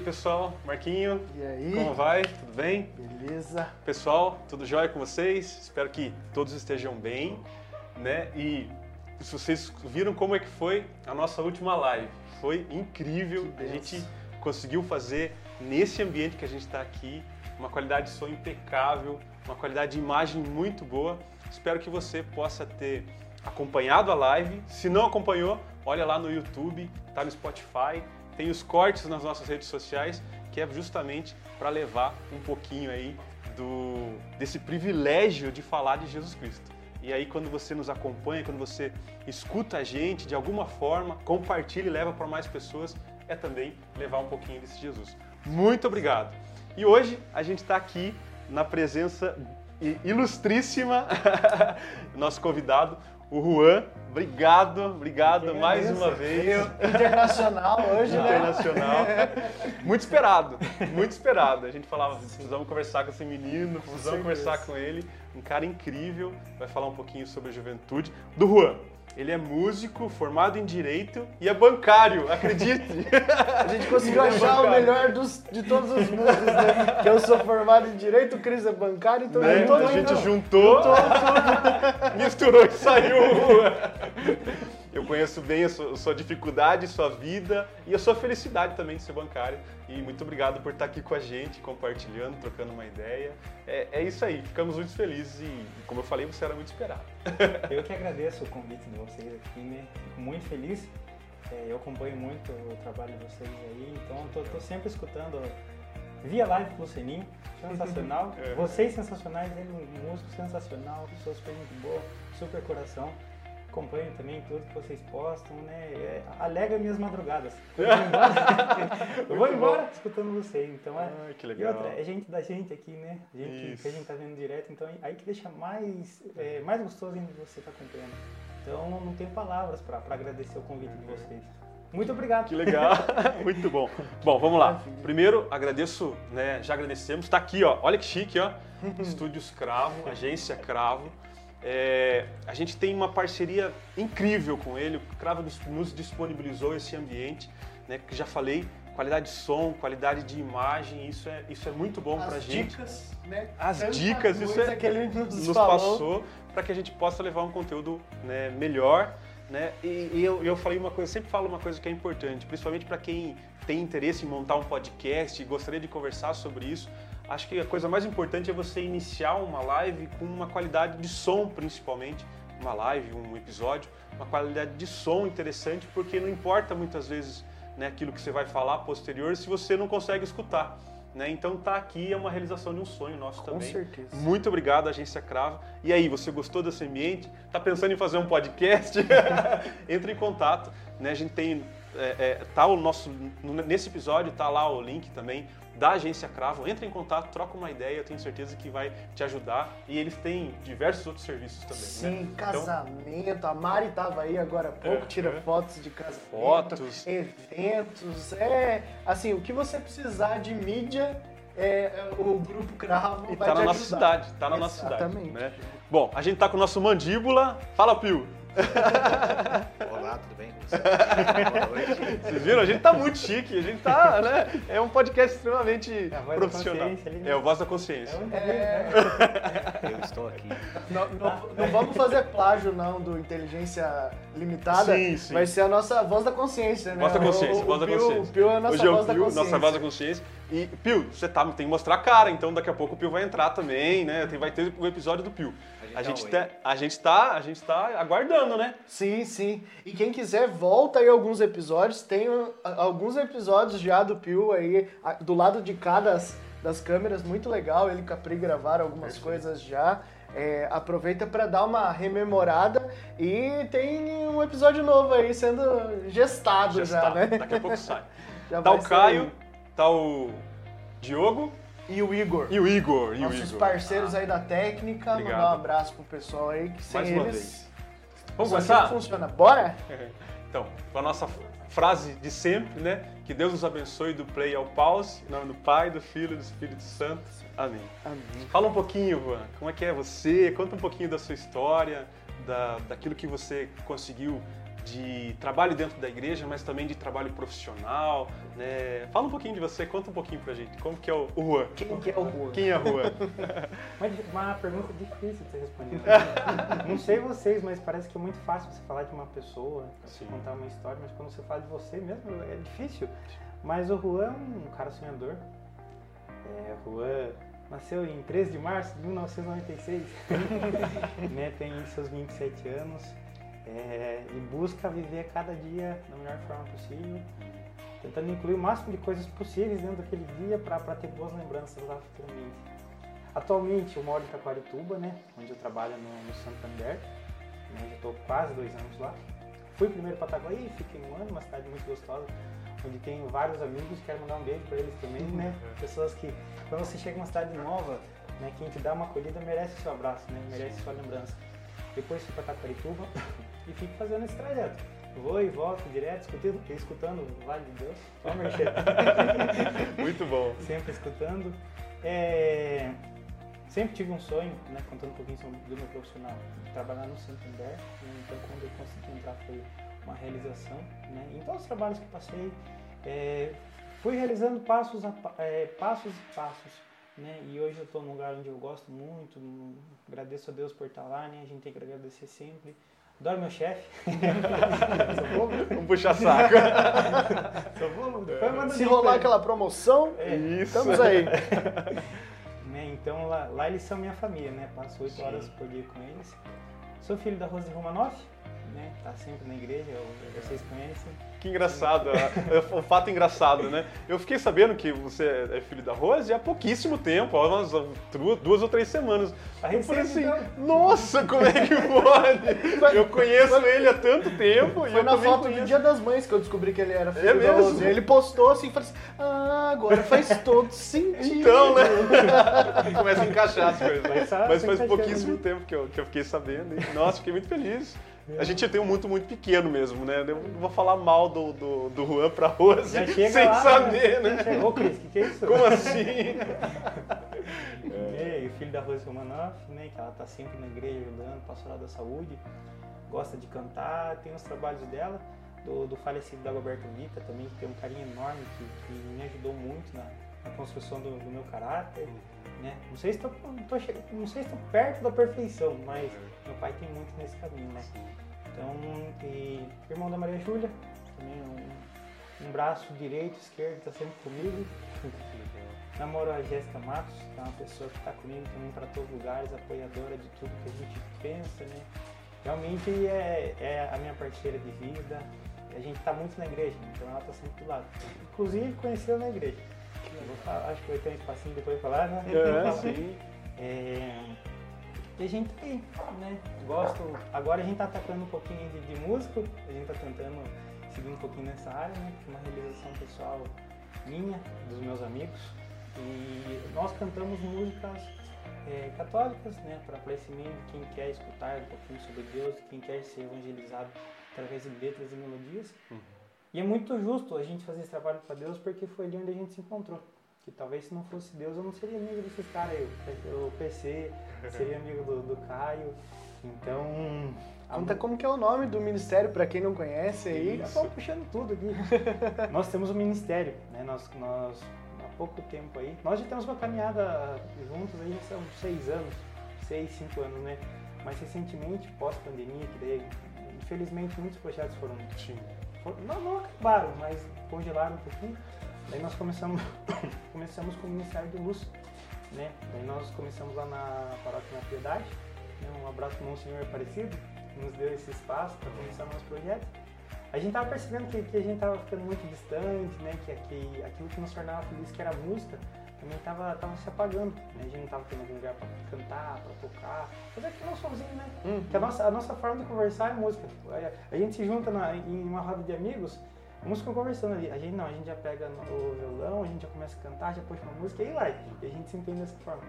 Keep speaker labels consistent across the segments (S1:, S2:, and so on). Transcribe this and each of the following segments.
S1: pessoal, Marquinho.
S2: E aí?
S1: Como vai? Tudo bem?
S2: Beleza.
S1: Pessoal, tudo jóia com vocês? Espero que todos estejam bem, né? E se vocês viram como é que foi a nossa última live, foi incrível. A gente conseguiu fazer nesse ambiente que a gente está aqui, uma qualidade de som impecável, uma qualidade de imagem muito boa. Espero que você possa ter acompanhado a live. Se não acompanhou, olha lá no YouTube, tá no Spotify, tem os cortes nas nossas redes sociais, que é justamente para levar um pouquinho aí do desse privilégio de falar de Jesus Cristo. E aí quando você nos acompanha, quando você escuta a gente de alguma forma, compartilha e leva para mais pessoas, é também levar um pouquinho desse Jesus. Muito obrigado. E hoje a gente está aqui na presença ilustríssima nosso convidado, o Juan. Obrigado, obrigado mais uma vez.
S2: Eu- internacional hoje, né?
S1: Internacional. Muito esperado, muito esperado. A gente falava, precisamos conversar com esse menino, precisamos conversar com ele. Um cara incrível, vai falar um pouquinho sobre a juventude. Do Juan, ele é músico, formado em Direito e é bancário, acredite.
S2: A gente conseguiu
S1: é
S2: achar o
S1: bancário.
S2: melhor dos, de todos os mundos, né? Que eu sou formado em Direito, o Cris é bancário, então
S1: Né?
S2: tô
S1: A gente
S2: indo-
S1: juntou, misturou e saiu. o. Eu conheço bem a sua, a sua dificuldade, sua vida e a sua felicidade também de ser bancário. E muito obrigado por estar aqui com a gente, compartilhando, trocando uma ideia. É, é isso aí, ficamos muito felizes e, como eu falei, você era muito esperado.
S3: Eu que agradeço o convite de vocês aqui, né? Fico muito feliz. É, eu acompanho muito o trabalho de vocês aí, então tô, tô sempre escutando via live pelo Seninho, sensacional.
S1: É.
S3: Vocês sensacionais, ele um músico sensacional, pessoas super gente boa, super coração. Acompanho também tudo que vocês postam, né? É, alegra minhas madrugadas. Eu vou embora, eu vou embora escutando vocês, então é.
S1: Ai, que
S3: E
S1: legal.
S3: outra, é gente da gente aqui, né? Gente
S1: Isso.
S3: que a gente tá vendo direto, então aí que deixa mais, é, mais gostoso ainda você estar acompanhando. Então não tenho palavras para agradecer o convite de vocês. Muito obrigado.
S1: Que legal, muito bom. Bom, vamos lá. Primeiro, agradeço, né? Já agradecemos. Tá aqui, ó. Olha que chique, ó. Estúdios Cravo, agência Cravo. É, a gente tem uma parceria incrível com ele. O Cravo nos, disponibilizou esse ambiente, né? Que já falei, qualidade de som, qualidade de imagem. Isso é, isso é muito bom pra
S2: As
S1: gente.
S2: dicas, né?
S1: As
S2: Tanta
S1: dicas, isso é-
S2: que ele nos,
S1: nos passou para que a gente possa levar um conteúdo né, melhor. Né? E, e eu, eu falei uma coisa, sempre falo uma coisa que é importante, principalmente para quem tem interesse em montar um podcast e gostaria de conversar sobre isso. Acho que a coisa mais importante é você iniciar uma live com uma qualidade de som, principalmente, uma live, um episódio, uma qualidade de som interessante, porque não importa muitas vezes né, aquilo que você vai falar posterior se você não consegue escutar. Né? Então tá aqui é uma realização de um sonho nosso
S2: Com
S1: também.
S2: certeza.
S1: Muito obrigado, Agência Cravo. E aí, você gostou desse ambiente? Tá pensando em fazer um podcast? Entre em contato. Né? A gente tem. É, é, tá o nosso. Nesse episódio tá lá o link também da Agência Cravo. Entra em contato, troca uma ideia, eu tenho certeza que vai te ajudar. E eles têm diversos outros serviços também.
S2: Sim,
S1: né? Então,
S2: casamento. A Mari tava aí agora há pouco,
S1: É,
S2: tira
S1: é.
S2: fotos de casamento.
S1: Fotos.
S2: Eventos. É, assim, o que você precisar de mídia, é, o Grupo Cravo
S1: e
S2: vai
S1: tá na nossa
S2: ajudar.
S1: cidade, tá na nossa cidade.
S2: Exatamente.
S1: Né? Bom, a gente tá com o nosso mandíbula. Fala, Pio.
S4: Olá, tudo bem? Boa noite.
S1: Vocês viram? A gente tá muito chique, a gente tá, né? É um podcast extremamente
S3: É a voz da
S1: profissional.
S3: ali, né?
S1: É o Voz da
S3: É
S1: Consciência.
S2: É.
S3: né?
S4: Eu estou aqui.
S2: Não, não- não vamos fazer plágio, não, do Inteligência Limitada.
S1: Sim, sim.
S2: Vai ser a nossa voz da consciência, né?
S1: Voz da consciência,
S2: o, o,
S1: voz da
S2: Pio-
S1: consciência.
S2: O Pio é a nossa
S1: Hoje é o
S2: voz da
S1: Pio,
S2: consciência.
S1: nossa voz da consciência. E, Pio, você tá, tem que mostrar a cara, então daqui a pouco o Pio vai entrar também, né? Tem, vai ter o episódio do Pio. A gente,
S4: tá
S1: tá, a, gente tá, a gente tá aguardando, né?
S2: Sim, sim. E quem quiser, volta aí alguns episódios. Tem uh, alguns episódios já do Pio aí, do lado de cada das, câmeras, muito legal. Ele e Capri gravaram algumas coisas já. É, aproveita para dar uma rememorada e tem um episódio novo aí sendo gestado já,
S1: Já
S2: né?
S1: daqui a pouco sai.
S2: Já
S1: Tá o. Caio, tá o Diogo
S2: e o Igor.
S1: e o Igor. E o
S2: Nossos
S1: Igor.
S2: parceiros aí da técnica,
S1: Obrigado.
S2: mandar um abraço pro pessoal aí, que sem
S1: Mais
S2: eles.
S1: Vamos começar?
S2: funciona. Bora?
S1: Então, com a nossa frase de sempre, né? Que Deus nos abençoe do play ao pause. Em nome do Pai, do Filho e do Espírito Santo. Amém.
S2: Amém.
S1: Fala um pouquinho, Juan, como é que é você? Conta um pouquinho da sua história, da, daquilo que você conseguiu de trabalho dentro da igreja, mas também de trabalho profissional. Né? Fala um pouquinho de você, conta um pouquinho pra gente. Como que é o o Juan?
S2: Quem que é o Rua?
S1: Quem é Juan?
S5: Mas uma pergunta difícil de você responder. Não sei vocês, mas parece que é muito fácil você falar de uma pessoa, você contar uma história, mas quando você fala de você mesmo é difícil. Mas o Juan é um cara sonhador. É, o Juan nasceu em 13 de março de 1996, né, tem seus 27 anos é, e busca viver cada dia da melhor forma possível, tentando incluir o máximo de coisas possíveis dentro daquele dia para ter boas lembranças lá futuramente. Atualmente eu moro em Taquarituba, né, onde eu trabalho no, no Santander, né, já estou quase dois anos lá. Fui primeiro para Itaguaí, fiquei um ano, uma cidade muito gostosa, onde tenho vários amigos, quero mandar um beijo para eles também, né? Pessoas que, quando você chega em uma cidade nova, né, quem te dá uma acolhida merece o seu abraço, né? Merece sua lembrança. Depois fui para Taquarituba e fico fazendo esse trajeto. Vou e volto direto, escutando, escutando o Vale de Deus.
S1: Muito bom.
S5: sempre escutando. É, sempre tive um sonho, né, contando um pouquinho sobre do meu profissional, de trabalhar no Santander. Né, então, quando eu consegui entrar, foi uma realização. Né, em todos os trabalhos que passei, é, fui realizando passos, a, é, passos e passos. Né, e hoje eu estou num lugar onde eu gosto muito, agradeço a Deus por estar lá, né, a gente tem que agradecer sempre. Adoro meu chefe. Sou bobo?
S1: Vamos puxar saco.
S5: Sou bobo? Manda
S2: Se rolar aquela promoção,
S5: É.
S1: Isso.
S2: estamos aí.
S5: né? Então lá, lá eles são minha família, né? Passo oito horas por dia com eles. Sou filho da Rose Romanoff, né? Tá sempre na igreja, vocês conhecem.
S1: Que engraçado, é um fato engraçado, né? Eu fiquei sabendo que você é filho da Rose há pouquíssimo tempo, há umas duas, ou três semaas.
S5: A
S1: Eu falei assim,
S5: então.
S1: nossa, como é que pode? Eu conheço ele há tanto tempo
S2: Foi na foto
S1: conheço.
S2: do Dia das Mães que eu descobri que ele era filho
S1: É
S2: da
S1: mesmo?
S2: Rose. Ele postou assim e falou assim: Ah, agora faz todo sentido.
S1: Então, né? Começa a encaixar as coisas.
S5: Só
S1: Mas faz
S5: encaixando,
S1: pouquíssimo
S5: né?
S1: tempo que eu, que eu fiquei sabendo. E, nossa, fiquei muito feliz. A gente tem um muito, muito pequeno mesmo, né? Eu não vou falar mal do, do, do Juan pra Rose
S5: chega
S1: sem
S5: lá,
S1: saber,
S5: já
S1: né?
S5: Ô Cris, o que, que é isso?
S1: Como assim?
S5: É, e o filho da Rose Romanoff, né? Que ela tá sempre na igreja ajudando, pastoral da saúde, gosta de cantar, tem os trabalhos dela, do, do falecido Dagoberto Vita também, que tem um carinho enorme, que, que me ajudou muito na, na construção do, do meu caráter. Né? Não sei se estou se perto da perfeição, mas meu pai tem muito nesse caminho, né? Então, e irmão da Maria Júlia, também um, um braço direito, esquerdo, está sempre comigo. Namoro a Jéssica Matos, que é uma pessoa que está comigo também para todos os lugares, apoiadora de tudo que a gente pensa, né? Realmente é, é a minha parceira de vida. A gente está muito na igreja, então ela está sempre do lado. Inclusive conheceu na igreja. Eu vou falar- acho que vai ter um espacinho depois de falar, né?
S1: É, sim.
S5: É, e a gente tá aí, né? Gosto. Agora a gente tá atacando um pouquinho de, de músico, a gente tá tentando seguir um pouquinho nessa área, né? Que é uma realização pessoal minha, dos meus amigos. E nós cantamos músicas é, católicas, né? Para de quem quer escutar um pouquinho sobre Deus, quem quer ser evangelizado através de letras e melodias. E é muito justo a gente fazer esse trabalho para Deus porque foi ali onde a gente se encontrou. Que talvez se não fosse Deus eu não seria amigo desses caras aí. O PC seria amigo do, do Caio. Então.
S2: Conta como que é o nome do ministério pra quem não conhece aí.
S5: estão puxando tudo aqui. nós temos um ministério, né? Nós, nós, há pouco tempo aí, nós já temos uma caminhada juntos aí, já são seis anos, seis, cinco anos, né? Mas recentemente, pós-pandemia, que daí, infelizmente, muitos projetos foram, foram- não, não acabaram, mas congelaram um pouquinho. Daí nós começamos, começamos com o Ministério de Luz, né? Daí nós começamos lá na Paróquia na Piedade, né? Um abraço para o Monsenhor Aparecido, que nos deu esse espaço para começar o nosso projeto. A gente tava percebendo que, que a gente tava ficando muito distante, né? Que, que aquilo que nos tornava feliz, que era a música, também tava, tava se apagando. Né? A gente não tava tendo algum lugar para cantar, para tocar, fazer aquilo sozinho, né?
S2: Hum.
S5: Que a nossa, a nossa forma de conversar é música. A, gente se junta na- em uma roda de amigos, música conversando ali. A gente não, a gente já pega o violão, a gente já começa a cantar, já puxa uma música e aí vai. E a gente se entende dessa forma.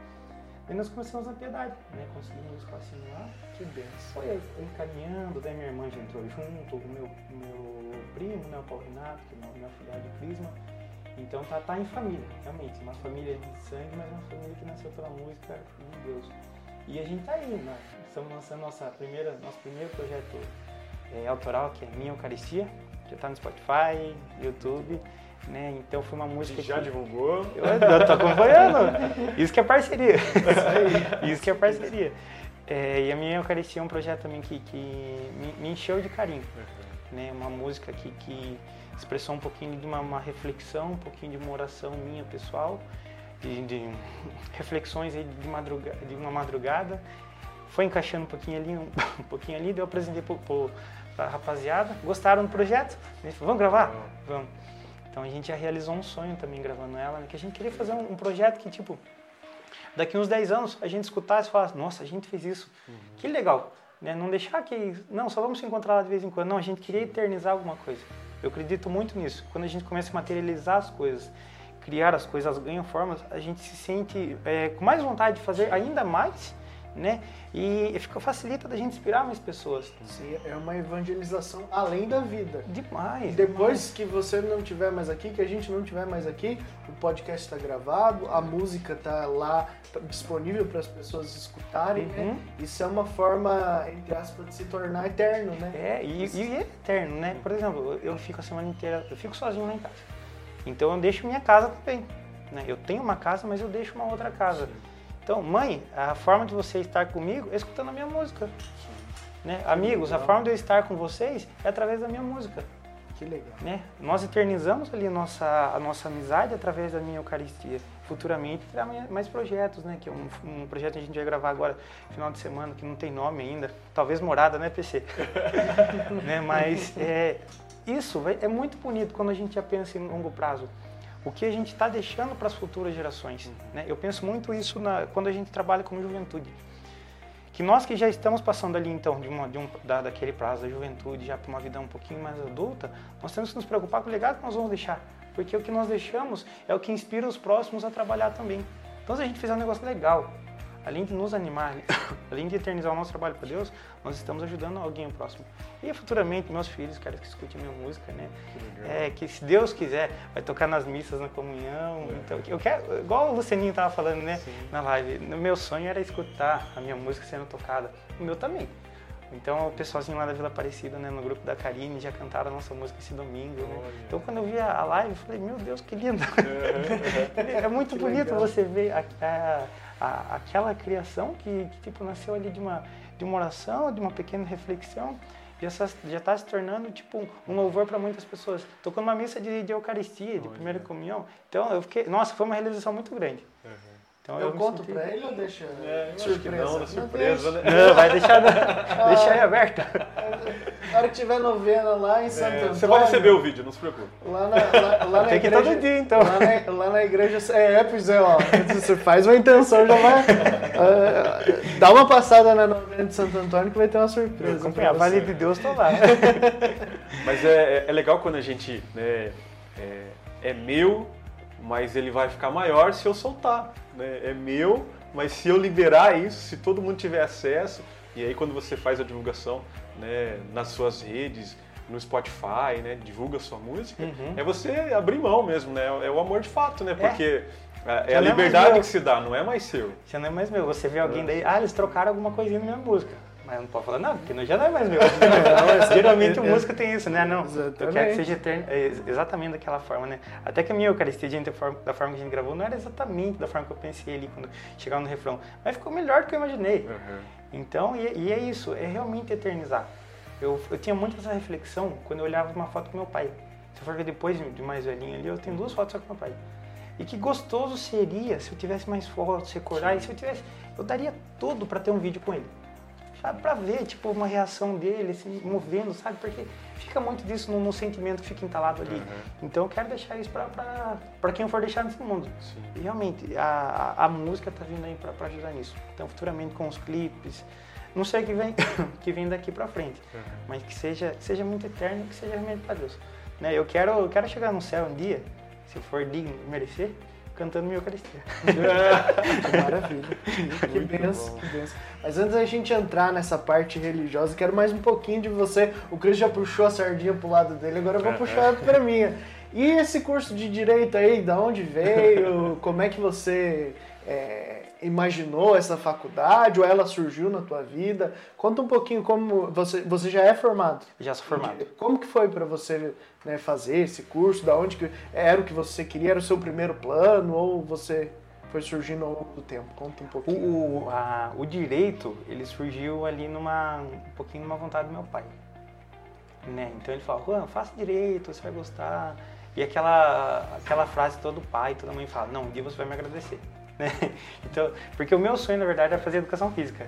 S5: Daí nós começamos na piedade, né? Conseguimos um espacinho lá.
S2: Que benção.
S5: Foi encaminhando, daí minha irmã já entrou junto, o meu, meu primo, né, o Paulo Renato, que é meu, afilhado de Crisma. Então tá, tá em família, realmente, uma família de sangue, mas uma família que nasceu pela música de Deus. E a gente tá aí, né? Estamos lançando nossa primeira, nosso primeiro projeto é, autoral, que é Minha Eucaristia. Já tá no Spotify, YouTube, né? Então foi uma música
S1: Já
S5: que...
S1: divulgou?
S5: Eu, eu tô acompanhando. Isso que é parceria. Isso que é parceria. É, e a minha Eucaristia é um projeto também que, que me, me encheu de carinho. Né? Uma música que, que expressou um pouquinho de uma, uma reflexão, um pouquinho de uma oração minha pessoal, de, de reflexões aí de, madruga, de uma madrugada. Foi encaixando um pouquinho ali, um, um pouquinho ali, daí eu apresentei pro, pro, rapaziada. Gostaram do projeto? Eles falaram, vamos gravar? Vamos. Então a gente já realizou um sonho também gravando ela, né? que a gente queria fazer um, um projeto que, tipo, daqui uns 10 anos a gente escutasse e falasse, nossa, a gente fez isso. Que legal. Né? Não deixar que, não, só vamos se encontrar lá de vez em quando. Não, a gente queria eternizar alguma coisa. Eu acredito muito nisso. Quando a gente começa a materializar as coisas, criar as coisas, elas ganham formas, a gente se sente é, com mais vontade de fazer ainda mais, né? E fica, facilita da gente inspirar mais pessoas.
S2: Sim, é uma evangelização além da vida.
S5: Demais.
S2: Depois que você não estiver mais aqui, que a gente não estiver mais aqui, o podcast está gravado, a música está lá disponível para as pessoas escutarem, né?
S5: Uhum.
S2: Isso é uma forma, entre aspas, de se tornar eterno, né?
S5: É, e, e é eterno, né? Por exemplo, eu fico a semana inteira, eu fico sozinho lá em casa. Então eu deixo minha casa também. Né? Eu tenho uma casa, mas eu deixo uma outra casa. Então, mãe, a forma de você estar comigo é escutando a minha música. Né? Amigos, a forma de eu estar com vocês é através da minha música.
S2: Que legal.
S5: Né? Nós eternizamos ali a nossa, a nossa amizade através da minha Eucaristia. Futuramente terá mais projetos, né? Que é um, um projeto que a gente vai gravar agora, final de semana, que não tem nome ainda. Talvez morada, né, PC? né? Mas é, isso é muito bonito quando a gente já pensa em longo prazo. O que a gente está deixando para as futuras gerações. Né? Eu penso muito isso na, quando a gente trabalha como juventude. Que nós que já estamos passando ali, então, de uma, de um, da, daquele prazo da juventude já para uma vida um pouquinho mais adulta, nós temos que nos preocupar com o legado que nós vamos deixar. Porque o que nós deixamos é o que inspira os próximos a trabalhar também. Então, se a gente fizer um negócio legal, além de nos animar, além de eternizar o nosso trabalho para Deus, nós estamos ajudando alguém próximo. E futuramente, meus filhos, quero que escutem minha música, né? É, que se Deus quiser, vai tocar nas missas, na comunhão. Então, eu quero, igual o Lucianinho tava falando, né, na live, meu sonho era escutar a minha música sendo tocada. O meu também. Então, o pessoalzinho lá da Vila Aparecida, né, no grupo da Karine, já cantaram a nossa música esse domingo, né?
S1: Olha.
S5: Então, quando eu vi a live, eu falei, meu Deus, que lindo. é muito
S2: Que
S5: bonito
S2: legal.
S5: você ver a- a- a- aquela criação que, que, tipo, nasceu ali de uma, de uma oração, de uma pequena reflexão, já está tá se tornando tipo um louvor para muitas pessoas. Tocando uma missa de, de Eucaristia, de primeira comunhão. Então eu fiquei, nossa, foi uma realização muito grande. Então,
S2: Eu
S5: me
S2: conto
S5: senti-
S2: pra ele ou deixa
S1: É, eu
S2: surpresa?
S1: não, surpresa,
S2: deixa.
S1: né?
S5: Não, vai deixar, deixa aí aberta.
S2: Na hora que tiver novena lá em Santo
S1: É,
S2: Antônio...
S1: você vai receber o vídeo, não se preocupe.
S2: Lá na, lá, lá na
S5: Tem que ir
S2: igreja,
S5: todo dia, então.
S2: Lá na, lá na igreja, é, pois é, ó. Você faz uma intenção, já vai. ah, dá uma passada na novena de Santo Antônio que vai ter uma surpresa. você.
S5: vale de Deus, tô lá.
S1: Mas é, é- é legal quando a gente né, é, é meu, mas ele vai ficar maior se eu soltar. Né? É meu, mas se eu liberar isso, se todo mundo tiver acesso, e aí quando você faz a divulgação né, nas suas redes, no Spotify, né, divulga sua música,
S5: Uhum.
S1: é você abrir mão mesmo, né? É o amor de fato, né? Porque é, é a
S5: é
S1: liberdade
S5: meu.
S1: que se dá, não é mais seu.
S5: Já não é mais meu. Você vê alguém daí, ah, eles trocaram alguma coisinha na minha música. Mas não pode falar nada, porque não, já não é mais meu. Geralmente o música tem isso, né? Não, eu quero que
S2: Exatamente.
S5: seja eterno, é, ex- exatamente daquela forma, né? Até que a minha Eucaristia, da forma, da forma que a gente gravou, não era exatamente da forma que eu pensei ali quando chegava no refrão. Mas ficou melhor do que eu imaginei. Então, e, e é isso, é realmente eternizar. Eu, eu tinha muito essa reflexão quando eu olhava uma foto com meu pai. Se eu for ver depois de de mais velhinho ali, eu tenho duas fotos só com meu pai. E que gostoso seria se eu tivesse mais fotos, recordar, e se eu tivesse, eu daria tudo para ter um vídeo com ele. Sabe, pra ver, tipo, uma reação dele, se movendo, sabe? Porque fica muito disso no, no sentimento que fica entalado ali. Então eu quero deixar isso pra, pra, pra quem for deixar nesse mundo.
S1: Sim.
S5: E realmente, a, a, a música tá vindo aí pra, pra ajudar nisso. Então, futuramente com os clipes, não sei o que vem, que vem daqui pra frente, mas que seja, que seja muito eterno e que seja realmente pra Deus. Né? Eu, quero, eu quero chegar no céu um dia, se eu for digno merecer, cantando minha Eucaristia.
S2: Que maravilha. Que benção, que benção. Mas antes da gente entrar nessa parte religiosa, quero mais um pouquinho de você. O Cris já puxou a sardinha pro lado dele, agora eu vou puxar pra minha. E esse curso de direito aí, da onde veio? Como é que você é, imaginou essa faculdade ou ela surgiu na tua vida? Conta um pouquinho como você você já é formado.
S5: Já sou formado.
S2: Como que foi para você né, fazer esse curso? Da onde que era o que você queria? Era o seu primeiro plano ou você foi surgindo ao longo do tempo? Conta um pouquinho.
S5: o, a- o direito, ele surgiu ali numa, um pouquinho numa vontade do meu pai. Né? Então ele falou, Juan, faça direito, você vai gostar. E aquela, aquela frase todo pai, toda mãe fala, não, um dia você vai me agradecer. Né? Então, porque o meu sonho, na verdade, era fazer educação física.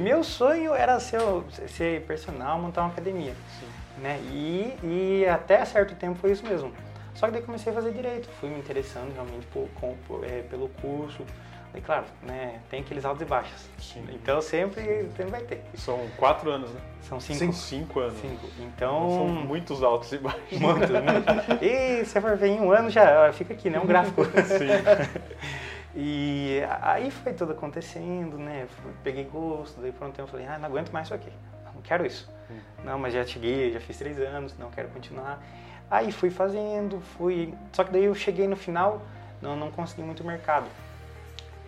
S5: Meu sonho era ser, ser personal, montar uma academia. Né? E, e até certo tempo foi isso mesmo. Só que daí comecei a fazer direito, fui me interessando realmente por, com- por- é, pelo curso. E claro, né, tem aqueles altos e baixos.
S1: Sim.
S5: Então sempre, sempre vai ter.
S1: São quatro anos, né?
S5: São cinco.
S1: Cinco, cinco anos.
S5: Cinco.
S1: São
S5: Então,
S1: muitos altos e baixos.
S5: muito, muito. E se for ver em um ano, já fica aqui, né? Um gráfico.
S1: Sim.
S5: E aí foi tudo acontecendo, né? Peguei gosto, daí por um tempo eu falei, ah, não aguento mais isso aqui, não quero isso. Não, mas já cheguei, já fiz três anos, não quero continuar. Aí fui fazendo, fui. Só que daí eu cheguei no final, não, não consegui muito mercado.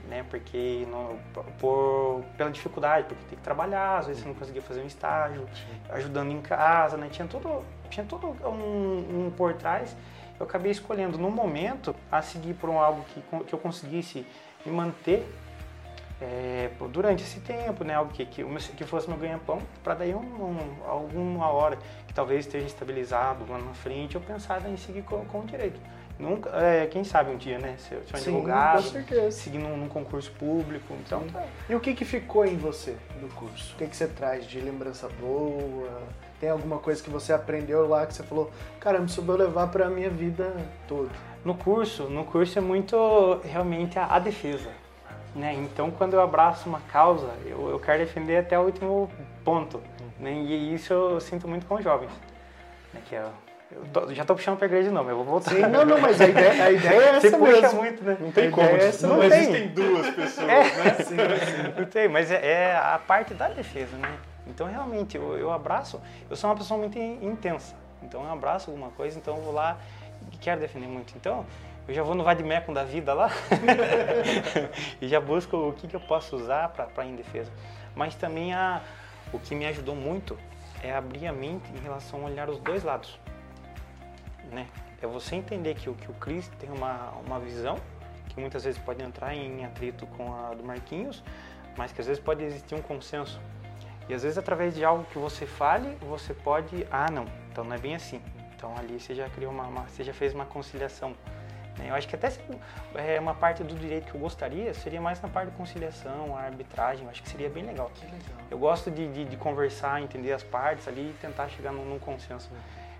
S5: Né? Porque não, por, pela dificuldade, porque tem que trabalhar, às vezes você não conseguia fazer um estágio, ajudando em casa, né? Tinha tudo, tinha tudo um, um por trás. Eu acabei escolhendo no momento a seguir por um algo que, que eu conseguisse me manter é, durante esse tempo, né? Algo que, que, que fosse meu ganha-pão, para daí um, um- alguma hora que talvez esteja estabilizado lá na frente, eu pensar em seguir com, com o direito. Nunca, é, quem sabe um dia, né? Ser, ser um
S2: Sim,
S5: advogado,
S2: com certeza.
S5: seguir num, num concurso público. Então, tá.
S2: E o que, que ficou em você do curso? O que, que você traz de lembrança boa? Tem alguma coisa que você aprendeu lá que você falou, caramba, isso eu vou levar pra minha vida toda?
S5: No curso, no curso é muito realmente a, a defesa, né? Então, quando eu abraço uma causa, eu, eu quero defender até o último ponto, né? E isso eu sinto muito com os jovens, né? Que eu, eu tô- já tô puxando pra igreja de novo, eu vou voltar.
S2: Sim, não, não, mas a ideia, a ideia é essa
S5: puxa
S2: mesmo.
S5: muito, né?
S1: Não tem
S2: A
S1: como.
S2: é essa
S1: não
S5: mesmo.
S1: existem duas pessoas,
S5: É.
S1: né?
S5: Não tem, mas é, é a parte da defesa, né? Então, realmente, eu, eu abraço, eu sou uma pessoa muito in- intensa. Então, eu abraço alguma coisa, então eu vou lá e quero defender muito. Então, eu já vou no vademecum da vida lá e já busco o que, que eu posso usar para ir em defesa. Mas também a, o que me ajudou muito é abrir a mente em relação a olhar os dois lados. Né? É você entender que, o- que o Cris tem uma, uma visão que muitas vezes pode entrar em atrito com a do Marquinhos, mas que às vezes pode existir um consenso. E às vezes através de algo que você fale, você pode, ah não, então não é bem assim. Então ali você já criou uma, uma- você já fez uma conciliação. né? Eu acho que até é uma parte do direito que eu gostaria seria mais na parte de conciliação, a arbitragem. Eu acho que seria bem legal. Eu gosto de, de, de conversar, entender as partes ali e tentar chegar num, num consenso.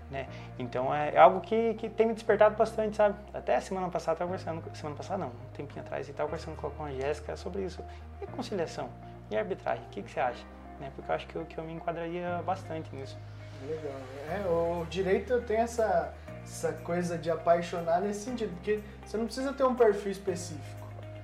S5: Né? Então é, é algo que, que tem me despertado bastante, sabe? Até semana passada estava conversando, semana passada não, um tempinho atrás, e estava conversando com a Jéssica sobre isso. E conciliação? E arbitragem? O que, que você acha? Né? Porque eu acho que eu, que eu me enquadraria bastante nisso.
S2: Legal. É, o direito tem essa, essa coisa de apaixonar nesse sentido, porque você não precisa ter um perfil específico.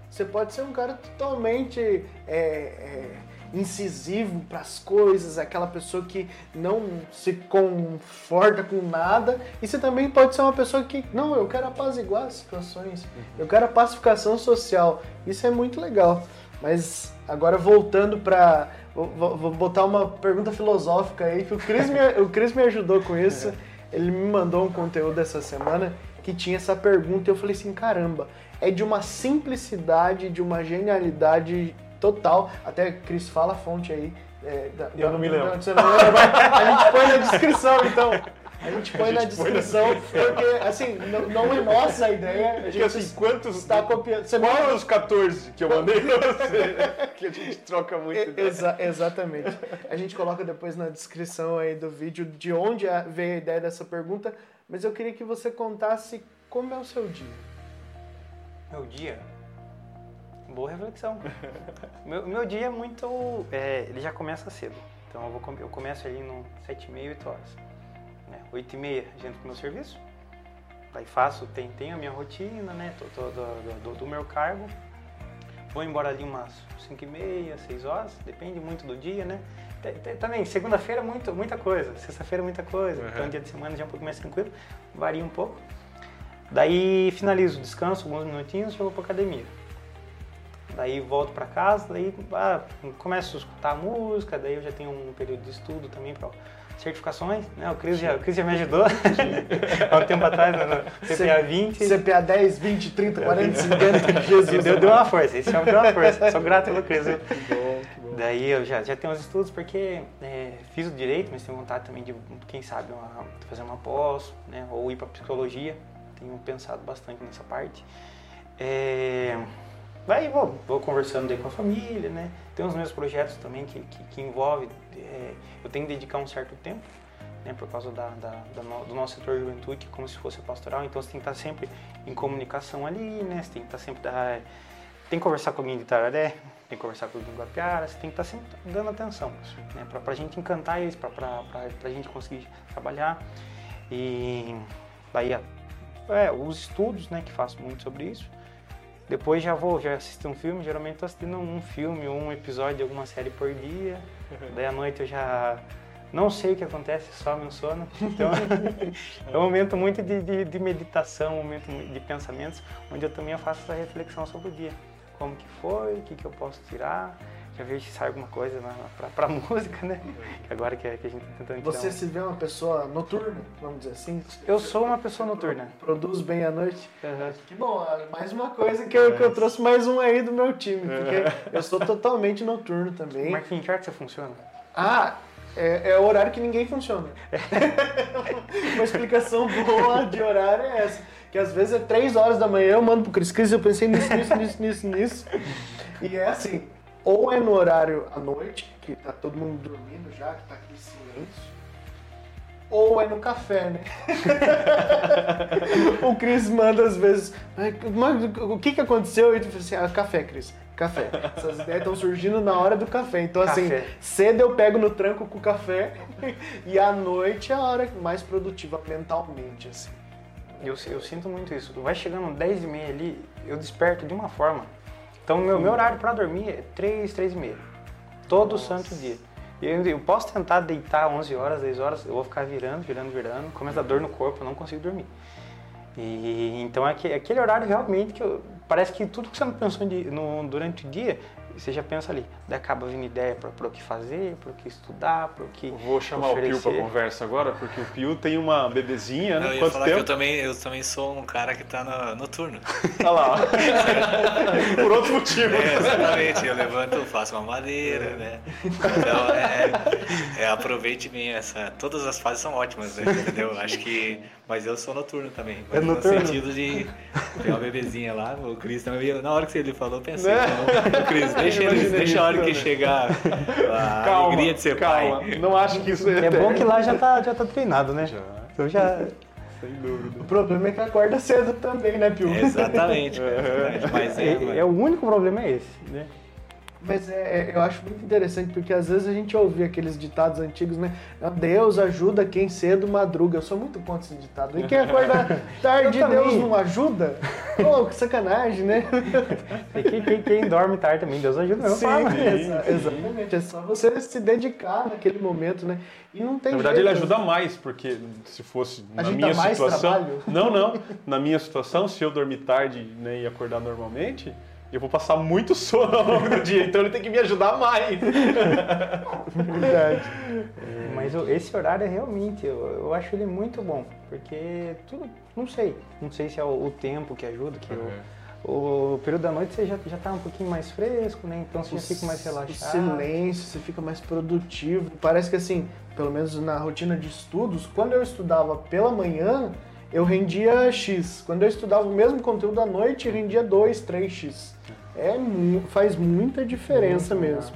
S2: Você pode ser um cara totalmente é, é, incisivo para as coisas, aquela pessoa que não se conforta com nada, e você também pode ser uma pessoa que, não, eu quero apaziguar as situações, eu quero a pacificação social. Isso é muito legal. Mas agora voltando para Vou, vou- botar uma pergunta filosófica aí, que o Cris me, o Cris me ajudou com isso. Ele me mandou um conteúdo essa semana que tinha essa pergunta e eu falei assim, caramba, é de uma simplicidade, de uma genialidade total. Até Cris fala a fonte aí. é, da-
S1: Eu não me lembro.
S2: não lembra, mas a gente põe na descrição, então. A gente põe
S1: A
S2: na
S1: gente põe na
S2: descrição, porque assim, não, não é nossa a ideia. A
S1: Porque
S2: gente
S1: assim, quantos.
S2: está copiando. Você
S1: Qual dos 14 que eu mandei pra você? que a gente troca muito
S2: exa- exatamente. A gente coloca depois na descrição aí do vídeo de onde veio a ideia dessa pergunta, mas eu queria que você contasse como é o seu dia.
S5: Meu dia. Boa reflexão. meu, meu dia é muito. é, ele já começa cedo. Então eu, vou, eu começo ali no 7 e meia, 8 horas. Né? 8 e meia, gente pro meu serviço. Daí faço, tem, tem a minha rotina, né? Tô, tô do, do- do meu cargo. Vou embora ali umas 5 e meia, 6 horas, depende muito do dia, né? Também, segunda-feira muito, muita coisa, sexta-feira muita coisa,
S1: Uhum.
S5: então dia de semana já é um pouco mais tranquilo, varia um pouco. Daí finalizo, descanso alguns minutinhos e vou pra academia. Daí volto para casa, daí ah, começo a escutar música, daí eu já tenho um período de estudo também para certificações, né? O Cris já, o Chris já me ajudou há um tempo atrás no CPA 20.
S2: CPA 10, 20, 30, 40, 50, Jesus.
S5: Deu, deu uma força, esse homem deu uma força. Sou grato pelo Cris.
S2: Que bom, que bom.
S5: Daí eu já, já tenho os estudos porque é, fiz o direito, mas tenho vontade também de, quem sabe, uma, fazer uma pós, né? Ou ir para psicologia. Tenho pensado bastante nessa parte. É, Daí vou, vou conversando daí com a família, né? Tem os meus projetos também que, que, que envolve, é, eu tenho que dedicar um certo tempo, né? Por causa da, da, da no, do nosso setor de juventude, como se fosse pastoral, então você tem que estar sempre em comunicação ali, né? Você tem que estar sempre, da, tem que conversar com alguém de Tararé, tem que conversar com alguém de Guapiara, você tem que estar sempre dando atenção, né? Pra, pra gente encantar eles, pra, pra gente conseguir trabalhar. E daí, é, os estudos, né? Que faço muito sobre isso. Depois já vou, já assisto um filme, geralmente estou assistindo um filme ou um episódio de alguma série por dia. Daí à noite eu já não sei o que acontece, só meu sono. Então é um momento muito de, de, de, meditação, um momento de pensamentos, onde eu também faço essa reflexão sobre o dia. Como que foi, o que, que eu posso tirar, já vejo se sai alguma coisa para pra, música, né? Agora que, que a gente tá tentando tirar
S2: Você
S5: um...
S2: se vê uma pessoa noturna, vamos dizer assim?
S5: Eu sou uma pessoa noturna.
S2: Produz bem à noite?
S5: Uhum.
S2: Que bom, mais uma coisa que eu, que eu trouxe mais um aí do meu time, porque eu sou totalmente noturno também.
S5: Marquinhos, que hora que você funciona?
S2: Ah, é, é, o horário que ninguém funciona. uma explicação boa de horário é essa. Que às vezes é 3 horas da manhã, eu mando pro Cris Cris, eu pensei nisso, nisso, nisso, nisso, nisso. E é assim, ou é no horário à noite, que tá todo mundo dormindo já, que tá aquele silêncio, ou é no café, né? o Cris manda às vezes, mas o que que aconteceu? E tu fala assim, ah, café, Cris, café. Essas ideias estão surgindo na hora do café. Então assim,
S5: Café.
S2: cedo eu pego no tranco com o café e à noite é a hora mais produtiva mentalmente, assim.
S5: Eu, eu sinto muito isso. Vai chegando 10 e meia ali, eu desperto de uma forma. Então, meu, meu horário para dormir é 3, 3 e meia. Todo santo dia. Eu, eu posso tentar deitar 11 horas, 10 horas, eu vou ficar virando, virando, virando. Começa a dor no corpo, eu não consigo dormir. E, então, é aque- aquele horário realmente que eu, parece que tudo que você não pensou no- durante o dia, você já pensa ali. Daí acaba vindo ideia para o que fazer, para o que estudar, para o que
S1: Eu Vou chamar o Pio
S5: oferecer.
S1: para conversa agora, porque o Pio tem uma bebezinha,
S4: Eu
S1: né?
S4: ia
S1: Quanto
S4: falar que eu
S1: tempo?
S4: também, eu também sou um cara que tá no, noturno.
S1: Olha lá. Por outro motivo.
S4: É, exatamente, eu levanto, faço uma madeira, né? Então, é, é, aproveite bem essa. Todas as fases são ótimas, né? entendeu? Acho que. Mas eu sou noturno também.
S5: É noturno?
S4: No sentido de ter uma bebezinha lá, o Cris também. eu- Na hora que ele falou, eu pensei,
S1: Né?
S4: não, o Cris, deixa, deixa a hora que
S1: também.
S4: chegar a
S1: Calma,
S4: alegria de ser
S1: calma.
S4: pai.
S1: Não acho que isso é
S5: É bom que lá já tá, já tá treinado, né?
S1: Já.
S5: Então já.
S1: Sem dúvida.
S2: O problema é que acorda cedo também, né, Pio?
S4: Exatamente, exatamente. Mas é,
S5: É,
S4: mano.
S5: é o único problema é esse, né?
S2: Mas é, é- eu acho muito interessante, porque às vezes a gente ouve aqueles ditados antigos, né? Deus ajuda quem cedo madruga. Eu sou muito contra esse ditado. E quem acorda tarde. Deus não ajuda? Pô, que sacanagem, né?
S5: E quem, quem, quem dorme tarde também, Deus ajuda, não
S2: Sim, exa- exatamente. É só você se dedicar naquele momento, né? E não tem
S1: Na verdade, ele
S2: jeito.
S1: ajuda mais, porque se fosse na minha situação.
S2: trabalho?
S1: Não, não. Na minha situação, se eu dormir tarde né, e acordar normalmente, eu vou passar muito sono ao longo do dia. Então ele tem que me ajudar mais.
S2: Verdade.
S5: Mas eu- esse horário é realmente, eu, eu acho ele muito bom. Porque tudo, não sei. Não sei se é o, o tempo que ajuda, que o, o período da noite você já, já tá um pouquinho mais fresco, né? Então você já fica mais
S2: O
S5: relaxado.
S2: silêncio, você fica mais produtivo. Parece que assim, pelo menos na rotina de estudos, quando eu estudava pela manhã, eu rendia X. Quando eu estudava o mesmo conteúdo à noite, eu rendia 2, 3X. É, faz muita diferença
S5: Muito
S2: mesmo.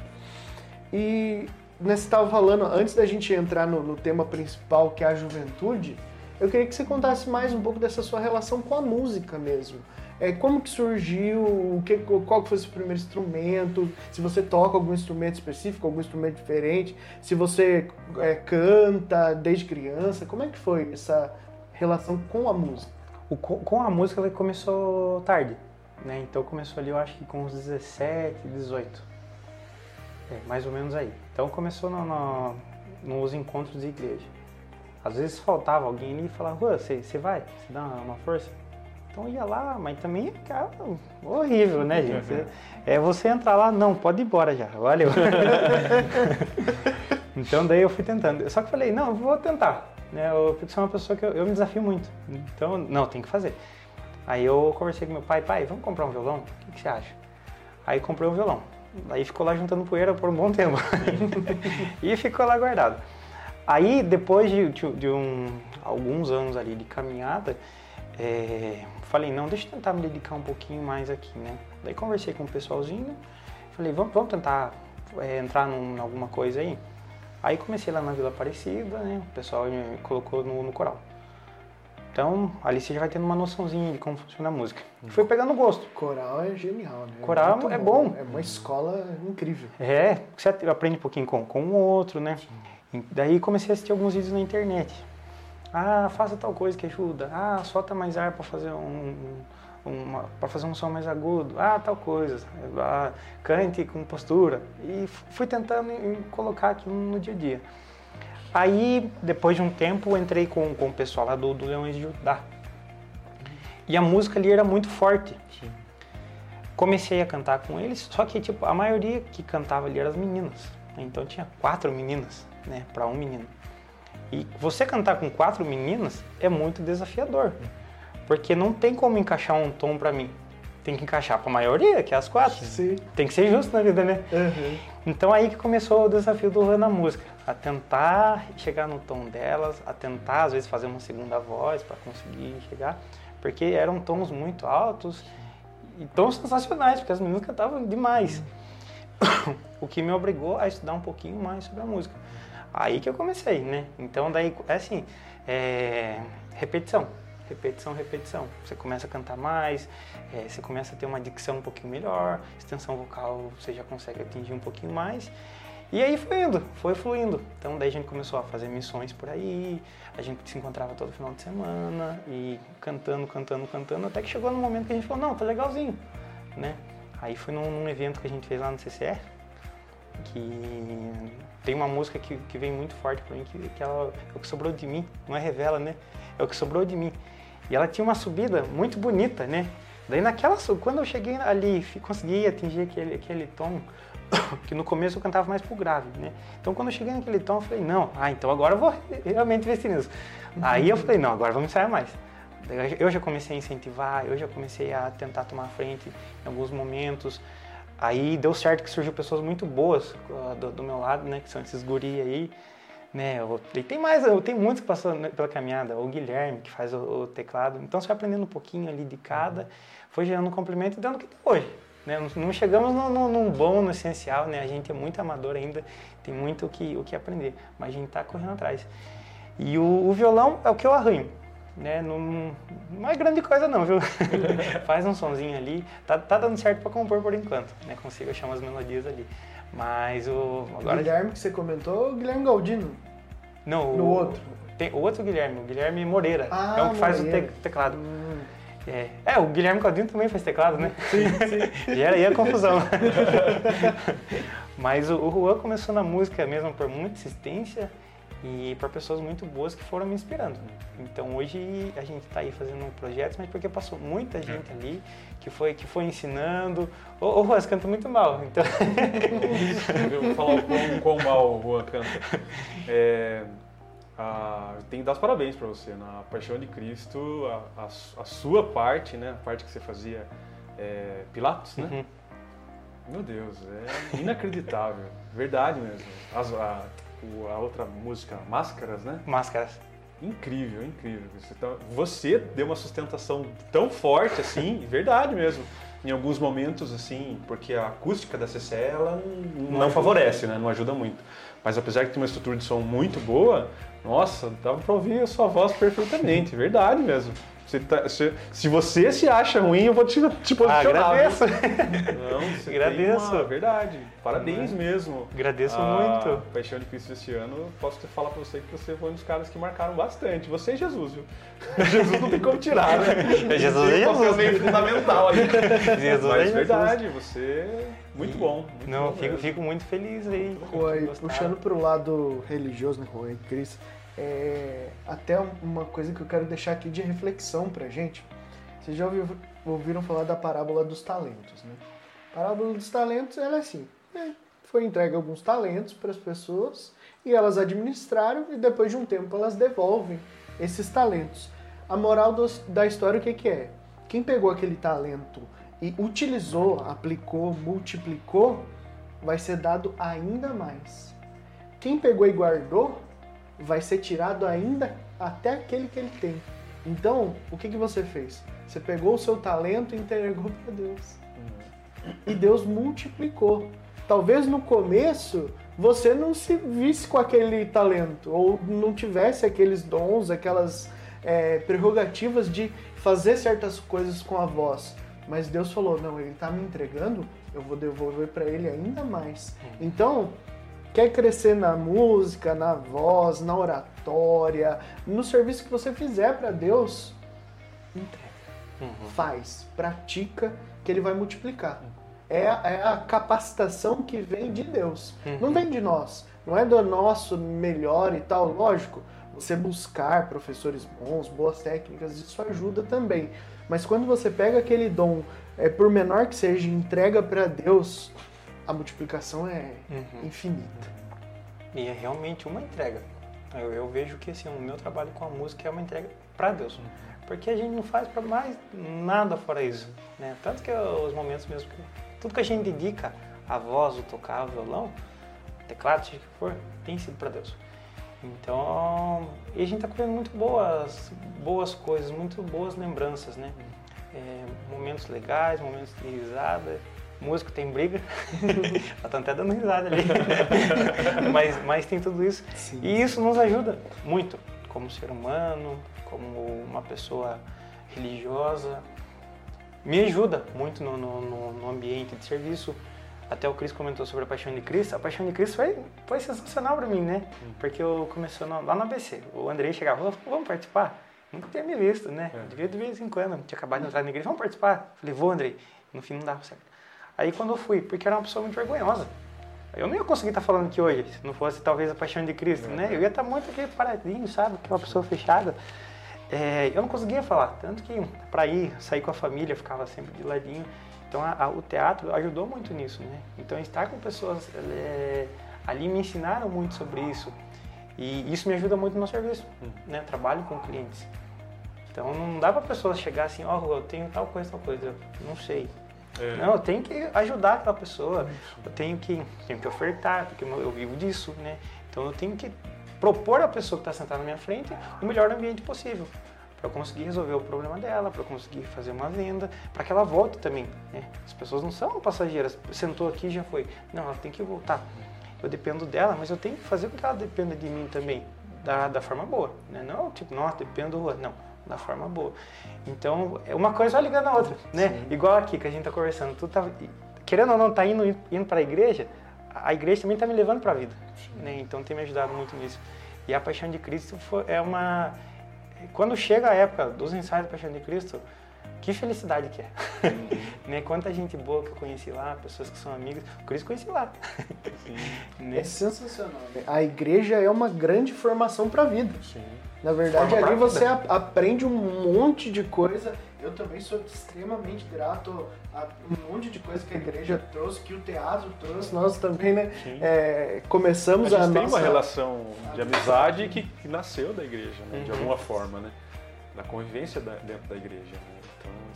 S2: E né, você estava falando, antes da gente entrar no, no tema principal, que é a juventude, eu queria que você contasse mais um pouco dessa sua relação com a música mesmo. É, como que surgiu, o que, qual que foi o seu primeiro instrumento, se você toca algum instrumento específico, algum instrumento diferente, se você é, canta desde criança, como é que foi essa relação com a música?
S5: O, co- com a música ela começou tarde, né? Então começou ali, eu acho que com uns 17, 18. É, mais ou menos aí. Então começou no, no- nos encontros de igreja. Às vezes faltava alguém ali e falava, você vai? Você dá uma, uma força? Então ia lá, mas também cara, horrível, né, gente? É você entrar lá, não, pode ir embora já, valeu. então daí eu fui tentando. Só que falei, não, vou tentar. Né? Eu, porque sou uma pessoa que eu, eu me desafio muito. Então, não, tem que fazer. Aí eu conversei com meu pai, pai, vamos comprar um violão? O que, que você acha? Aí comprei um violão. Aí ficou lá juntando poeira por um bom tempo. e ficou lá guardado. Aí, depois de, de, um, alguns anos ali de caminhada, é, falei, não, deixa eu tentar me dedicar um pouquinho mais aqui, né? Daí conversei com o pessoalzinho, falei, vamos, vamos tentar é, entrar em alguma coisa aí? Aí comecei lá na Vila Aparecida, né? O pessoal me colocou no, no coral. Então, ali você já vai tendo uma noçãozinha de como funciona a música. E foi pegando gosto.
S2: Coral é genial, né?
S5: Coral
S2: Muito
S5: é bom.
S2: É uma escola incrível.
S5: É, você aprende um pouquinho com, com o outro, né? E daí comecei a assistir alguns vídeos na internet. Ah, faça tal coisa que ajuda. Ah, solta mais ar para fazer um, um para fazer um som mais agudo. Ah, tal coisa. Ah, cante com postura. E fui tentando colocar aquilo no dia a dia. Aí, depois de um tempo, entrei com, com o pessoal lá do, do Leões de Judá. E a música ali era muito forte. Sim. Comecei a cantar com eles, só que tipo, a maioria que cantava ali eram as meninas. Então tinha quatro meninas, né, para um menino. E você cantar com quatro meninas é muito desafiador, porque não tem como encaixar um tom para mim. Tem que encaixar para a maioria, que é as quatro.
S2: Sim.
S5: Tem que ser justo na vida, né?
S2: Uhum.
S5: Então aí que começou o desafio do na música, a tentar chegar no tom delas, a tentar às vezes fazer uma segunda voz para conseguir chegar, porque eram tons muito altos e tons sensacionais, porque as meninas cantavam demais. o que me obrigou a estudar um pouquinho mais sobre a música. Aí que eu comecei, né? Então daí, é assim, é, repetição, repetição, repetição. Você começa a cantar mais, é, você começa a ter uma dicção um pouquinho melhor, extensão vocal você já consegue atingir um pouquinho mais. E aí foi indo, foi fluindo. Então daí a gente começou a fazer missões por aí, a gente se encontrava todo final de semana e cantando, cantando, cantando, até que chegou no momento que a gente falou, não, tá legalzinho, né? Aí foi num, num evento que a gente fez lá no CCR, que tem uma música que, que vem muito forte para mim, que, que ela, é o que sobrou de mim, não é revela, né? É o que sobrou de mim. E ela tinha uma subida muito bonita, né? Daí naquela, quando eu cheguei ali, consegui atingir aquele, aquele tom, que no começo eu cantava mais pro grave, né? Então quando eu cheguei naquele tom, eu falei, não, ah, então agora eu vou realmente investir nisso. Aí eu falei, não, agora vamos ensaiar mais. Eu já comecei a incentivar, eu já comecei a tentar tomar frente em alguns momentos. Aí deu certo que surgiu pessoas muito boas uh, do, do, meu lado, né? Que são esses guri aí, né? e tem mais, eu tenho muitos que passam pela caminhada. O Guilherme, que faz o, o, teclado. Então, você vai aprendendo um pouquinho ali de cada. Foi gerando um complemento e dando o que tem hoje. Né? Não chegamos no, no, num bom, no essencial, né? A gente é muito amador ainda, tem muito o que, o que aprender. Mas a gente está correndo atrás. E o, o violão é o que eu arranho né? Não, não é grande coisa não, viu? Faz um sonzinho ali, tá, tá dando certo para compor por enquanto, né? Consigo achar umas melodias ali. Mas o
S2: agora o Guilherme que você comentou, o Guilherme Galdino.
S5: Não,
S2: no
S5: o,
S2: outro.
S5: Tem o outro Guilherme, o Guilherme Moreira,
S2: ah,
S5: é o que faz
S2: Moreira.
S5: o te, teclado.
S2: Hum.
S5: É. é, o Guilherme Galdino também faz teclado, né?
S2: Sim, sim.
S5: Gera aí a confusão. Mas o, o Juan começou na música mesmo por muita insistência e por pessoas muito boas que foram me inspirando. Então hoje a gente está aí fazendo projetos, mas porque passou muita gente ali que foi, que foi ensinando. O, o Juan canta muito mal, então.
S1: Eu vou falar o quão, quão mal o Juan canta. É, a, tem que dar os parabéns para você. Na Paixão de Cristo, a, a, a, sua parte, né, a parte que você fazia é, Pilatos, né?
S5: Uhum.
S1: Meu Deus, é inacreditável. Verdade mesmo. As, a, a outra música, Máscaras, né?
S5: Máscaras.
S1: Incrível, incrível. Você, tá, você deu uma sustentação tão forte assim, verdade mesmo. Em alguns momentos, assim, porque a acústica da CCE ela não, não favorece, né? Não ajuda muito. Mas apesar de ter uma estrutura de som muito boa, nossa, dava para ouvir a sua voz perfeitamente, verdade mesmo. Você tá, se, se, você se acha ruim, eu vou te, te posicionar.
S5: Ah, agradeço.
S1: Não, você agradeço. Uma, verdade. Parabéns mesmo.
S5: Agradeço
S1: a
S5: muito.
S1: Paixão de Cristo esse ano, posso te falar para você que você foi um dos caras que marcaram bastante. Você e Jesus, viu? Jesus não tem como tirar, né?
S5: Jesus é Jesus.
S1: meio fundamental ali.
S5: Jesus
S1: Mas
S5: é Jesus.
S1: verdade, você muito bom. Muito
S5: não,
S1: bom
S5: fico, fico, muito feliz aí.
S2: Foi, puxando pro lado religioso, né, Rui Cristo é, até uma coisa que eu quero deixar aqui de reflexão pra gente. Vocês já ouviram, ouviram falar da parábola dos talentos, né? A parábola dos talentos, ela é assim, né? foi entregue alguns talentos para as pessoas e elas administraram e depois de um tempo elas devolvem esses talentos. A moral dos- da história o que, que é? Quem pegou aquele talento e utilizou, aplicou, multiplicou, vai ser dado ainda mais. Quem pegou e guardou, vai ser tirado ainda até aquele que ele tem. Então, o que, que você fez? Você pegou o seu talento e entregou para Deus. E Deus multiplicou. Talvez no começo você não se visse com aquele talento, ou não tivesse aqueles dons, aquelas é, prerrogativas de fazer certas coisas com a voz. Mas Deus falou: não, ele está me entregando, eu vou devolver para ele ainda mais. Então, quer crescer na música, na voz, na oratória, no serviço que você fizer para Deus, entrega. Faz, pratica, que ele vai multiplicar. É, a- é a capacitação que vem de Deus. Não vem de nós. Não é do nosso melhor e tal. Lógico, você buscar professores bons, boas técnicas, isso ajuda também. Mas quando você pega aquele dom, é, por menor que seja, entrega para Deus, a multiplicação é
S5: Uhum.
S2: infinita.
S5: E é realmente uma entrega. Eu, eu vejo que assim, o meu trabalho com a música é uma entrega para Deus. Porque a gente não faz para mais nada fora isso. Né? Tanto que os momentos mesmo que. Tudo que a gente dedica a voz, o tocar, o violão, teclado, seja o que for, tem sido para Deus. Então, e a gente está colhendo muito boas, boas coisas, muito boas lembranças, né? É, momentos legais, momentos de risada. Músico tem briga, tá até dando risada ali. mas, mas tem tudo isso. E isso nos ajuda muito, como ser humano, como uma pessoa religiosa. Me ajuda muito no, no, no- ambiente de serviço. Até o Cris comentou sobre a Paixão de Cristo. A Paixão de Cristo foi, foi sensacional para mim, né? Porque eu comecei lá no ABC. O Andrei chegava e falou, vamos participar? Nunca tinha me visto, né? Devia de vez em quando. Tinha acabado de entrar na igreja, vamos participar? Falei, vou, Andrei. No fim não dava certo. Aí quando eu fui, porque era uma pessoa muito vergonhosa. Eu não ia conseguir estar falando aqui hoje, se não fosse talvez a paixão de Cristo, né? Eu ia estar muito aqui paradinho, sabe? Aquela pessoa fechada. É, eu não conseguia falar, tanto que para ir, sair com a família, ficava sempre de ladinho. Então a- a- o teatro ajudou muito nisso, né? Então estar com pessoas é, ali me ensinaram muito sobre isso. E isso me ajuda muito no serviço, né? Trabalho com clientes. Então não dá para pessoa chegar assim, ó, eu tenho tal coisa, tal coisa, eu não sei.
S1: É.
S5: Não, eu tenho que ajudar aquela pessoa. Eu tenho que, tenho que ofertar, porque eu vivo disso, né? Então eu tenho que propor à pessoa que está sentada na minha frente o melhor ambiente possível. Para conseguir resolver o problema dela, para conseguir fazer uma venda, para que ela volte também. Né? As pessoas não são passageiras. Sentou aqui já foi. Não, ela tem que voltar. Eu dependo dela, mas eu tenho que fazer com que ela dependa de mim também, da, da forma boa. Né? Não, tipo, nossa, dependo do. Não, da forma boa. Então, é uma coisa vai ligando a outra, né? Igual aqui que a gente tá conversando. Tu tá, querendo ou não, tá indo, indo para a igreja, a igreja também tá me levando para a vida. Né? Então, tem me ajudado muito nisso. E a Paixão de Cristo foi- é uma... Quando chega a época dos ensaios da Paixão de Cristo, que felicidade que é. né? Quanta gente boa que eu conheci lá, pessoas que são amigas. O Cristo conheci lá. Né?
S2: É sensacional. né? A igreja é uma grande formação para a vida.
S1: Sim.
S2: Na verdade,
S1: Forma
S2: ali você a- aprende um monte de coisa. Eu também sou extremamente grato a um monte de coisa que a igreja trouxe, que o teatro trouxe. Nós também, né? É,
S1: A
S2: começamos a,
S1: gente tem
S2: nossa...
S1: uma relação de amizade que, que nasceu da igreja, né? De
S5: Uhum.
S1: alguma forma, né? Da convivência da- dentro da igreja. Né?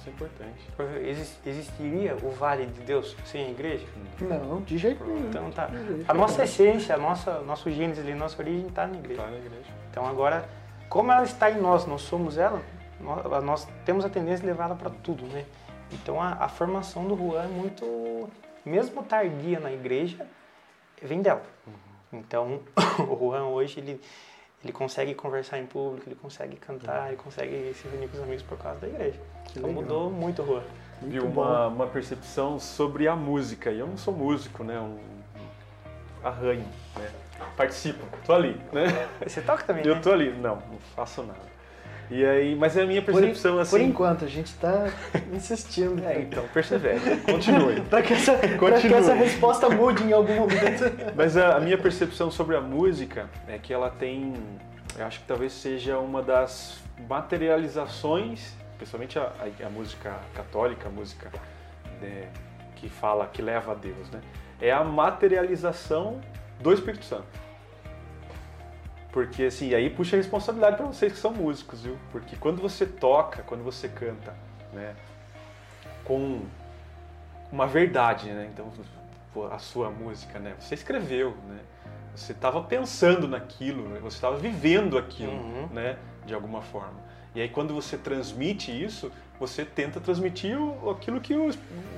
S1: Isso é importante.
S5: Exis- Existiria o Vale de Deus sem a igreja?
S2: Não, de jeito nenhum.
S5: Então tá. A nossa essência, a nossa, nosso gênese ali, nossa origem está na igreja.
S1: Tá na igreja.
S5: Então agora, como ela está em nós, nós somos ela, nós, nós temos a tendência de levar ela para tudo, né? Então a, a formação do Juan é muito, mesmo tardia na igreja, vem dela. Então o Juan hoje ele ele consegue conversar em público, ele consegue cantar, ele consegue se reunir com os amigos por causa da igreja. Então
S2: legal.
S5: mudou muito o Juan.
S1: Vi
S2: Muito
S1: uma, uma percepção sobre a música. E eu não sou músico, né? Um arranho, né? Participo, tô ali, né?
S5: Você toca também,
S1: Eu
S5: né?
S1: tô ali. Não, não faço nada. E aí, mas é a minha
S2: Por,
S1: percepção
S2: por
S1: assim.
S2: enquanto, a gente tá insistindo.
S1: É, então, persevere. Continue.
S2: Para que, essa, pra que
S1: Continue.
S2: essa resposta mude em algum momento.
S1: Mas a, a minha percepção sobre a música é que ela tem, eu acho que talvez seja uma das materializações especialmente a, a, a música católica, a música né, que fala, que leva a Deus, né? É a materialização do Espírito Santo. Porque assim, aí puxa a responsabilidade para vocês que são músicos, viu? Porque quando você toca, quando você canta, né, com uma verdade, né? Então, a sua música, né? Você escreveu, né? Você estava pensando naquilo, né? você estava vivendo aquilo,
S5: Uhum.
S1: né? De alguma forma. E aí quando você transmite isso, você tenta transmitir o- aquilo que o,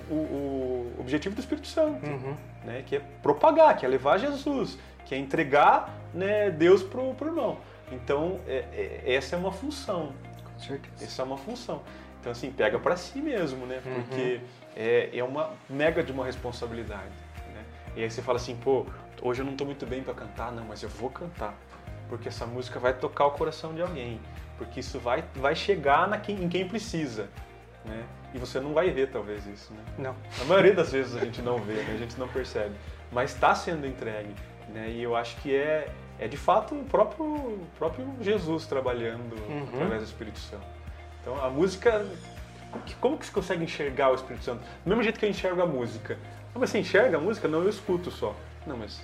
S1: o- o objetivo do Espírito Santo,
S5: Uhum.
S1: né? Que é propagar, que é levar Jesus, que é entregar né, Deus pro, pro irmão. Então é- é- essa é uma função,
S2: Com certeza.
S1: essa é uma função. Então, assim, pega para si mesmo, né?
S5: Uhum.
S1: Porque é, é uma mega de uma responsabilidade, né? E aí você fala assim, pô, hoje eu não tô muito bem para cantar, não, mas eu vou cantar. Porque essa música vai tocar o coração de alguém. Porque isso vai, vai chegar na quem, em quem precisa, né? E você não vai ver, talvez, isso, né?
S5: Não.
S1: A maioria das vezes a gente não vê, né? a gente não percebe. Mas está sendo entregue, né? E eu acho que é, é de fato o próprio, próprio Jesus trabalhando
S5: Uhum.
S1: através do Espírito Santo. Então a música. como que- Como que você consegue enxergar o Espírito Santo? Do mesmo jeito que eu enxergo a música. Ah, mas você enxerga a música? Não, eu escuto só. Não, mas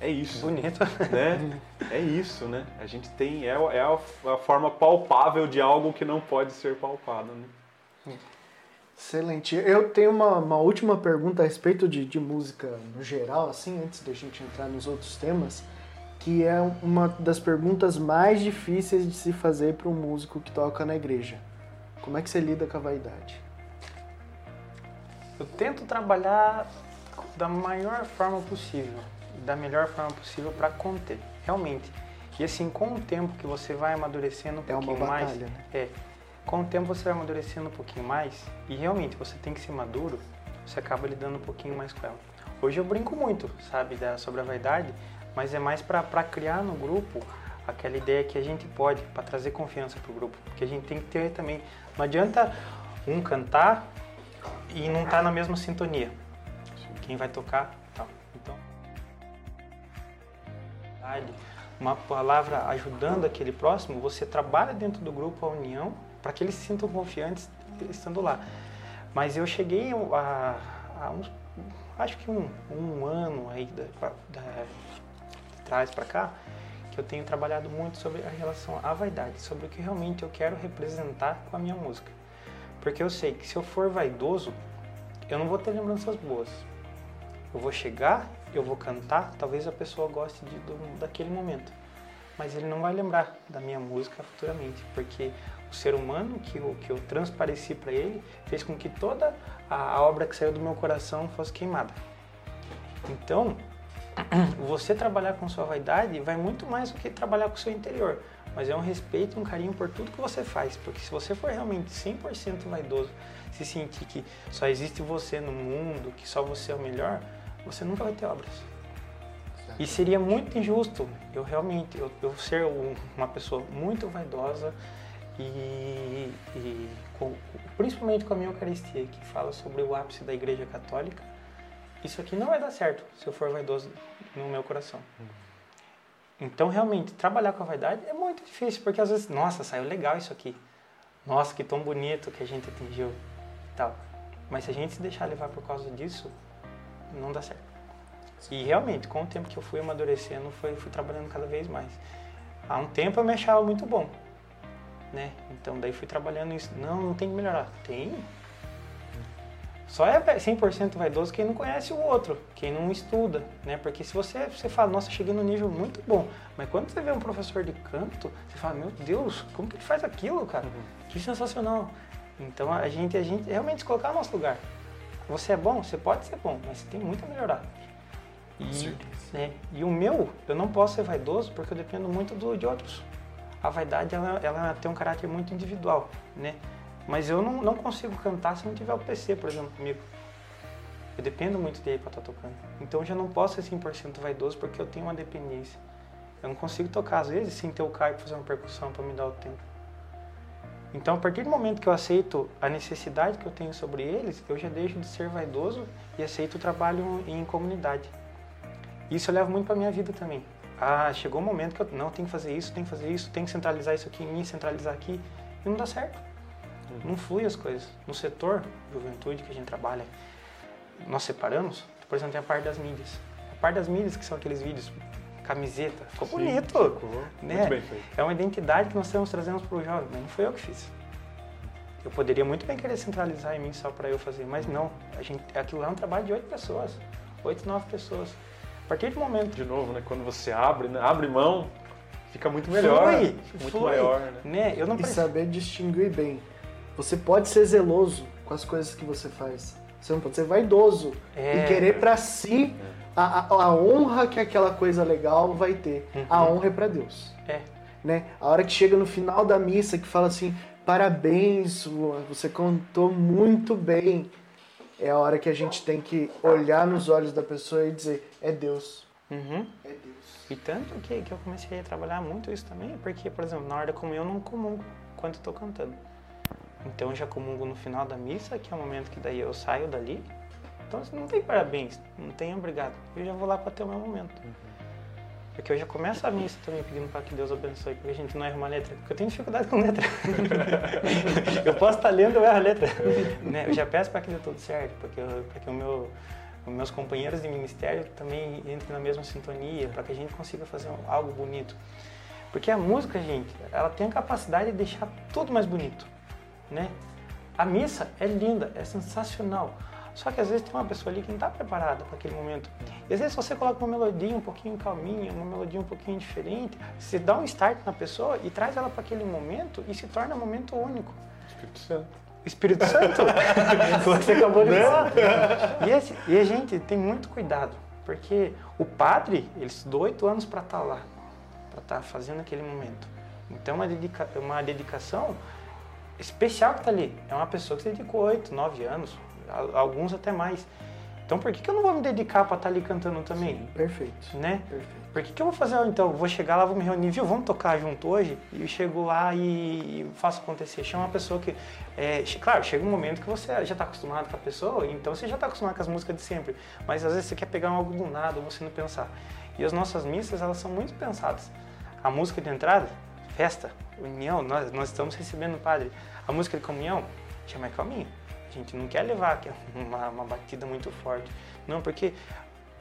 S1: é isso.
S5: Bonito.
S1: Né? É isso, né? A gente tem. É, é a, a forma palpável de algo que não pode ser palpado, né?
S2: Excelente. Eu tenho uma, uma última pergunta a respeito de, de música no geral, assim, antes da gente entrar nos outros temas, que é uma das perguntas mais difíceis de se fazer para um músico que toca na igreja. Como é que você lida com a vaidade?
S5: Eu tento trabalhar da maior forma possível, da melhor forma possível para conter, realmente. E assim, com o tempo que você vai amadurecendo um
S2: É uma
S5: pouquinho mais,
S2: batalha, né?
S5: é, com o tempo você vai amadurecendo um pouquinho mais e realmente você tem que ser maduro, você acaba lidando um pouquinho mais com ela. Hoje eu brinco muito, sabe, da, sobre a vaidade, mas é mais para criar no grupo aquela ideia que a gente pode, para trazer confiança pro grupo, porque a gente tem que ter também. Não adianta um cantar e não estar na mesma sintonia. Quem vai tocar, tal. Então, vaidade, uma palavra ajudando aquele próximo, você trabalha dentro do grupo a união para que eles se sintam confiantes estando lá. Mas eu cheguei a, a uns, acho que um, um ano aí da, da, de trás para cá, que eu tenho trabalhado muito sobre a relação à vaidade, sobre o que realmente eu quero representar com a minha música. Porque eu sei que se eu for vaidoso, eu não vou ter lembranças boas. Eu vou chegar, eu vou cantar, talvez a pessoa goste de, do, daquele momento. Mas ele não vai lembrar da minha música futuramente, porque o ser humano que eu, que eu transpareci para ele fez com que toda a, obra que saiu do meu coração fosse queimada. Então, você trabalhar com sua vaidade vai muito mais do que trabalhar com o seu interior. Mas é um respeito, um carinho por tudo que você faz. Porque se você for realmente 100% vaidoso, se sentir que só existe você no mundo, que só você é o melhor, você nunca vai ter obras. E seria muito injusto eu realmente, eu, eu ser um- uma pessoa muito vaidosa e, e com- principalmente com a minha Eucaristia, que fala sobre o ápice da Igreja Católica, isso aqui não vai dar certo se eu for vaidoso no meu coração. Então, realmente, trabalhar com a vaidade é muito difícil, porque às vezes, nossa, saiu legal isso aqui. Nossa, que tão bonito que a gente atingiu e tal. Mas se a gente se deixar levar por causa disso, não dá certo. E realmente, com o tempo que eu fui amadurecendo, foi, fui trabalhando cada vez mais. Há um tempo eu me achava muito bom, né? Então daí fui trabalhando isso. Não, não tem que melhorar. Tem. Só é 100% vaidoso quem não conhece o outro, quem não estuda, né? Porque se você, você fala, nossa, cheguei num nível muito bom, mas quando você vê um professor de canto, você fala, meu Deus, como que ele faz aquilo, cara? Que sensacional. Então a gente, a gente realmente se colocar no nosso lugar. Você é bom? Você pode ser bom, mas você tem muito a melhorar. E, né, e o meu, eu não posso ser vaidoso porque eu dependo muito do, de outros. A vaidade, ela, ela tem um caráter muito individual, né? Mas eu não, não consigo cantar se não tiver o PC, por exemplo, comigo. Eu dependo muito dele para estar tocando. Então eu já não posso ser 100% vaidoso porque eu tenho uma dependência. Eu não consigo tocar, às vezes, sem ter o Caio fazer uma percussão para me dar o tempo. Então, a partir do momento que eu aceito a necessidade que eu tenho sobre eles, eu já deixo de ser vaidoso e aceito o trabalho em comunidade. Isso eu levo muito para minha vida também. Ah, chegou o um momento que eu não tenho que fazer isso, tenho que fazer isso, tenho que centralizar isso aqui em mim, centralizar aqui, e não dá certo. Não flui as coisas. No setor juventude que a gente trabalha, nós separamos, por exemplo, tem a parte das mídias. A parte das mídias, que são aqueles vídeos, camiseta, ficou
S1: Sim,
S5: bonito.
S1: ficou
S5: né?
S1: Muito bem feito.
S5: É uma identidade que nós estamos trazendo para o jovem, mas não foi eu que fiz. Eu poderia muito bem querer centralizar em mim só para eu fazer, mas não. A gente, aquilo lá é um trabalho de oito pessoas, oito, nove pessoas. A partir do momento
S1: De novo, né? Quando você abre, né? abre mão, fica muito melhor.
S5: Flui,
S1: fica muito
S5: flui,
S1: maior, né?
S5: né? Eu não
S2: E
S5: preciso.
S2: saber distinguir bem. Você pode ser zeloso com as coisas que você faz. Você não pode ser vaidoso
S5: É.
S2: e querer pra si a, a, a honra que aquela coisa legal vai ter. A honra é pra Deus.
S5: É.
S2: Né? A hora que chega no final da missa que fala assim, parabéns, você contou muito bem. É a hora que a gente tem que olhar nos olhos da pessoa e dizer, é Deus.
S5: Uhum.
S2: É Deus.
S5: E tanto que, que eu comecei a trabalhar muito isso também, porque, por exemplo, na hora da comunhão eu não comungo enquanto eu tô cantando. Então eu já comungo no final da missa, que é o momento que daí eu saio dali. Então assim, não tem parabéns, não tem obrigado. Eu já vou lá para ter o meu momento. Porque eu já começo a missa também pedindo para que Deus abençoe, porque a gente não erra uma letra. Porque eu tenho dificuldade com letra. eu posso estar lendo, eu erro a letra. né? Eu já peço para que dê tudo certo, porque, para que o meu, os meus companheiros de ministério também entrem na mesma sintonia, para que a gente consiga fazer algo bonito. Porque a música, gente, ela tem a capacidade de deixar tudo mais bonito, né? A missa é linda, é sensacional. Só que às vezes tem uma pessoa ali que não está preparada para aquele momento. E às vezes você coloca uma melodia um pouquinho calminha, uma melodia um pouquinho diferente, você dá um start na pessoa e traz ela para aquele momento e se torna um momento único.
S1: Espírito Santo.
S5: Espírito Santo, você acabou de falar. E, esse- e a gente tem muito cuidado, porque o padre, ele estudou oito anos para estar lá, para estar fazendo aquele momento. Então, uma, dedica, uma dedicação especial que está ali. É uma pessoa que se dedicou oito, nove anos, alguns até mais. Então, por que, que eu não vou me dedicar para estar ali cantando também?
S2: Perfeito.
S5: Né?
S2: Perfeito.
S5: Por que, que eu vou fazer então? Vou chegar lá, vou me reunir, viu? Vamos tocar junto hoje? E eu chego lá e, e faço acontecer. Chama uma pessoa que. É, claro, chega um momento que você já está acostumado com a pessoa, então você já está acostumado com as músicas de sempre. Mas às vezes você quer pegar algo do nada, você não pensar. E as nossas missas, elas são muito pensadas. A música de entrada, festa, união, nós, nós estamos recebendo o padre. A música de comunhão, já é mais calminha. A gente não quer levar uma, uma batida muito forte. Não, porque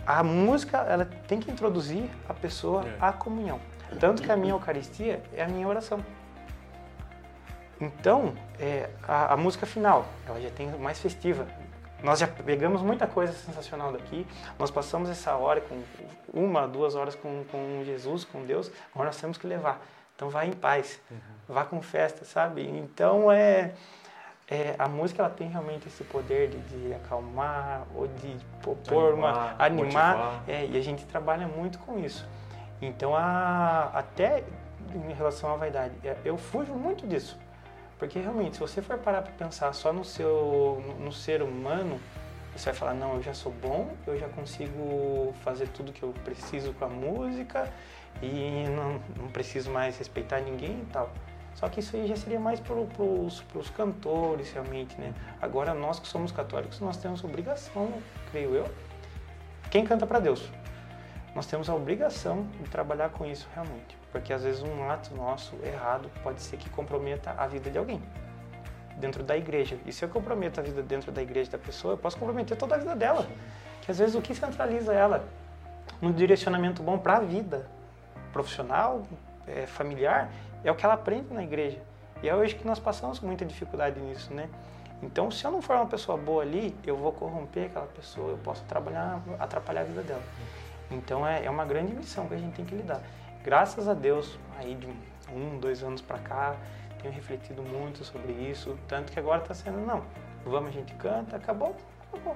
S5: a música ela tem que introduzir a pessoa
S1: É.
S5: à comunhão. Tanto que a minha Eucaristia é a minha oração. Então, é, a, a música final, ela já tem mais festiva. Nós já pegamos muita coisa sensacional daqui, nós passamos essa hora, com uma, duas horas com, com Jesus, com Deus, agora nós temos que levar. Então, vá em paz, vá com festa, sabe? Então, é, é, a música ela tem realmente esse poder de, de acalmar ou de propor uma
S1: Animar, motivar.
S5: é, e a gente trabalha muito com isso. Então a, até em relação à vaidade é, eu fujo muito disso. Porque realmente se você for parar para pensar só no seu no, no ser humano você vai falar não eu já sou bom eu já consigo fazer tudo que eu preciso com a música e não, não preciso mais respeitar ninguém e tal só que isso aí já seria mais para os cantores, realmente, né? Agora, nós que somos católicos, nós temos obrigação, creio eu, quem canta para Deus. Nós temos a obrigação de trabalhar com isso realmente. Porque às vezes um ato nosso errado pode ser que comprometa a vida de alguém dentro da igreja. E se eu comprometo a vida dentro da igreja da pessoa, eu posso comprometer toda a vida dela. Que às vezes o que centraliza ela no direcionamento bom para a vida profissional, é, familiar, é o que ela aprende na igreja. E é hoje que nós passamos muita dificuldade nisso, né? Então, se eu não for uma pessoa boa ali, eu vou corromper aquela pessoa, eu posso trabalhar, atrapalhar a vida dela. Então, é, é uma grande missão que a gente tem que lidar. Graças a Deus, aí de um, dois anos para cá, tenho refletido muito sobre isso, tanto que agora está sendo, não, vamos, a gente canta, acabou, acabou.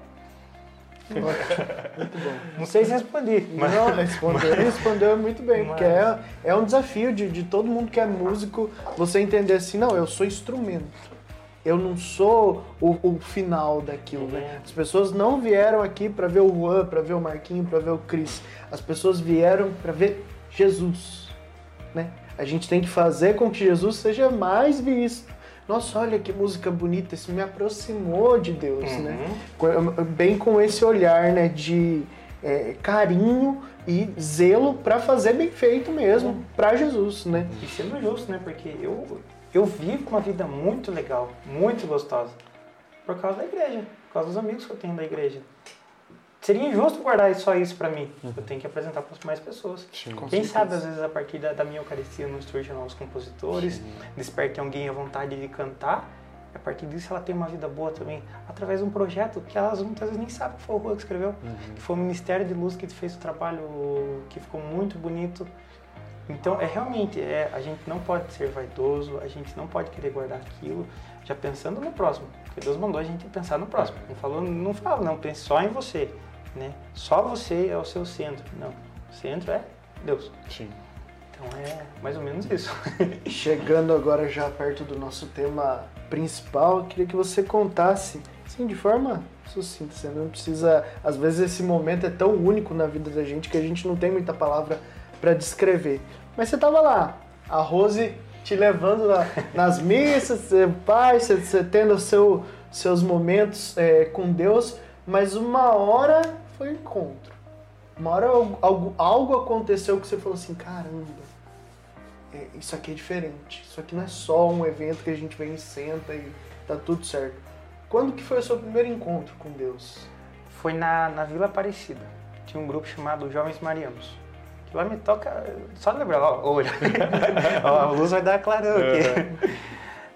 S2: Muito bom.
S5: Não sei se respondi, mas...
S2: Não, respondeu, respondeu muito bem,
S5: Mas-
S2: porque é, é um desafio de, de todo mundo que é músico, você entender assim, não, eu sou instrumento. Eu não sou o, o final daquilo, né? As pessoas não vieram aqui para ver o Juan, para ver o Marquinho, para ver o Cris. As pessoas vieram para ver Jesus, né? A gente tem que fazer com que Jesus seja mais visto. Nossa, olha que música bonita, isso me aproximou de Deus, né? Com- Bem com esse olhar, né, de é, carinho e zelo para fazer bem feito mesmo para Jesus, né?
S5: E sendo justo, né? Porque eu, eu vivo uma vida muito legal, muito gostosa, por causa da igreja, por causa dos amigos que eu tenho da igreja. Seria injusto guardar só isso para mim. Eu tenho que apresentar para mais pessoas. Quem sabe, às vezes, a partir da, da minha Eucaristia não surgem novos compositores, desperte alguém a vontade de cantar. A partir disso, ela tem uma vida boa também, através de um projeto que elas muitas vezes nem sabem que foi o Rua que escreveu, que foi o Ministério de Luz que fez o trabalho que ficou muito bonito. Então, é realmente, é, a gente não pode ser vaidoso, a gente não pode querer guardar aquilo, já pensando no próximo. Porque Deus mandou a gente pensar no próximo. Não falou, não fala, não, pense só em você, né? Só você é o seu centro. Não, o centro é Deus.
S1: Sim.
S5: Então é mais ou menos isso.
S2: Chegando agora já perto do nosso tema principal, eu queria que você contasse, assim, de forma sucinta. Você não precisa. Às vezes esse momento é tão único na vida da gente que a gente não tem muita palavra para descrever. Mas você tava lá, a Rose te levando na- nas missas, você, pai, você, você tendo seu, seus momentos é, com Deus, mas uma hora foi um encontro. Uma hora algo, algo, algo aconteceu que você falou assim, caramba, é, isso aqui é diferente. Isso aqui não é só um evento que a gente vem e senta e tá tudo certo. Quando que foi o seu primeiro encontro com Deus?
S5: Foi na, na Vila Aparecida. Tinha um grupo chamado Jovens Marianos. Que lá me toca. Só lembrar, ó, olha. Ó, a luz vai dar clarão aqui.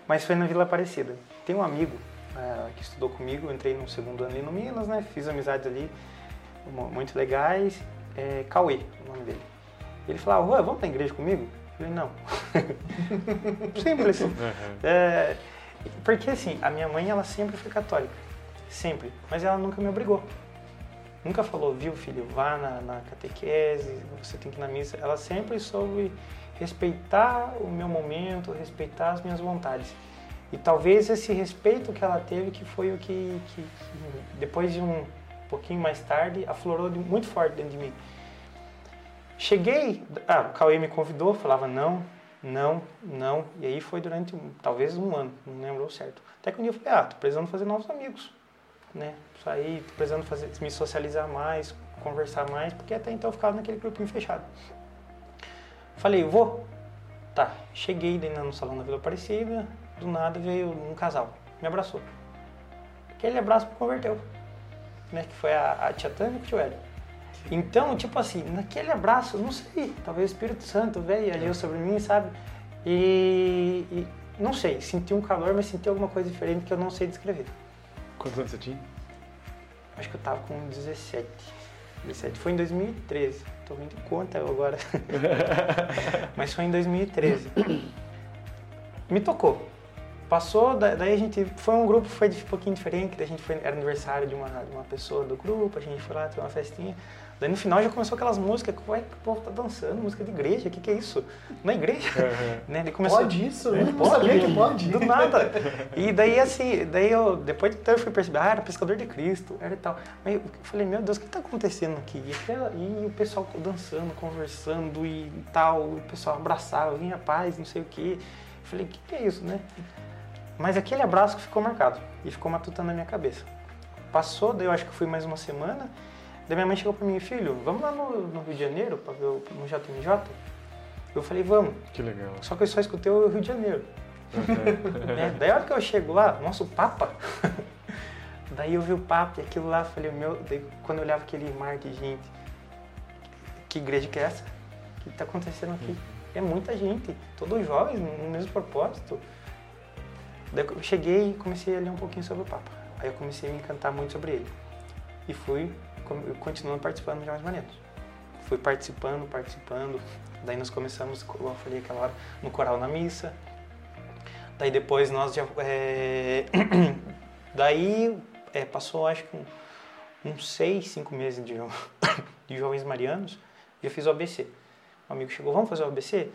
S5: Mas foi na Vila Aparecida. Tem um amigo eh, que estudou comigo, eu entrei no segundo ano ali no Minas, né? Fiz amizades ali muito legais. É, Cauê, o nome dele. Ele falava, "Rô, vamos na igreja comigo? Eu falei, não. Simples. É, porque assim, a minha mãe ela sempre foi católica. Sempre. Mas ela nunca me obrigou. Nunca falou, viu filho, vá na, na catequese, você tem que ir na missa. Ela sempre soube respeitar o meu momento, respeitar as minhas vontades. E talvez esse respeito que ela teve que foi o que, que- que depois de um pouquinho mais tarde, aflorou de- muito forte dentro de mim. Cheguei, ah, o Cauê me convidou, falava não, não, não, e aí foi durante um- talvez um ano, não lembro certo. Até que um dia eu falei, ah, tô precisando fazer novos amigos, né? Sair, tô precisando fazer, me socializar mais, conversar mais, porque até então eu ficava naquele grupinho fechado. Falei, vou. Tá, cheguei daí no salão da Vila Aparecida, do nada veio um casal, me abraçou. Aquele abraço me converteu, né? Que foi a, a tia Tânia e o tio Hélio. Então, tipo assim, naquele abraço, não sei, talvez o Espírito Santo veio agiu sobre mim, sabe? E, e não sei, senti um calor, mas senti alguma coisa diferente que eu não sei descrever.
S1: Quantos anos você tinha?
S5: Acho que eu tava com 17. 17 foi em 2013. Tô de conta agora. Mas foi em 2013. Me tocou. Passou, da- daí a gente. Foi um grupo, foi um pouquinho diferente. daí A gente foi, era aniversário de uma, de uma pessoa do grupo, a gente foi lá ter uma festinha. Daí no final já começou aquelas músicas, ué, que o povo tá dançando, música de igreja, o que, que é isso? Na igreja? né? Daí começou,
S2: Pode isso?
S5: É,
S2: Eu não sabia que pode.
S5: do nada. E daí, assim, daí eu, depois de tempo, eu fui perceber, ah, era pescador de Cristo, era e tal. Aí eu falei, meu Deus, o que tá acontecendo aqui? E, aquela- e o pessoal dançando, conversando e tal, o pessoal abraçava, vinha paz, não sei o quê. Eu falei, o que, que é isso, né? Mas aquele abraço que ficou marcado e ficou matutando na minha cabeça. Passou, daí eu acho que fui mais uma semana, daí minha mãe chegou pra mim, filho, vamos lá no, no Rio de Janeiro, pra ver o, no JMJ? Eu falei, vamos.
S1: Que legal.
S5: Só que eu só escutei o Rio de Janeiro. né? Daí a hora que eu chego lá, nossa, o Papa. Daí eu vi o Papa e aquilo lá, falei, meu, daí quando eu olhava aquele mar de gente, que igreja que é essa? O que está acontecendo aqui? É muita gente, todos jovens, no mesmo propósito. Daí eu cheguei e comecei a ler um pouquinho sobre o Papa. Aí eu comecei a me encantar muito sobre ele. E fui continuando participando de Jovens Manetos. Fui participando, participando. Daí nós começamos, como eu falei aquela hora, no coral na missa. Daí depois nós já. é, Daí é, passou acho que um- uns seis, cinco meses de, jo- de Jovens Marianos e eu fiz o ABC. Um amigo chegou, vamos fazer o ABC?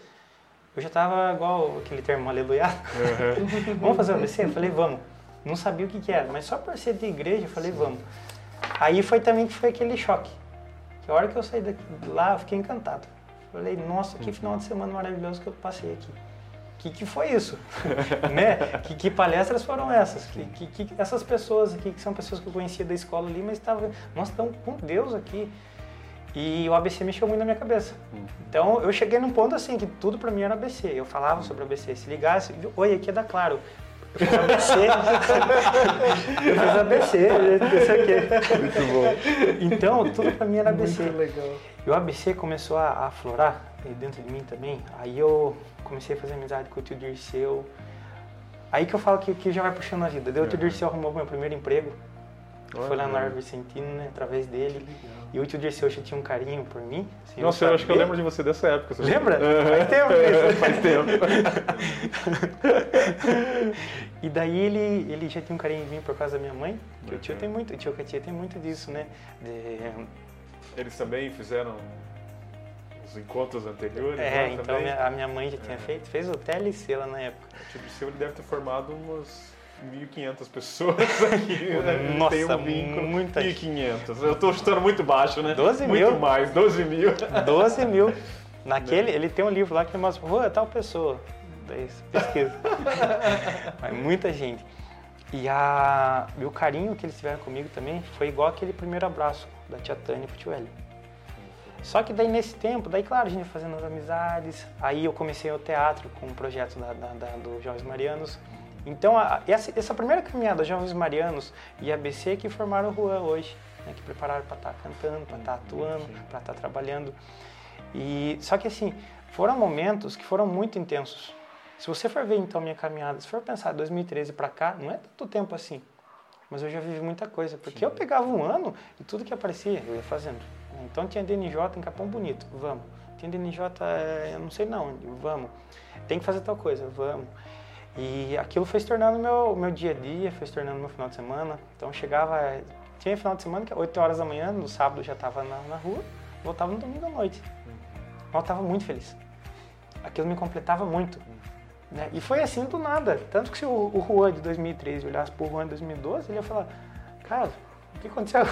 S5: Eu já tava igual aquele termo aleluia. vamos fazer o ABC? Eu falei, vamos. Não sabia o que, que era, mas só por ser de igreja, eu falei, vamos. Aí foi também que foi aquele choque. Que a hora que eu saí daqui, de lá, eu fiquei encantado. Falei, nossa, que final de semana maravilhoso que eu passei aqui. Que que foi isso? né? Que, que palestras foram essas? Que, que, que essas pessoas aqui, que são pessoas que eu conhecia da escola ali, mas estavam, nós estamos com Deus aqui. E o ABC mexeu muito na minha cabeça. Então eu cheguei num ponto assim que tudo pra mim era ABC. Eu falava sobre ABC. Se ligasse, oi, aqui é da Claro. Eu fiz ABC. eu fiz ABC, isso aqui.
S1: Muito bom.
S5: Então tudo pra mim era ABC.
S2: Muito legal.
S5: E o ABC começou a, aflorar dentro de mim também. Aí eu comecei a fazer amizade com o tio Dirceu. Aí que eu falo que, que já vai puxando a vida. Daí o tio Dirceu arrumou meu primeiro emprego. Foi lá na Árvore Vicentino, né? Através dele. E o tio Dirceu já tinha um carinho por mim. sem
S1: Nossa, eu acho que eu lembro de você dessa época. você
S5: Lembra? Faz tempo isso.
S1: Faz tempo.
S5: E daí ele, ele já tinha um carinho em mim por causa da minha mãe. Que o tio tem muito, o tio Catia tem muito disso, né? De-
S1: Eles também fizeram os encontros anteriores.
S5: é,
S1: lá
S5: então
S1: também.
S5: a minha mãe já tinha
S1: É.
S5: feito, fez o TLC lá na época.
S1: O tio Dirceu ele deve ter formado umas 1.500 pessoas aqui. né?
S5: Nossa,
S1: tem um vínculo.
S5: muita
S1: 1.500. Eu tô chutando muito baixo, né?
S5: 12
S1: muito
S5: mil.
S1: mais, 12 mil.
S5: 12 mil. Naquele, ele tem um livro lá que mostra, rua tal pessoa. Daí pesquisa. Mas muita gente. E, a, e o carinho que eles tiveram comigo também foi igual aquele primeiro abraço da tia Tânia pro tio Hélio. Só que daí nesse tempo, daí claro, a gente ia fazendo as amizades, aí eu comecei o teatro com o projeto da, da, da- do Jovens Marianos. Então a- essa, essa primeira caminhada, Jovens Marianos e ABC que formaram o Juan hoje, né, que prepararam para estar cantando, para estar atuando, para estar trabalhando. E só que assim, foram momentos que foram muito intensos. Se você for ver então minha caminhada, se for pensar 2013 para cá, não é tanto tempo assim. Mas eu já vivi muita coisa, porque eu pegava um ano e tudo que aparecia eu ia fazendo. Então tinha DNJ em Capão Bonito, vamos. Tinha DNJ, eh, eu não sei não, vamos. Tem que fazer tal coisa, vamos. E aquilo foi se tornando meu meu dia a dia, foi se tornando meu final de semana. Então chegava, tinha final de semana que 8 horas da manhã, no sábado já estava na, na rua, voltava no domingo à noite. Eu estava muito feliz. Aquilo me completava muito. né? E foi assim do nada. Tanto que se o, o Juan de 2013 olhasse pro Juan de 2012, ele ia falar, cara, o que aconteceu?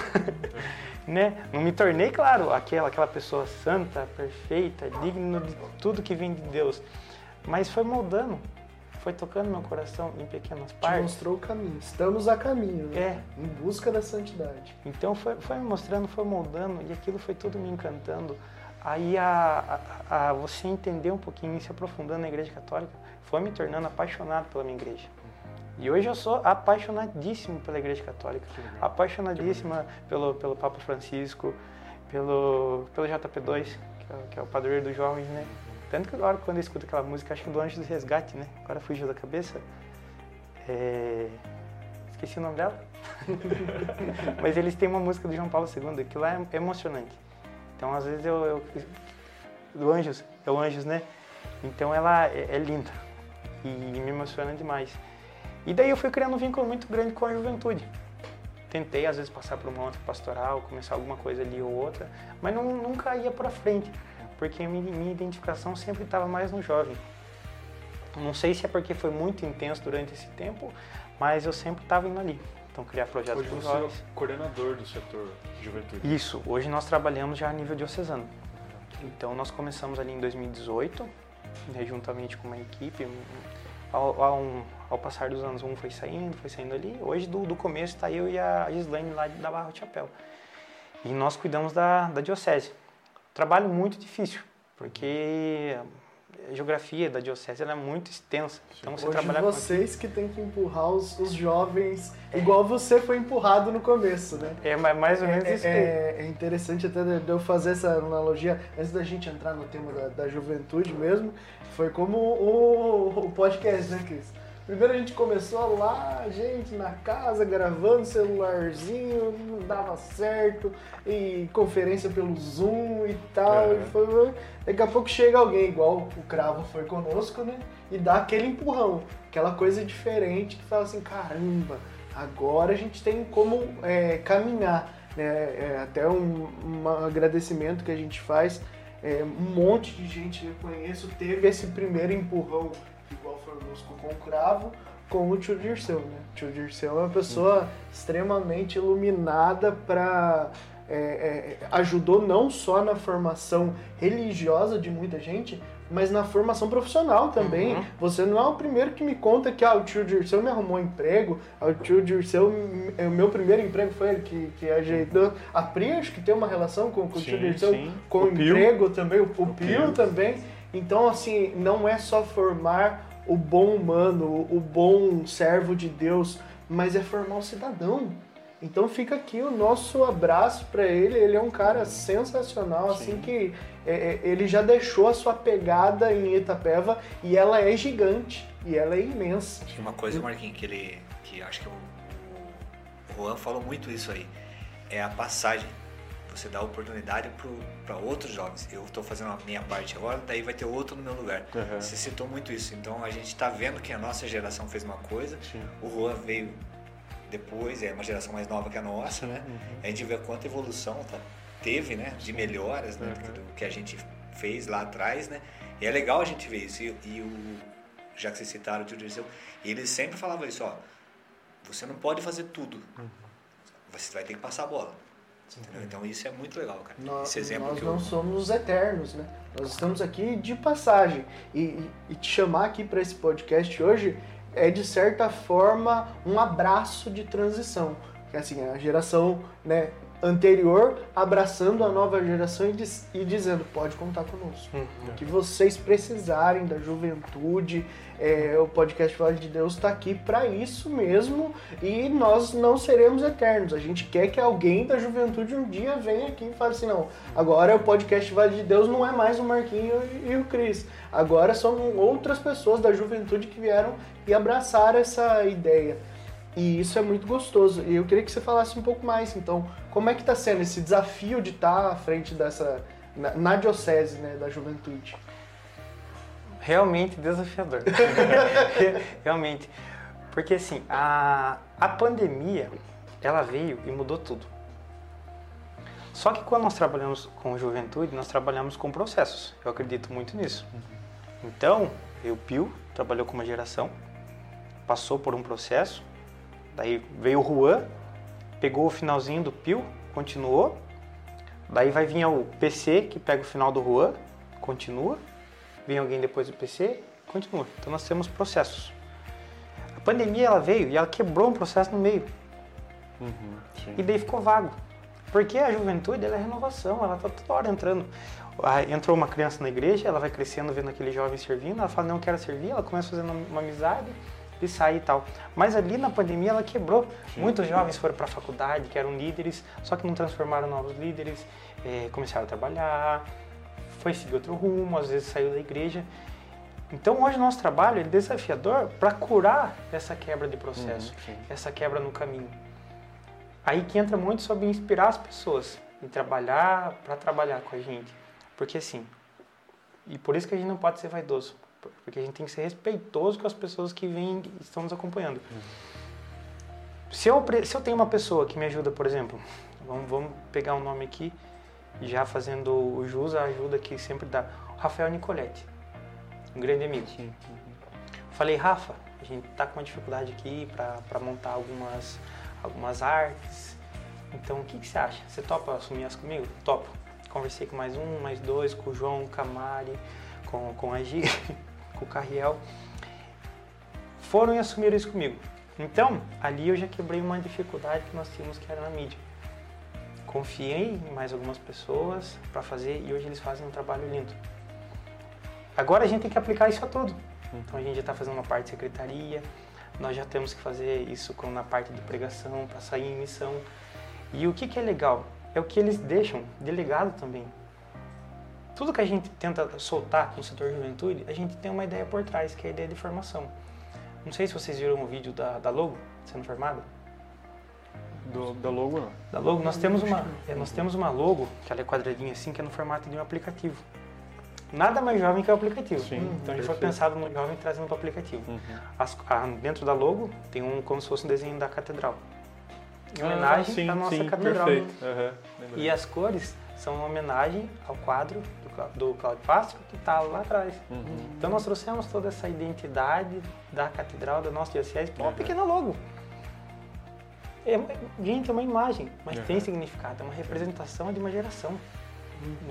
S5: né? Não me tornei, claro, aquela, aquela pessoa santa, perfeita, digna de tudo que vem de Deus. Mas foi moldando, foi tocando meu coração em pequenas
S2: Te
S5: partes.
S2: mostrou o caminho. Estamos a caminho, né?
S5: É.
S2: Em busca da santidade.
S5: Então foi, foi me mostrando, foi moldando e aquilo foi tudo me encantando. Aí a, a, a você entender um pouquinho e se aprofundando na igreja católica foi me tornando apaixonado pela minha igreja. E hoje eu sou apaixonadíssimo pela igreja católica, apaixonadíssima pelo, pelo Papa Francisco, pelo, pelo JP2, que é, o- que é o padroeiro dos jovens, né? Tanto que agora quando eu escuto aquela música, acho que do Anjo do Resgate, né? Agora fugiu da cabeça. É... Esqueci o nome dela. Mas eles têm uma música do João Paulo II, que lá é emocionante. Então, às vezes, eu... eu do Anjos, é o Anjos, né? Então, ela é, é linda e me emociona demais. E daí eu fui criando um vínculo muito grande com a juventude. Tentei, às vezes, passar por uma outra pastoral, começar alguma coisa ali ou outra, mas não, nunca ia para frente, porque minha, identificação sempre estava mais no jovem. Não sei se é porque foi muito intenso durante esse tempo, mas eu sempre estava indo ali. Então, criar projetos
S1: Hoje
S5: com
S1: você é o
S5: jovens.
S1: coordenador do setor de juventude.
S5: Isso, hoje nós trabalhamos já a nível diocesano. Então nós começamos ali em 2018, né, juntamente com uma equipe. Ao, ao, ao passar dos anos, um foi saindo, foi saindo ali. Hoje, do, do começo, está eu e a Gislaine lá da Barra do Chapéu. E nós cuidamos da, da diocese. Trabalho muito difícil, porque a geografia da diocese ela é muito extensa. Então você
S2: Hoje
S5: trabalhar com
S2: vocês que tem que empurrar os, os jovens, igual você foi empurrado no começo, né?
S5: É ma- mais ou menos isso aí.
S2: É, é interessante até de de eu fazer essa analogia, antes da gente entrar no tema da, da juventude mesmo, foi como o, o podcast, né, Cris? Primeiro a gente começou lá, gente, na casa, gravando celularzinho, não dava certo, e conferência pelo Zoom e tal,
S1: É.
S2: e foi, daqui a pouco chega alguém, igual o Cravo foi conosco, né, e dá aquele empurrão, aquela coisa diferente que fala assim, caramba, agora a gente tem como é, caminhar, né, é, até um, um agradecimento que a gente faz, é, um monte de gente que eu conheço teve esse primeiro empurrão, com o Cravo, com o tio Dirceu, né? O tio Dirceu é uma pessoa extremamente iluminada para é, é, ajudou não só na formação religiosa de muita gente, mas na formação profissional também.
S5: Uhum.
S2: Você não é o primeiro que me conta que ah, o tio Dirceu me arrumou um emprego, ah, o tio Dirceu, o meu primeiro emprego foi ele que, que ajeitou. A Pri acho que tem uma relação com, com o tio
S1: Sim,
S2: Dirceu,
S1: sim.
S2: com
S1: O
S2: o
S1: Pio.
S2: emprego também, o, o, Pio
S1: Pio.
S2: também. Então, assim, não é só formar o bom humano, o bom servo de Deus, mas é formar o cidadão. Então fica aqui o nosso abraço para ele. Ele é um cara sensacional, assim que é, é, ele já deixou a sua pegada em Itapeva e ela é gigante e ela é imensa.
S4: E uma coisa, Marquinhos, que ele. que acho que o, o Juan falou muito isso aí. É a passagem. Você dá oportunidade para outros jovens. Eu estou fazendo a minha parte agora, daí vai ter outro no meu lugar.
S1: Uhum.
S4: Você citou muito isso. Então a gente está vendo que a nossa geração fez uma coisa,
S1: Sim.
S4: o Juan veio depois, é uma geração mais nova que a nossa, né? A gente vê quanta evolução tá, teve, né? De melhoras, né?
S1: Uhum.
S4: Do que a gente fez lá atrás, né? E é legal a gente ver isso. E, e o, já que vocês citaram o tio Dirceu, ele sempre falava isso, ó. Você não pode fazer tudo.
S1: Uhum.
S4: Você vai ter que passar a bola. Entendeu? Então isso é muito legal, cara.
S2: Nós,
S4: Esse exemplo
S2: nós
S4: que
S2: não
S4: eu...
S2: somos eternos, né? Nós estamos aqui de passagem. E, e- e te chamar aqui para esse podcast hoje é, de certa forma, um abraço de transição. Que assim, a geração né, anterior abraçando a nova geração e, diz- e dizendo, pode contar conosco. O que vocês precisarem da juventude, é, o podcast Vale de Deus está aqui para isso mesmo e nós não seremos eternos. A gente quer que alguém da juventude um dia venha aqui e fale assim: não, agora o podcast Vale de Deus não é mais o Marquinho e, e o Cris. Agora são outras pessoas da juventude que vieram e abraçaram essa ideia. E isso é muito gostoso. E eu queria que você falasse um pouco mais, então, como é que está sendo esse desafio de estar à frente dessa. na, na diocese né, da juventude?
S5: realmente desafiador. realmente. Porque assim, a, a pandemia, ela veio e mudou tudo. Só que quando nós trabalhamos com juventude, nós trabalhamos com processos. Eu acredito muito nisso. Então, eu, Pio, trabalhou com uma geração, passou por um processo, daí veio o Juan, pegou o finalzinho do Pio, continuou, daí vai vir o PC, que pega o final do Juan, continua, vem alguém depois do PC, continua. Então nós temos processos. A pandemia ela veio e ela quebrou um processo no meio.
S1: Uhum.
S5: E daí ficou vago. Porque a juventude ela é renovação, ela está toda hora entrando. Ah, Entrou uma criança na igreja, ela vai crescendo vendo aquele jovem servindo, ela fala, não quero servir, ela começa fazendo uma amizade e sai e tal. Mas ali na pandemia ela quebrou. Muitos jovens foram para a faculdade, que eram líderes, só que não transformaram novos líderes, eh, começaram a trabalhar, foi seguir outro rumo, às vezes saiu da igreja. Então hoje o nosso trabalho é desafiador para curar essa quebra de processo,
S1: Uhum, sim.
S5: essa quebra no caminho. Aí que entra muito sobre inspirar as pessoas e trabalhar para trabalhar com a gente. Porque assim, e por isso que a gente não pode ser vaidoso, porque a gente tem que ser respeitoso com as pessoas que vêm e estão nos acompanhando. Se eu, se eu tenho uma pessoa que me ajuda, por exemplo, vamos, vamos pegar um nome aqui, já fazendo o jus à ajuda que sempre dá, Rafael Nicoletti, um grande amigo. Falei, Rafa, a gente tá com uma dificuldade aqui para montar algumas, algumas artes. Então, o que, que você acha? Você topa assumir as comigo? Topo. Conversei com mais um, mais dois, com o João, com a Mari, com, com a Gi, com o Carriel. Foram e assumiram isso comigo. Então, ali eu já quebrei uma dificuldade que nós tínhamos que era na mídia. Confiei em mais algumas pessoas para fazer e hoje eles fazem um trabalho lindo. Agora a gente tem que aplicar isso a tudo. Então a gente já está fazendo uma parte de secretaria, nós já temos que fazer isso com, na parte de pregação, para sair em missão. E o que, que é legal? É o que eles deixam delegado também. Tudo que a gente tenta soltar com o setor juventude, a gente tem uma ideia por trás, que é a ideia de formação. Não sei se vocês viram o vídeo da, da logo sendo formada.
S1: Do, da logo não.
S5: Da logo, nós temos uma, é, nós temos uma logo, que ela é quadradinha assim, que é no formato de um aplicativo. Nada mais jovem que o aplicativo.
S1: Sim,
S5: então a gente foi
S1: perfeito.
S5: pensado no jovem trazendo para o aplicativo.
S1: Uhum.
S5: As- a- dentro da logo tem um como se fosse um desenho da catedral. Em homenagem
S1: Ah, sim,
S5: à nossa
S1: sim,
S5: catedral.
S1: Perfeito. Uhum.
S5: E as cores são uma homenagem ao quadro do, do Cláudio que está lá atrás.
S1: Uhum.
S5: Então nós trouxemos toda essa identidade da catedral da nossa diocese para uma
S1: Uhum.
S5: pequena logo. é, gente, é uma imagem, mas
S1: Uhum.
S5: tem significado, é uma representação de uma geração,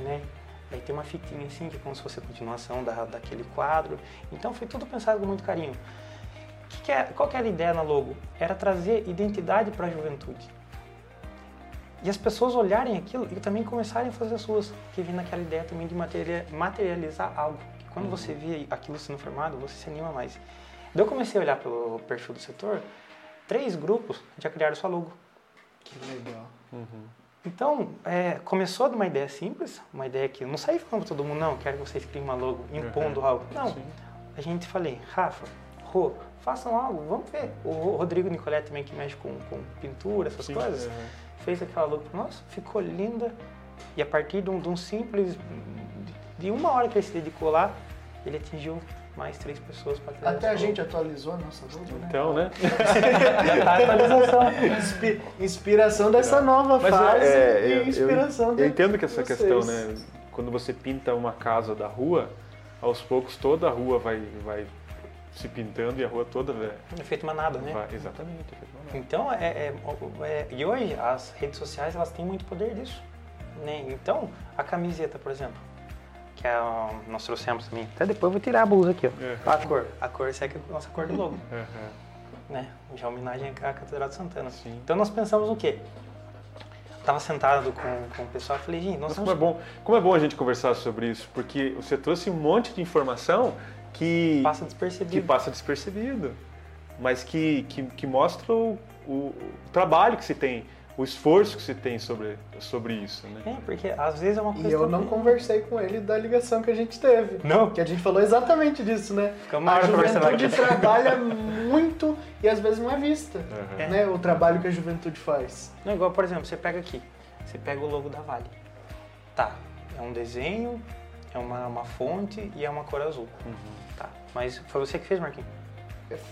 S5: né? Aí tem uma fitinha assim, que é como se fosse a continuação da, daquele quadro. Então foi tudo pensado com muito carinho. Que que é, qual que era a ideia na logo? Era trazer identidade para a juventude. E as pessoas olharem aquilo e também começarem a fazer as suas, que vem naquela ideia também de materia- materializar algo. Que quando você vê aquilo sendo formado, você se anima mais. Daí eu comecei a olhar pelo perfil do setor, três grupos já criaram sua logo.
S2: Que legal.
S5: Então, é, começou de uma ideia simples, uma ideia que eu não saí falando para todo mundo, não, quero que vocês criem uma logo, impondo
S1: Uhum.
S5: algo. Não,
S1: Sim.
S5: a gente falei, Rafa, Rô, façam algo, vamos ver. O Ro- Rodrigo Nicolete também, que mexe com, com pintura, essas
S1: Sim,
S5: coisas,
S1: uhum.
S5: Fez aquela para nós, ficou linda. E a partir de um, de um simples, de uma hora que ele se dedicou lá, ele atingiu mais três pessoas para
S2: Até a gente atualizou a nossa logo, né?
S1: Então, né?
S5: Já tá a atualização.
S2: Inspi- inspiração dessa nova
S1: Mas
S2: fase
S1: é,
S2: e
S1: eu-
S2: inspiração
S1: Eu
S2: de
S1: entendo que essa
S2: vocês.
S1: questão, né? Quando você pinta uma casa da rua, aos poucos toda a rua vai, vai se pintando e a rua toda vai.
S5: Efeito manada, né?
S1: vai- exatamente. efetivamente.
S5: Então, é, é- é- e hoje as redes sociais elas têm muito poder disso. Né? Então, a camiseta, por exemplo, que é, a- nós trouxemos também. Até depois eu vou tirar a blusa aqui, ó.
S1: É.
S5: A cor. A cor segue a nossa cor do logo.
S1: Aham.
S5: né? Já homenagem à Catedral de Santana.
S1: Sim.
S5: Então nós pensamos o quê? Eu tava sentado com, com o pessoal e falei, gente, nós
S1: como é, bom, como é bom a gente conversar sobre isso, porque você trouxe um monte de informação que
S5: Passa
S1: que
S5: despercebido.
S1: passa despercebido, mas que, que, que mostra o, o, trabalho que se tem, o esforço que se tem sobre, sobre isso, né?
S5: É, porque às vezes é uma coisa...
S2: E eu não conversei com ele da ligação que a gente teve.
S5: Não?
S2: Que a gente falou exatamente disso, né?
S5: Fica uma
S2: a juventude
S5: aqui.
S2: trabalha muito e às vezes não é vista.
S1: Aham.
S2: Né? O trabalho que a juventude faz.
S5: Não, igual, por exemplo, você pega aqui, você pega o logo da Vale. Tá, é um desenho, é uma, uma fonte e é uma cor azul.
S1: Uhum.
S5: Mas foi você que fez, Marquinhos?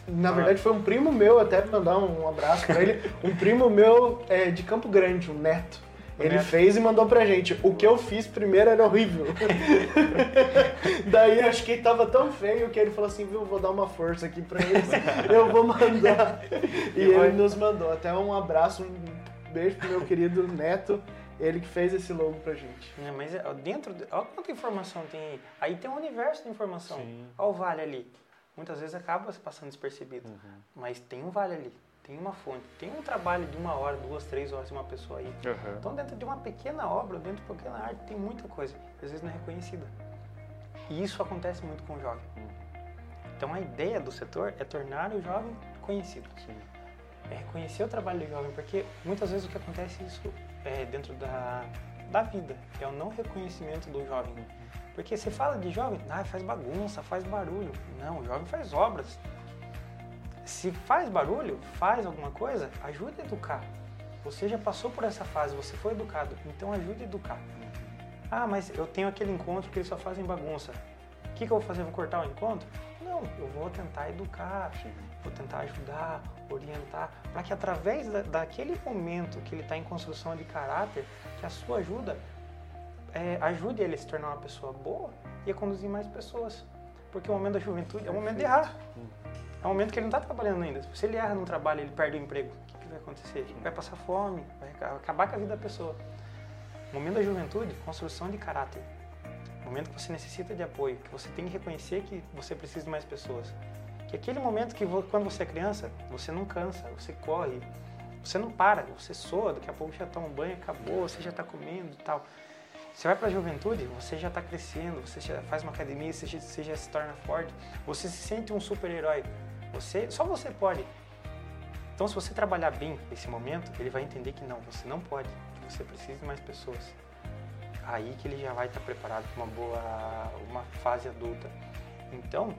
S2: Na verdade, foi um primo meu, até mandar um abraço pra ele. Um primo meu é, de Campo Grande, um neto.
S5: O
S2: Ele
S5: neto.
S2: fez e mandou pra gente. O que eu fiz primeiro era horrível. Daí acho que ele tava tão feio que ele falou assim, viu, vou dar uma força aqui pra eles. Eu vou mandar. E ele nos mandou. Até um abraço, um beijo pro meu querido neto. Ele que fez esse logo pra gente.
S5: É, mas é, dentro, de, olha quanta informação tem aí. Aí tem um universo de informação.
S1: Sim.
S5: Olha o vale ali. Muitas vezes acaba se passando despercebido.
S1: Uhum.
S5: Mas tem um vale ali, tem uma fonte, tem um trabalho de uma hora, duas, três horas de uma pessoa aí.
S1: Aham.
S5: Então dentro de uma pequena obra, dentro de uma pequena arte, tem muita coisa. Às vezes não é reconhecida. E isso acontece muito com o jovem. Então a ideia do setor é tornar o jovem conhecido.
S1: Sim.
S5: É reconhecer o trabalho do jovem, porque muitas vezes o que acontece é isso é, dentro da, da vida, é o não reconhecimento do jovem. Porque você fala de jovem, ah, faz bagunça, faz barulho. Não, o jovem faz obras. Se faz barulho, faz alguma coisa, ajude a educar. Você já passou por essa fase, você foi educado, então ajude a educar. Ah, mas eu tenho aquele encontro que eles só fazem bagunça. O que, que eu vou fazer? Vou cortar o encontro? Não, eu vou tentar educar, vou tentar ajudar, orientar, para que através da, daquele momento que ele está em construção de caráter, que a sua ajuda é, ajude ele a se tornar uma pessoa boa e a conduzir mais pessoas. Porque o momento da juventude é o momento de errar. É o momento que ele não está trabalhando ainda. Se ele erra no trabalho, ele perde o emprego, o que, que vai acontecer? Ele vai passar fome, vai aca- acabar com a vida da pessoa. O momento da juventude, construção de caráter. Momento que você necessita de apoio, que você tem que reconhecer que você precisa de mais pessoas. Que aquele momento que quando você é criança, você não cansa, você corre, você não para, você soa, daqui a pouco já toma um banho, acabou, você já está comendo e tal. Você vai para a juventude, você já está crescendo, você já faz uma academia, você já, você já se torna forte, você se sente um super-herói. Você, só você pode. Então, se você trabalhar bem esse momento, ele vai entender que não, você não pode, que você precisa de mais pessoas. Aí que ele já vai estar preparado para uma boa, uma fase adulta. Então,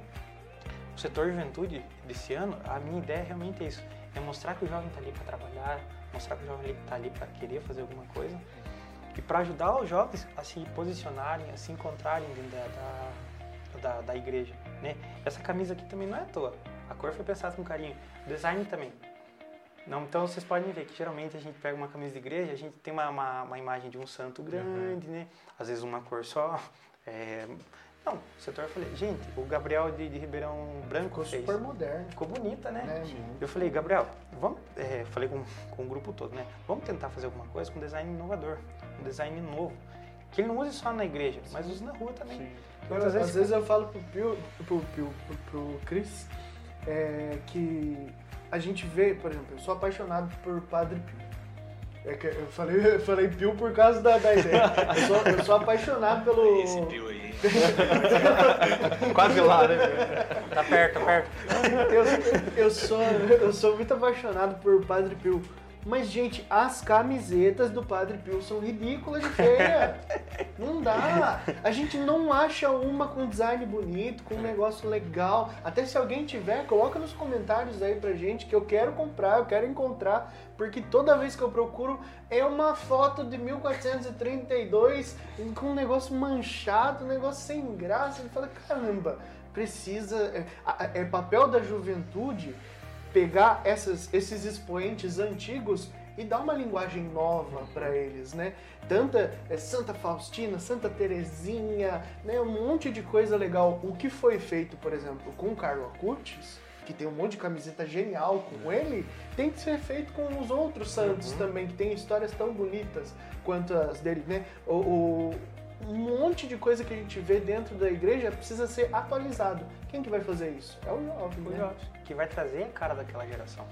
S5: o setor juventude desse ano, a minha ideia realmente é isso, é mostrar que o jovem está ali para trabalhar, mostrar que o jovem está ali para querer fazer alguma coisa e para ajudar os jovens a se posicionarem, a se encontrarem dentro da, da, da, igreja. Né? Essa camisa aqui também não é à toa. A cor foi pensada com carinho. O design também. Não, então vocês podem ver que geralmente a gente pega uma camisa de igreja, a gente tem uma, uma, uma imagem de um santo grande, né? Às vezes uma cor só. É, Não, o setor eu falei, gente, o Gabriel de, de Ribeirão Branco
S2: Ficou
S5: fez.
S2: super moderno.
S5: Ficou bonita, né?
S2: Né?
S5: Eu falei, Gabriel, vamos. é, falei com, com o grupo todo, né? Vamos tentar fazer alguma coisa com design inovador, um design novo. Que ele não use só na igreja, mas use na rua também.
S1: Sim.
S2: Eu,
S5: Muitas
S2: às vezes eu falo pro Pio, pro, Pio, pro, pro Chris, é, que a gente vê, por exemplo, eu sou apaixonado por Padre Pio. É que eu falei, eu falei Pio por causa da, da ideia. Eu sou, eu sou apaixonado pelo.
S4: Esse Pio aí.
S5: Quase lá, né? Tá perto, tá perto.
S2: Eu, eu, sou, eu sou muito apaixonado por Padre Pio. Mas, gente, as camisetas do Padre Pio são ridículas de feia. Não dá. A gente não acha uma com design bonito, com um negócio legal. Até se alguém tiver, coloca nos comentários aí pra gente que eu quero comprar, eu quero encontrar. Porque toda vez que eu procuro é uma foto de 1432 com um negócio manchado, um negócio sem graça. Ele fala, caramba, precisa. É, é papel da juventude pegar essas, esses expoentes antigos e dar uma linguagem nova para eles, né? Tanta é, Santa Faustina, Santa Terezinha, né? Um monte de coisa legal. O que foi feito, por exemplo, com Carlo Acutis, que tem um monte de camiseta genial com ele, tem que ser feito com os outros santos também, que tem histórias tão bonitas quanto as dele, né? O, o- um monte de coisa que a gente vê dentro da igreja precisa ser atualizado. Quem que vai fazer isso? É o jovem, né?
S5: Que vai trazer a cara daquela geração.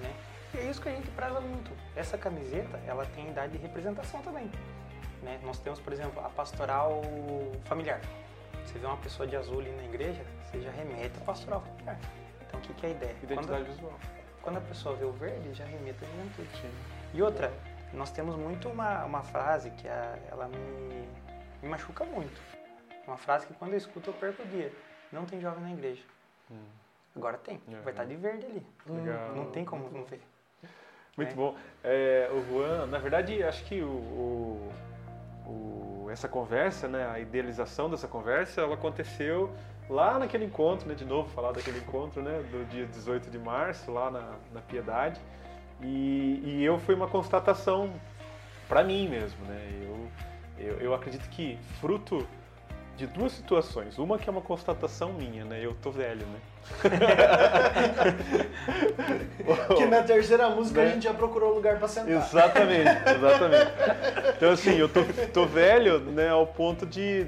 S5: Né? E é isso que a gente preza muito. Essa camiseta, ela tem idade de representação também. Né? Nós temos, por exemplo, a pastoral familiar. Você vê uma pessoa de azul ali na igreja, você já remete à pastoral familiar. Então, o que, que é a ideia?
S1: Identidade
S5: Quando,
S1: visual.
S5: quando a pessoa vê o verde, já remete à juventude. E outra, nós temos muito uma, uma frase que a- ela me, me machuca muito. Uma frase que quando eu escuto eu perco o dia. Não tem jovem na igreja. Agora tem.
S1: É.
S5: Vai estar de verde ali.
S1: Legal.
S5: Não tem como não ver.
S1: Muito
S5: É.
S1: bom. É, o Juan, na verdade, acho que o, o- o- essa conversa, né, a idealização dessa conversa, ela aconteceu lá naquele encontro, né, de novo falar daquele encontro, né, do dia 18 de março, lá na, na Piedade. E, e eu foi uma constatação para mim mesmo, né? Eu, eu, eu acredito que fruto de duas situações. Uma que é uma constatação minha, né? Eu tô velho, né?
S2: Que na terceira música
S1: Né?
S2: a gente já procurou lugar pra sentar.
S1: Exatamente, exatamente. Então assim, eu tô, tô velho, né, ao ponto de,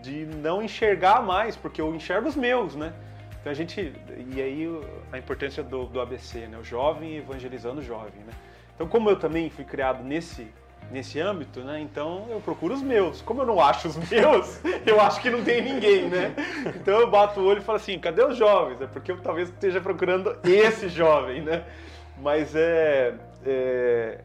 S1: de não enxergar mais, porque eu enxergo os meus, né? Então a gente, e aí a importância do, do ABC, né, o jovem evangelizando o jovem, né? Então como eu também fui criado nesse nesse âmbito, né? Então eu procuro os meus. Como eu não acho os meus, eu acho que não tem ninguém, né? Então eu bato o olho e falo assim, cadê os jovens? É porque eu talvez esteja procurando esse jovem, né? Mas é, é,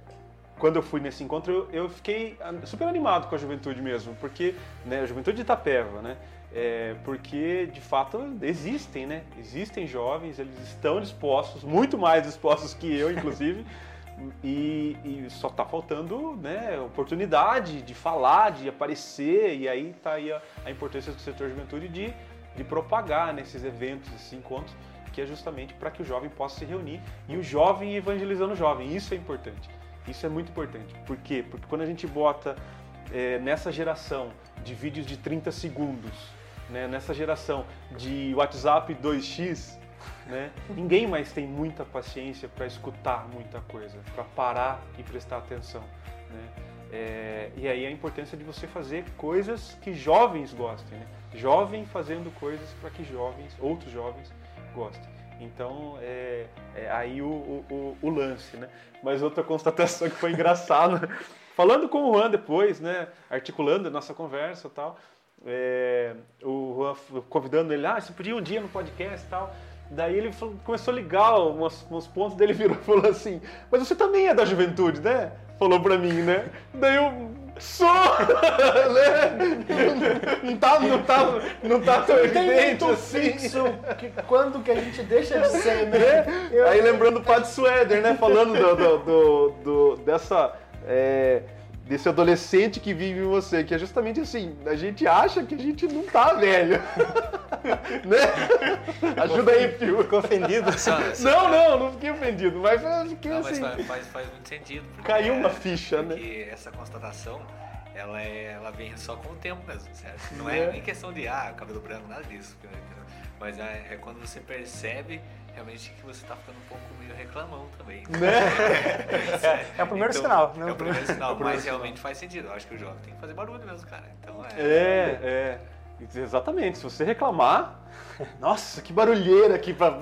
S1: quando eu fui nesse encontro, eu, eu fiquei ah, super animado com a juventude mesmo, porque né, a juventude de Itapeva, né? É, porque de fato existem, né? Existem jovens, eles estão dispostos, muito mais dispostos que eu, inclusive, e, e só está faltando né, oportunidade de falar, de aparecer, e aí está aí a, a importância do setor juventude de, de propagar nesses eventos, esses encontros, que é justamente para que o jovem possa se reunir e o jovem evangelizando o jovem. Isso é importante. Isso é muito importante. Por quê? Porque quando a gente bota é, nessa geração de vídeos de 30 segundos, né, nessa geração de WhatsApp 2x, né, ninguém mais tem muita paciência para escutar muita coisa, para parar e prestar atenção. Né? É, e aí a importância de você fazer coisas que jovens gostem. Né? Jovem fazendo coisas para que jovens, outros jovens, gostem. Então, é, é aí o, o, o- lance, né? Mas outra constatação que foi engraçada, falando com o Juan depois, né? Articulando a nossa conversa e tal, é, o Juan convidando ele, ah, você podia um dia no podcast e tal. Daí ele começou a ligar umas, uns pontos dele virou e falou assim, mas você também é da juventude, né? Falou pra mim, né? Daí eu sou, né? Não tá, não tá, não tá tão evidente assim.
S2: fixo que quando que a gente deixa de ser, né?
S1: né?
S2: Eu-
S1: Aí lembrando o Padre Suéder, né? Falando do, do- do- do- dessa. é, desse adolescente que vive em você, que é justamente assim, a gente acha que a gente não tá velho. né? Ajuda aí, Pio.
S5: Ficou ofendido?
S4: Só- só-
S1: Não, não, não fiquei ofendido, mas fiquei
S4: Não, mas
S1: assim.
S4: faz, faz, faz muito sentido.
S1: Caiu uma
S4: é-
S1: ficha, né?
S4: Porque essa constatação ela, é, ela vem só com o tempo mesmo, certo? Não é nem questão de, ah, cabelo branco, nada disso. Mas é, é quando você percebe realmente que você tá ficando um pouco meio reclamão também.
S5: É, é o primeiro
S4: Então,
S5: sinal, né?
S4: É o primeiro sinal,
S1: É o primeiro
S4: mas
S1: sinal.
S4: realmente faz sentido. Eu acho que o jovem tem que fazer barulho mesmo, cara. Então é.
S1: É, é. Exatamente. Se você reclamar, nossa, que barulheira aqui pra.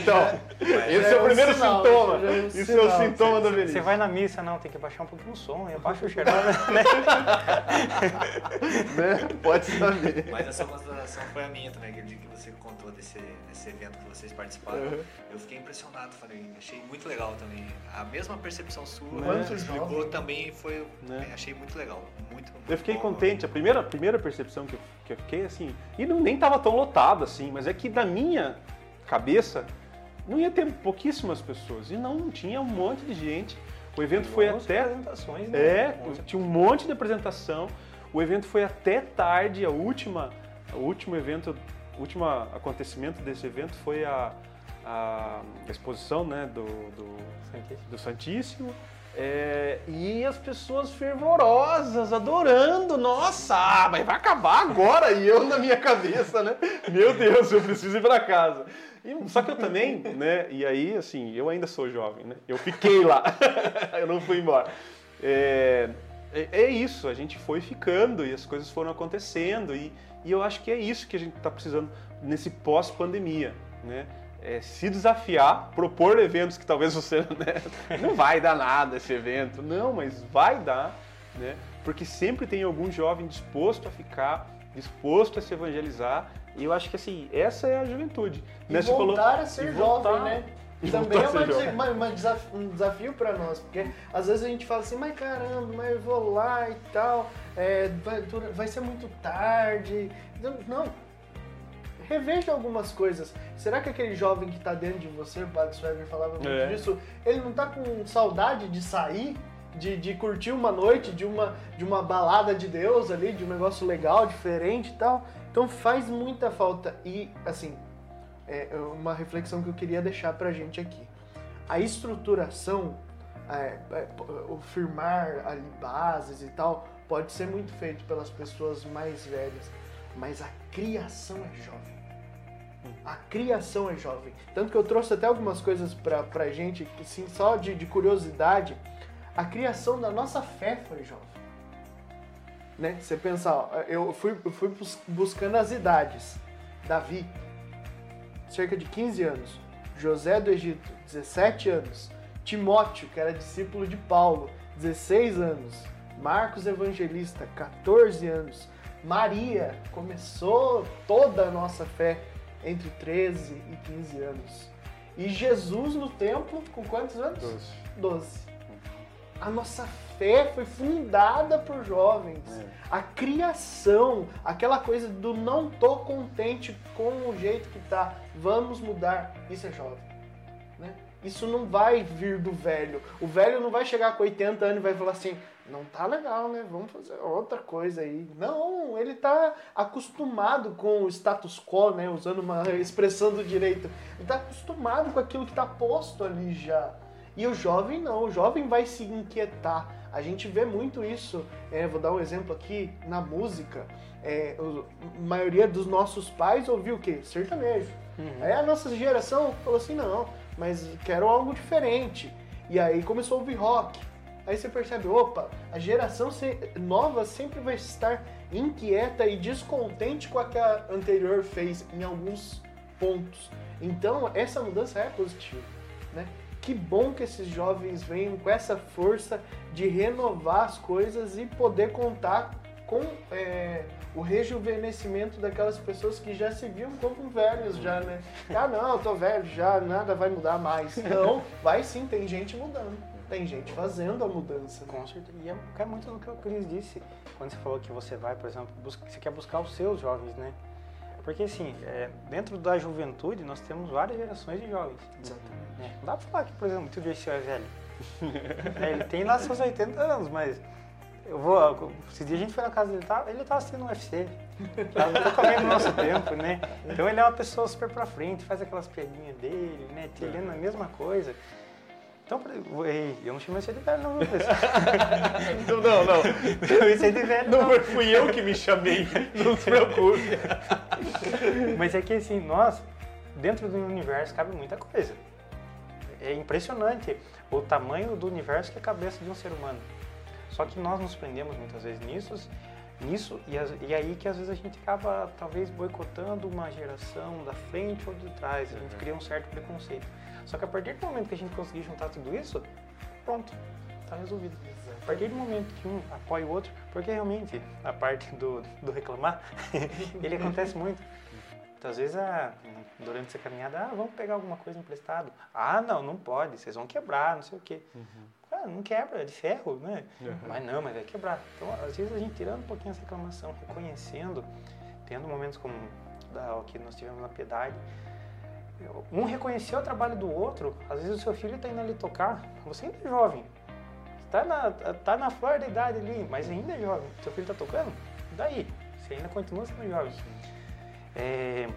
S1: então, esse é, o
S2: um
S1: primeiro
S2: sinal,
S1: sintoma.
S2: já é
S1: Isso é o
S2: sinal.
S1: sintoma da velhice.
S5: Você vai na missa, não, tem que baixar um pouquinho o som, e abaixa o xerox, né?
S1: né? Pode saber.
S4: Mas essa consideração foi a minha também, aquele dia que você contou desse, desse evento que vocês participaram.
S1: Uhum.
S4: Eu fiquei impressionado, falei, achei muito legal também. A mesma percepção sua,
S2: Quantos
S4: que explicou
S2: jovens?
S4: também foi.
S1: Né?
S4: Achei muito legal. Muito, muito
S1: Eu fiquei
S4: bom.
S1: contente. A primeira, a primeira percepção que eu, que eu fiquei, assim, e não, nem tava tão lotado assim, mas é que da minha cabeça não ia ter pouquíssimas pessoas. E não, tinha um monte de gente. O evento foi até.
S5: apresentações, né?
S1: É, tinha um monte de apresentação. O evento foi até tarde, a última, o último evento, o último acontecimento desse evento foi a, a exposição né, do, do, do Santíssimo. É, e as pessoas fervorosas, adorando, nossa, ah, mas vai acabar agora, e eu na minha cabeça, né? Meu Deus, eu preciso ir para casa. E- só que eu também, né? E aí, assim, eu ainda sou jovem, né? Eu fiquei lá, eu não fui embora. É, é, é isso, a gente foi ficando e as coisas foram acontecendo e, e eu acho que é isso que a gente está precisando nesse pós-pandemia, né? É, se desafiar, propor eventos que talvez você né, não vai dar nada esse evento, não, mas vai dar, né? Porque sempre tem algum jovem disposto a ficar, disposto a se evangelizar. E eu acho que assim, essa é a juventude.
S2: E
S1: né? Você falou-
S2: voltar a ser
S1: voltar-
S2: jovem, né? Também é
S1: voltar
S2: uma uma- um desafio pra nós, porque às vezes a gente fala assim, mas caramba, mas eu vou lá e tal, é, vai, vai ser muito tarde. Não. Reveja algumas coisas. Será que aquele jovem que tá dentro de você, o Padre Sweber falava muito
S1: É.
S2: disso, ele não tá com saudade de sair? De, de curtir uma noite, de uma, de uma balada de Deus ali, de um negócio legal, diferente e tal. Então faz muita falta. E, assim, é uma reflexão que eu queria deixar pra gente aqui. A estruturação, é, é, o firmar ali bases e tal, pode ser muito feito pelas pessoas mais velhas, mas a criação é jovem. A criação é jovem. Tanto que eu trouxe até algumas coisas pra, pra gente, assim, só de, de curiosidade. A criação da nossa fé foi jovem. Né? Você pensar, ó, eu fui, eu fui bus- buscando as idades. Davi, cerca de 15 anos. José do Egito, 17 anos. Timóteo, que era discípulo de Paulo, 16 anos. Marcos Evangelista, 14 anos. Maria começou toda a nossa fé entre 13 e 15 anos. E Jesus no templo, com quantos anos?
S1: Doze.
S2: 12. A nossa fé foi fundada por jovens.
S1: É.
S2: A criação, aquela coisa do não tô contente com o jeito que tá, vamos mudar, isso é jovem. Né? Isso não vai vir do velho. O velho não vai chegar com 80 anos e vai falar assim, não tá legal, né? Vamos fazer outra coisa aí. Não, ele tá acostumado com o status quo, né? Usando uma expressão do direito. Ele tá acostumado com aquilo que tá posto ali já. E o jovem não, o jovem vai se inquietar. A gente vê muito isso, é, vou dar um exemplo aqui, na música. É, a maioria dos nossos pais ouviu o quê? Sertanejo. Aí a nossa geração falou assim, não, mas quero algo diferente. E aí começou a ouvir rock. Aí você percebe, opa, a geração nova sempre vai estar inquieta e descontente com a que a anterior fez em alguns pontos. Então essa mudança é positiva, né? Que bom que esses jovens venham com essa força de renovar as coisas e poder contar com é, o rejuvenescimento daquelas pessoas que já se viam como velhos já, né? Ah, não, eu tô velho já, nada vai mudar mais. Não, vai sim, tem gente mudando. Tem gente fazendo a mudança. né?
S5: Com certeza. E é, cai muito no que o Cris disse, quando você falou que você vai, por exemplo, busca, você quer buscar os seus jovens, né? Porque assim, é, dentro da juventude nós temos várias gerações de jovens. né? Não dá pra falar que, por exemplo, o Dirceu é velho. É, ele tem lá seus 80 anos, mas eu vou. Esses dias a gente foi na casa dele, tá, ele tava assistindo o UFC. Tava totalmente no nosso tempo, né? Então ele é uma pessoa super pra frente, faz aquelas piadinhas dele, né? Te lendo a mesma coisa. Então, pra- ei, eu não chamei você de velho, não, viu, Cris?
S1: Não, não, não.
S5: Eu você de velho,
S1: Não
S5: não.
S1: foi- fui eu que me chamei. Não se preocupe.
S5: Mas é que assim, nós, dentro do universo, cabe muita coisa. É impressionante o tamanho do universo que é a cabeça de um ser humano. Só que nós nos prendemos muitas vezes nisso, nisso e, as- e aí que às vezes a gente acaba talvez boicotando uma geração da frente ou de trás. A gente cria um certo preconceito. Só que a partir do momento que a gente conseguir juntar tudo isso, pronto, está resolvido. A partir do momento que um apoia o outro, porque realmente a parte do, do reclamar, ele acontece muito. Muitas vezes, ah, durante essa caminhada, ah, vamos pegar alguma coisa emprestado. Ah, não, não pode, vocês vão quebrar, não sei o quê. Ah, não quebra, é de ferro, né? Mas não, mas vai quebrar. Então, às vezes a gente tirando um pouquinho essa reclamação, reconhecendo, tendo momentos como da, o que nós tivemos na piedade, um reconhecer o trabalho do outro, às vezes o seu filho está indo ali tocar, você ainda é jovem, está na, tá na flor da idade ali, mas ainda é jovem, seu filho está tocando, daí, você ainda continua sendo jovem. É,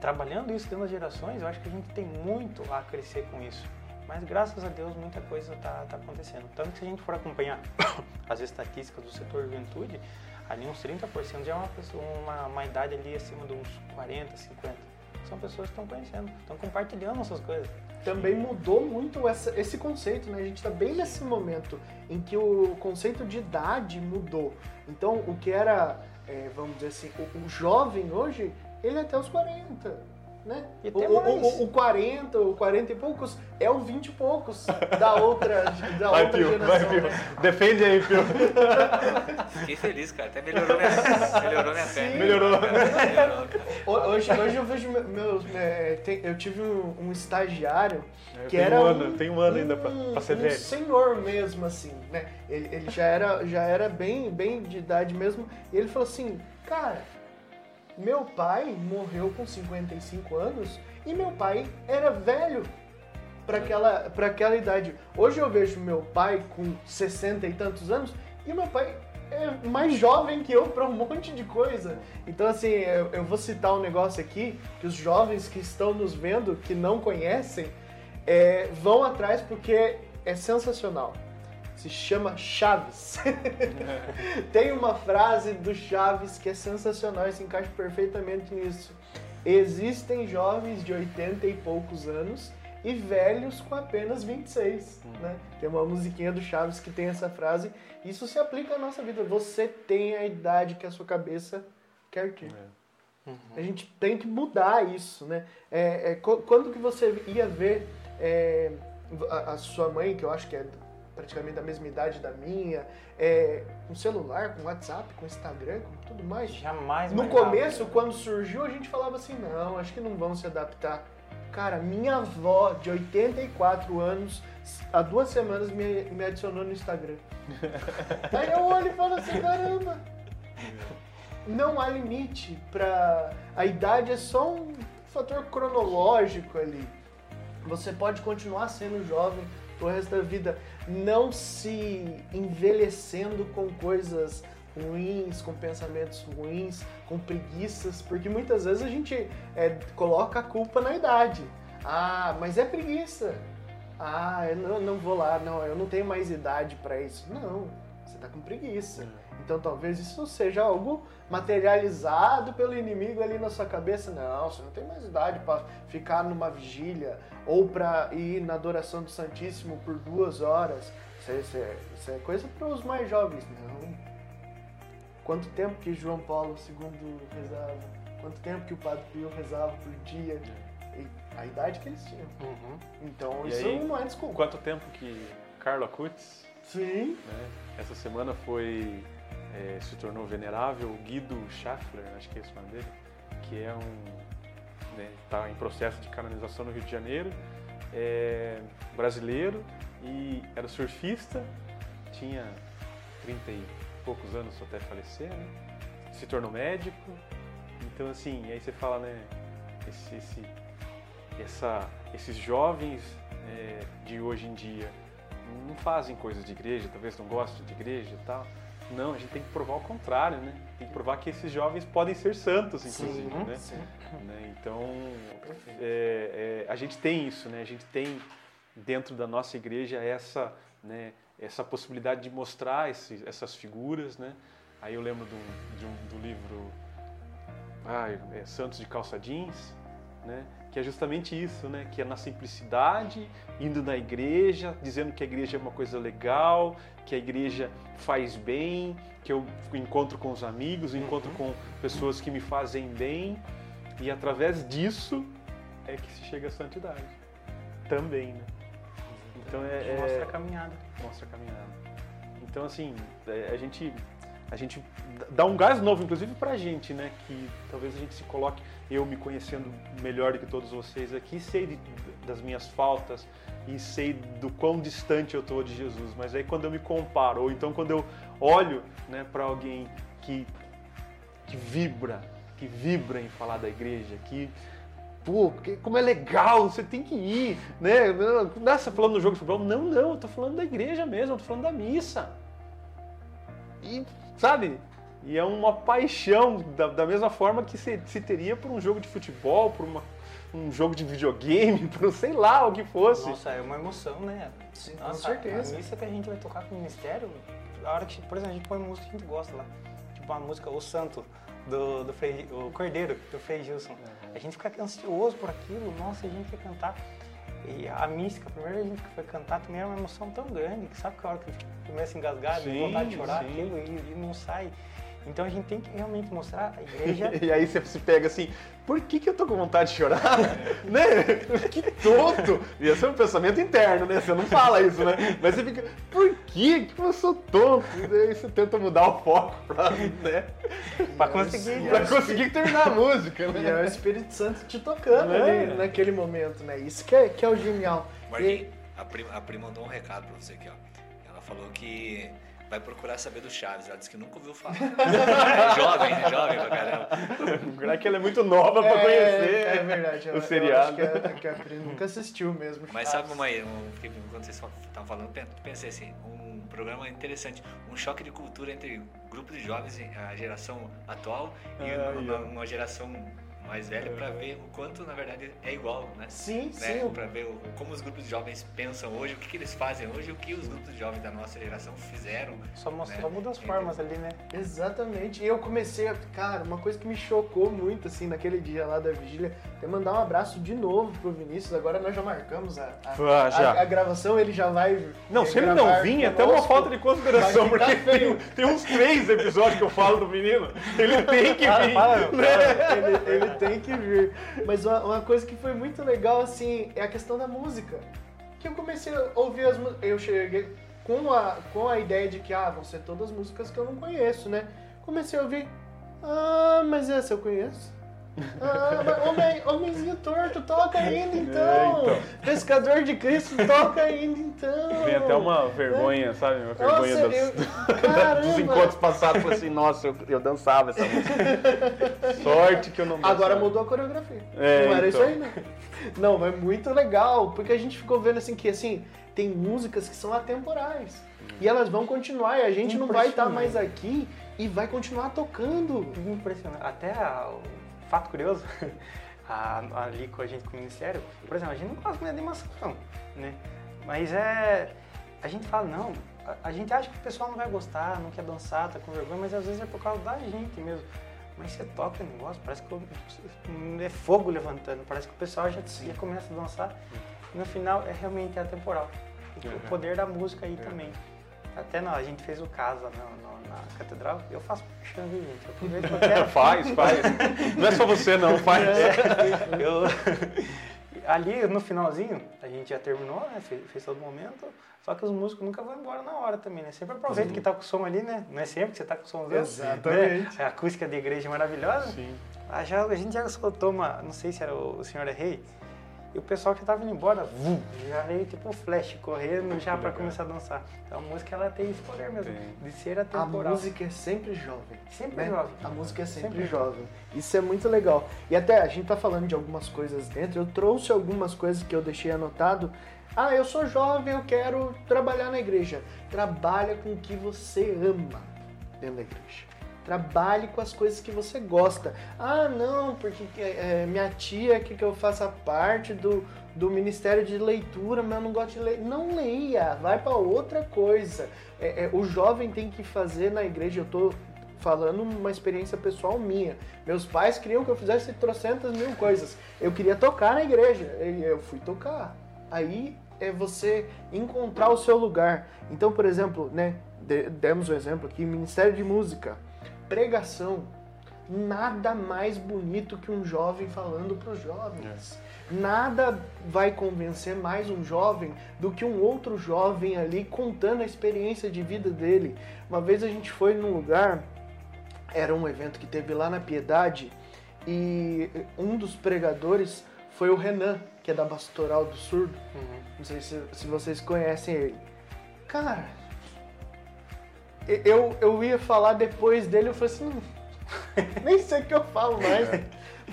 S5: trabalhando isso dentro das gerações, eu acho que a gente tem muito a crescer com isso. Mas graças a Deus muita coisa está acontecendo. Tanto que se a gente for acompanhar as estatísticas do setor juventude, ali uns 30% já é uma, pessoa, uma, uma idade ali acima de uns 40, 50. São pessoas que estão conhecendo, estão compartilhando essas coisas.
S2: Também mudou muito essa- esse conceito, né? A gente está bem nesse momento em que o conceito de idade mudou. Então, o que era, é, vamos dizer assim, o, o jovem hoje, ele é até os 40. Né?
S5: E
S2: O, o,
S5: mais.
S2: o, o 40, o 40 e poucos é o 20 e poucos da outra, da
S1: Vai,
S2: outra
S1: Pio, vai,
S2: geração.
S1: Pio.
S2: né?
S1: Defende aí, Pio.
S4: Fiquei feliz, cara. Até melhorou minha, melhorou minha fé.
S1: Melhorou.
S4: Melhorou,
S2: Hoje, hoje eu vejo me- meus. é, tem- eu tive um, um estagiário que
S1: tem
S2: era.
S1: um ano, tem um ano ainda pra,
S2: um-
S1: pra ser
S2: um
S1: velho.
S2: senhor mesmo, assim, né? Ele, ele já era, já era bem, bem de idade mesmo. E ele falou assim: Cara, meu pai morreu com 55 anos e meu pai era velho para aquela, pra aquela idade. Hoje eu vejo meu pai com 60 e tantos anos e meu pai é mais jovem que eu para um monte de coisa. Então, assim, eu, eu vou citar um negócio aqui que os jovens que estão nos vendo, que não conhecem, é, vão atrás porque é sensacional. Se chama Chaves. Tem uma frase do Chaves que é sensacional e se encaixa perfeitamente nisso. Existem jovens de 80 e poucos anos e velhos com apenas 26. Né? Tem uma musiquinha do Chaves que tem essa frase. Isso se aplica à nossa vida. Você tem a idade que a sua cabeça quer ter. A gente tem que mudar isso, né? É, é, qu- quando que você ia ver é, a, a sua mãe, que eu acho que é praticamente da mesma idade da minha, é, com celular, com WhatsApp, com Instagram, com tudo mais?
S5: Jamais
S2: No começo, quando surgiu, a gente falava assim, não, acho que não vão se adaptar. Cara, minha avó, de 84 anos, há duas semanas me, me adicionou no Instagram. Aí eu olho e falo assim, caramba, não há limite para a idade é só um fator cronológico ali. Você pode continuar sendo jovem pro resto da vida, não se envelhecendo com coisas ruins, com pensamentos ruins, com preguiças, porque muitas vezes a gente é, coloca a culpa na idade. Ah, mas é preguiça. Ah, eu não, não vou lá, não, eu não tenho mais idade para isso. Não, você tá com preguiça. Então talvez isso seja algo materializado pelo inimigo ali na sua cabeça. Não, você não tem mais idade para ficar numa vigília ou para ir na adoração do Santíssimo por duas horas. Isso é, isso é- isso é coisa para os mais jovens. Não. Quanto tempo que João Paulo II rezava? Quanto tempo que o Padre Pio rezava por dia? E a idade que eles tinham.
S5: Uhum.
S2: Então
S1: E
S2: isso
S1: aí,
S2: não é desculpa.
S1: Quanto tempo que Carla Kutz,
S2: Sim.
S1: né, essa semana foi é, se tornou venerável Guido Schaffler, acho que é esse o nome dele, que é um está em processo de canonização no Rio de Janeiro, é brasileiro e era surfista, tinha 30 e poucos anos até falecer, né? se tornou médico, então assim, aí você fala, né, esse, esse, essa, esses jovens é, de hoje em dia não fazem coisas de igreja, talvez não gostem de igreja e tal. Não, a gente tem que provar o contrário, né? Tem que provar que esses jovens podem ser santos, inclusive,
S2: Sim,
S1: né?
S2: sim.
S1: né? Então, é, é, a gente tem isso, né? A gente tem dentro da nossa igreja essa, né, essa possibilidade de mostrar esse, essas figuras, né? Aí eu lembro do, de um, do livro ah, é Santos de Calça Jeans, né? Que é justamente isso, né? que é na simplicidade, indo na igreja, dizendo que a igreja é uma coisa legal, que a igreja faz bem, que eu encontro com os amigos, encontro com pessoas que me fazem bem, e através disso é que se chega à santidade também. Né?
S5: Então é, é, mostra a caminhada.
S1: Mostra a caminhada. Então assim, é, a gente a gente dá um gás novo, inclusive para a gente, né? Que talvez a gente se coloque, eu me conhecendo melhor do que todos vocês aqui, sei de, das minhas faltas e sei do quão distante eu estou de Jesus. Mas aí quando eu me comparo, ou então quando eu olho né, para alguém que, que vibra, que vibra em falar da igreja, que pô, como é legal, você tem que ir, né? Você falando no jogo de futebol, não, não, eu tô falando da igreja mesmo, eu tô falando da missa. E sabe? E é uma paixão, da, da mesma forma que se, se, teria por um jogo de futebol, por uma, um jogo de videogame, por sei lá o que fosse.
S5: Nossa, é uma emoção, né?
S2: Sim, Nossa, com certeza.
S5: A missa que a gente vai tocar com o ministério, a hora que, por exemplo, a gente põe música que a gente gosta lá. Tipo a música O Santo, do, do Frei, o Cordeiro, do Frei Gilson. Uhum. A gente fica ansioso por aquilo, nossa, a gente quer cantar. E a mística, a primeira vez que foi cantar, também era uma emoção tão grande, que sabe que a hora que começa a engasgar, sim, vontade de chorar sim. aquilo e, e não sai. Então a gente tem que realmente mostrar a igreja.
S1: e aí você se pega assim, por que, que eu tô com vontade de chorar? né? Que tonto! E esse é um pensamento interno, né? Você não fala isso, né? Mas você fica, por que, que eu sou tonto? E daí você tenta mudar o foco pra, né?
S5: pra conseguir.
S1: Pra conseguir terminar a música, né?
S2: E é o Espírito Santo te tocando é. ali naquele momento, né? Isso que é, que é o genial.
S4: Marquinhos, e... a, prima, a prima mandou um recado pra você aqui, ó. Ela falou que vai procurar saber do Chaves. Ela disse que nunca ouviu falar. é jovem, é jovem pra caramba.
S1: É que ela é muito nova pra
S2: é,
S1: conhecer
S2: é verdade,
S1: o seriado.
S2: Eu acho que a, que a Pri nunca assistiu mesmo.
S4: Mas sabe uma, um, quando vocês estavam falando, pensei assim, um programa interessante, um choque de cultura entre grupos de jovens, a geração atual e ah, uma, uma geração mais velho para ver o quanto na verdade é igual, né?
S2: Sim,
S4: né?
S2: sim.
S4: Para ver o, como os grupos de jovens pensam hoje, o que, que, eles fazem hoje, o que os grupos de jovens da nossa geração fizeram.
S5: Só, mostra, né? só muda as formas ali, né?
S2: Exatamente. E eu comecei a. Cara, uma coisa que me chocou muito, assim, naquele dia lá da vigília, é mandar um abraço de novo pro Vinícius. Agora nós já marcamos a, a, ah, já. a, a gravação, ele já vai.
S1: Não, se ele não vir, é até uma falta de consideração, porque tem, tem, uns três episódios que eu falo do menino. Ele tem que vir. Fala,
S2: né? ele, ele tem que vir. Mas uma, uma, coisa que foi muito legal, assim, é a questão da música. Que eu comecei a ouvir as músicas. Eu cheguei com a, com a ideia de que, ah, vão ser todas músicas que eu não conheço, né? Comecei a ouvir. Ah, mas essa eu conheço. Ah, mas homem, homenzinho torto, toca ainda então. É, então. Pescador de Cristo, toca ainda então.
S1: Vem até uma vergonha, é. sabe? Uma vergonha nossa, das, dos encontros passados. Falei assim, nossa, eu, eu dançava essa música. Sorte que eu não dançava.
S2: Agora mudou a coreografia. É, não era então. isso aí, não. Não, mas muito legal, porque a gente ficou vendo assim que assim, tem músicas que são atemporais. E elas vão continuar e a gente não vai estar mais aqui e vai continuar tocando.
S5: Impressionante. Até a, fato curioso, ali com a gente com o Ministério, por exemplo, a gente não gosta de animação, né? Mas é. A gente fala, não, a, a, gente acha que o pessoal não vai gostar, não quer dançar, tá com vergonha, mas às vezes é por causa da gente mesmo. Mas você toca o negócio, parece que é fogo levantando, parece que o pessoal já, já começa a dançar. E no final é realmente atemporal. O uhum. poder da música aí uhum. também. Até não, a gente fez o casa no, no, na catedral, eu faço puxando, gente. Eu aproveito que eu quero.
S1: faz, faz. Não é só você não, faz. É,
S5: eu, ali no finalzinho, a gente já terminou, né? Fez, fez todo momento. Só que os músicos nunca vão embora na hora também, né? Sempre aproveita que tá com o som ali, né? Não é sempre que você tá com o som
S2: Exatamente.
S5: Né? A acústica da igreja é maravilhosa.
S1: Sim.
S5: A, já, a gente já soltou uma, não sei se era o, o senhor é rei, e o pessoal que estava indo embora, vum, já veio tipo um flash, correndo já para começar a dançar. Então a música ela tem esse poder mesmo, Sim. de ser atemporal.
S2: A música é sempre jovem.
S5: Sempre né? jovem.
S2: A música é sempre, sempre jovem. Isso é muito legal. E até a gente tá falando de algumas coisas dentro, eu trouxe algumas coisas que eu deixei anotado. Ah, eu sou jovem, eu quero trabalhar na igreja. Trabalha com o que você ama dentro da igreja. Trabalhe com as coisas que você gosta. Ah, não, porque é, minha tia quer que eu faça parte do, do Ministério de Leitura, mas eu não gosto de ler. Não leia, vai para outra coisa. É, é, o jovem tem que fazer na igreja. Eu tô falando uma experiência pessoal minha. Meus pais queriam que eu fizesse trocentas mil coisas. Eu queria tocar na igreja. Eu fui tocar. Aí é você encontrar o seu lugar. Então, por exemplo, né, demos um exemplo aqui, Ministério de Música pregação. Nada mais bonito que um jovem falando para os jovens. É. Nada vai convencer mais um jovem do que um outro jovem ali contando a experiência de vida dele. Uma vez a gente foi num lugar, era um evento que teve lá na Piedade, e um dos pregadores foi o Renan, que é da Pastoral do Surdo. Uhum. Não sei se, se vocês conhecem ele. Cara, eu, eu ia falar depois dele, eu falei assim, hum, nem sei o que eu falo mais. É.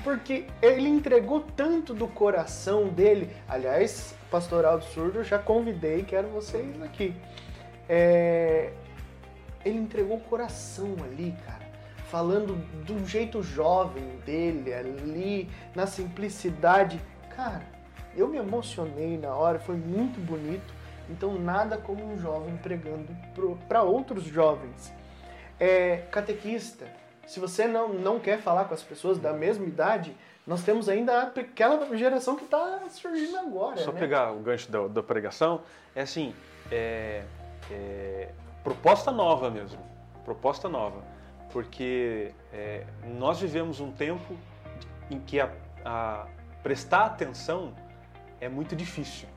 S2: Porque ele entregou tanto do coração dele. Aliás, Pastoral do Surdo, já convidei, quero vocês aqui. É, ele entregou o coração ali, cara. Falando do jeito jovem dele, ali, na simplicidade. Cara, eu me emocionei na hora, foi muito bonito. Então, nada como um jovem pregando para outros jovens. É, catequista, se você não, não quer falar com as pessoas da mesma idade, nós temos ainda aquela geração que está surgindo agora.
S1: Só
S2: né?
S1: pegar o gancho da, da pregação, é assim, é, é, proposta nova mesmo, proposta nova, porque é, nós vivemos um tempo em que a, a prestar atenção é muito difícil.